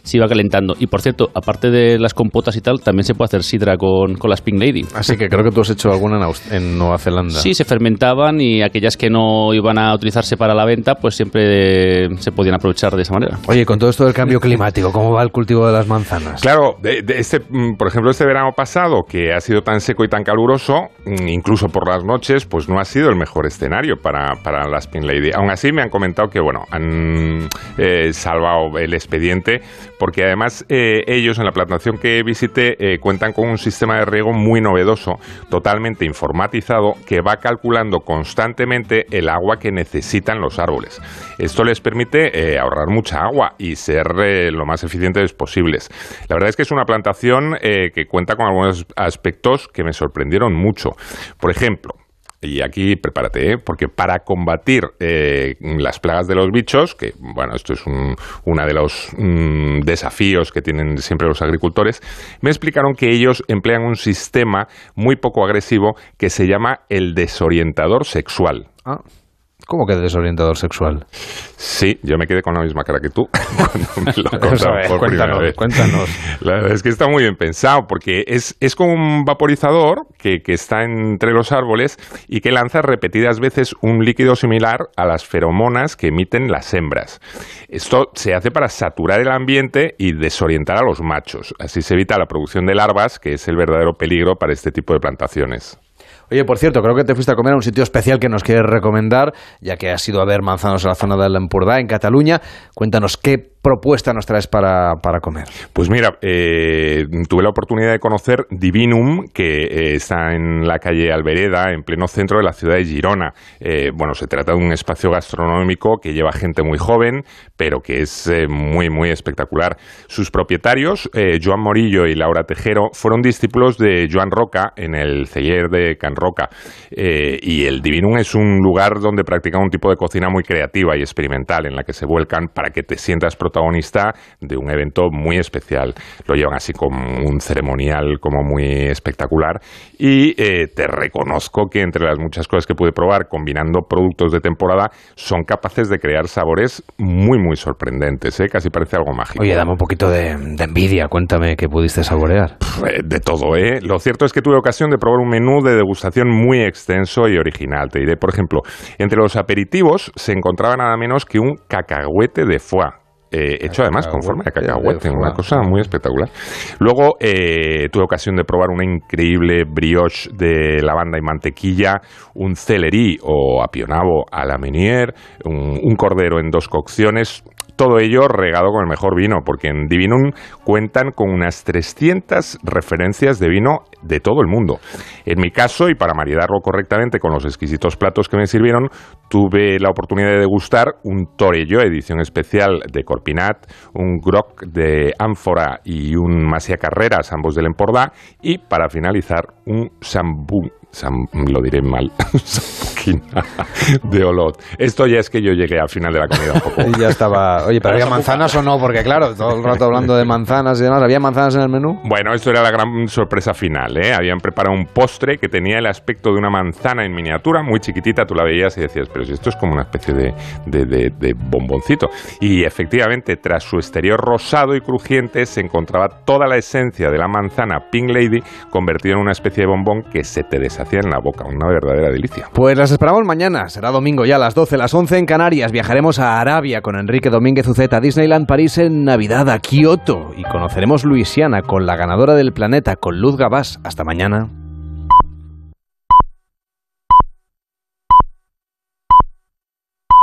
se iba calentando. Y por cierto, aparte de las compotas y tal, también se puede hacer sidra con, con las Pink Lady. Así que creo que tú has hecho alguna en, en Nueva Zelanda. Sí, se fermentaban y aquellas que no iban a utilizarse para la venta, pues siempre se podían aprovechar de esa manera. Oye, con todo esto del cambio climático, ¿cómo va el cultivo de las manzanas? Claro, de, de este, mm, por ejemplo, este verano pasado, que ha sido tan seco y tan caluroso, mm, incluso por las noches, pues no ha sido el mejor escenario para, para las Pin Lady. Aún así, me han comentado que, bueno, han eh, salvado el expediente, porque además eh, ellos en la plantación que visité eh, cuentan con un sistema de riego muy novedoso, totalmente informatizado, que va calculando constantemente el agua que necesitan los árboles. Esto les permite eh, ahorrar mucha agua y ser eh, lo más eficientes posibles. La verdad es que es una plantación eh, que cuenta con algunos aspectos que me sorprendieron mucho. Por ejemplo, y aquí prepárate, ¿eh? porque para combatir las plagas de los bichos, que bueno, esto es un, uno de los mm, desafíos que tienen siempre los agricultores, me explicaron que ellos emplean un sistema muy poco agresivo que se llama el desorientador sexual. Ah, ¿Cómo que desorientador sexual? Sí, yo me quedé con la misma cara que tú cuando me lo contaron primera cuéntanos, vez. cuéntanos. La verdad es que está muy bien pensado porque es, es como un vaporizador que, que está entre los árboles y que lanza repetidas veces un líquido similar a las feromonas que emiten las hembras. Esto se hace para saturar el ambiente y desorientar a los machos. Así se evita la producción de larvas, que es el verdadero peligro para este tipo de plantaciones. Oye, por cierto, creo que te fuiste a comer a un sitio especial que nos quieres recomendar, ya que has ido a ver manzanos en la zona del Empordà, en Cataluña. Cuéntanos qué propuesta nos traes para, para comer. Pues mira, eh, tuve la oportunidad de conocer Divinum, que eh, está en la calle Albereda, en pleno centro de la ciudad de Girona. Eh, bueno, se trata de un espacio gastronómico que lleva gente muy joven, pero que es muy, muy espectacular. Sus propietarios, Joan Morillo y Laura Tejero, fueron discípulos de Joan Roca en el celler de Can Roca. Y el Divinum es un lugar donde practican un tipo de cocina muy creativa y experimental, en la que se vuelcan para que te sientas protagonista protagonista de un evento muy especial. Lo llevan así como un ceremonial como muy espectacular y eh, te reconozco que entre las muchas cosas que pude probar combinando productos de temporada son capaces de crear sabores muy muy sorprendentes, ¿eh? casi parece algo mágico. Oye, dame un poquito de, envidia, cuéntame qué pudiste saborear. Eh, de todo, ¿eh? Lo cierto es que tuve ocasión de probar un menú de degustación muy extenso y original. Te diré, por ejemplo, entre los aperitivos se encontraba nada menos que un cacahuete de foie eh, hecho además con forma de cacahuete, una cosa muy espectacular. Luego eh, tuve ocasión de probar una increíble brioche de lavanda y mantequilla, un celerí o apionavo a la menier, un cordero en dos cocciones, todo ello regado con el mejor vino, porque en Divinum cuentan con unas 300 referencias de vino de todo el mundo. En mi caso, y para maridarlo correctamente con los exquisitos platos que me sirvieron, tuve la oportunidad de degustar un Torello, edición especial de Corpinat, un Groc de ánfora y un Masia Carreras, ambos del Empordà, y para finalizar, un Sambú lo diré mal, de Olot. Esto ya es que yo llegué al final de la comida un poco. Y ya estaba. Oye, pero había manzanas o no, porque claro, todo el rato hablando de manzanas y demás, ¿había manzanas en el menú? Bueno, esto era la gran sorpresa final, ¿eh? Habían preparado un postre que tenía el aspecto de una manzana en miniatura, muy chiquitita, tú la veías y decías, pero si esto es como una especie de, de, de bomboncito. Y efectivamente, tras su exterior rosado y crujiente, se encontraba toda la esencia de la manzana Pink Lady convertida en una de bombón que se te deshacía en la boca, una verdadera delicia. Pues las esperamos mañana, será domingo ya a las 12, las 11 en Canarias. Viajaremos a Arabia con Enrique Domínguez Uceta, Disneyland París en Navidad, a Kioto y conoceremos Luisiana con la ganadora del planeta, con Luz Gabás. Hasta mañana.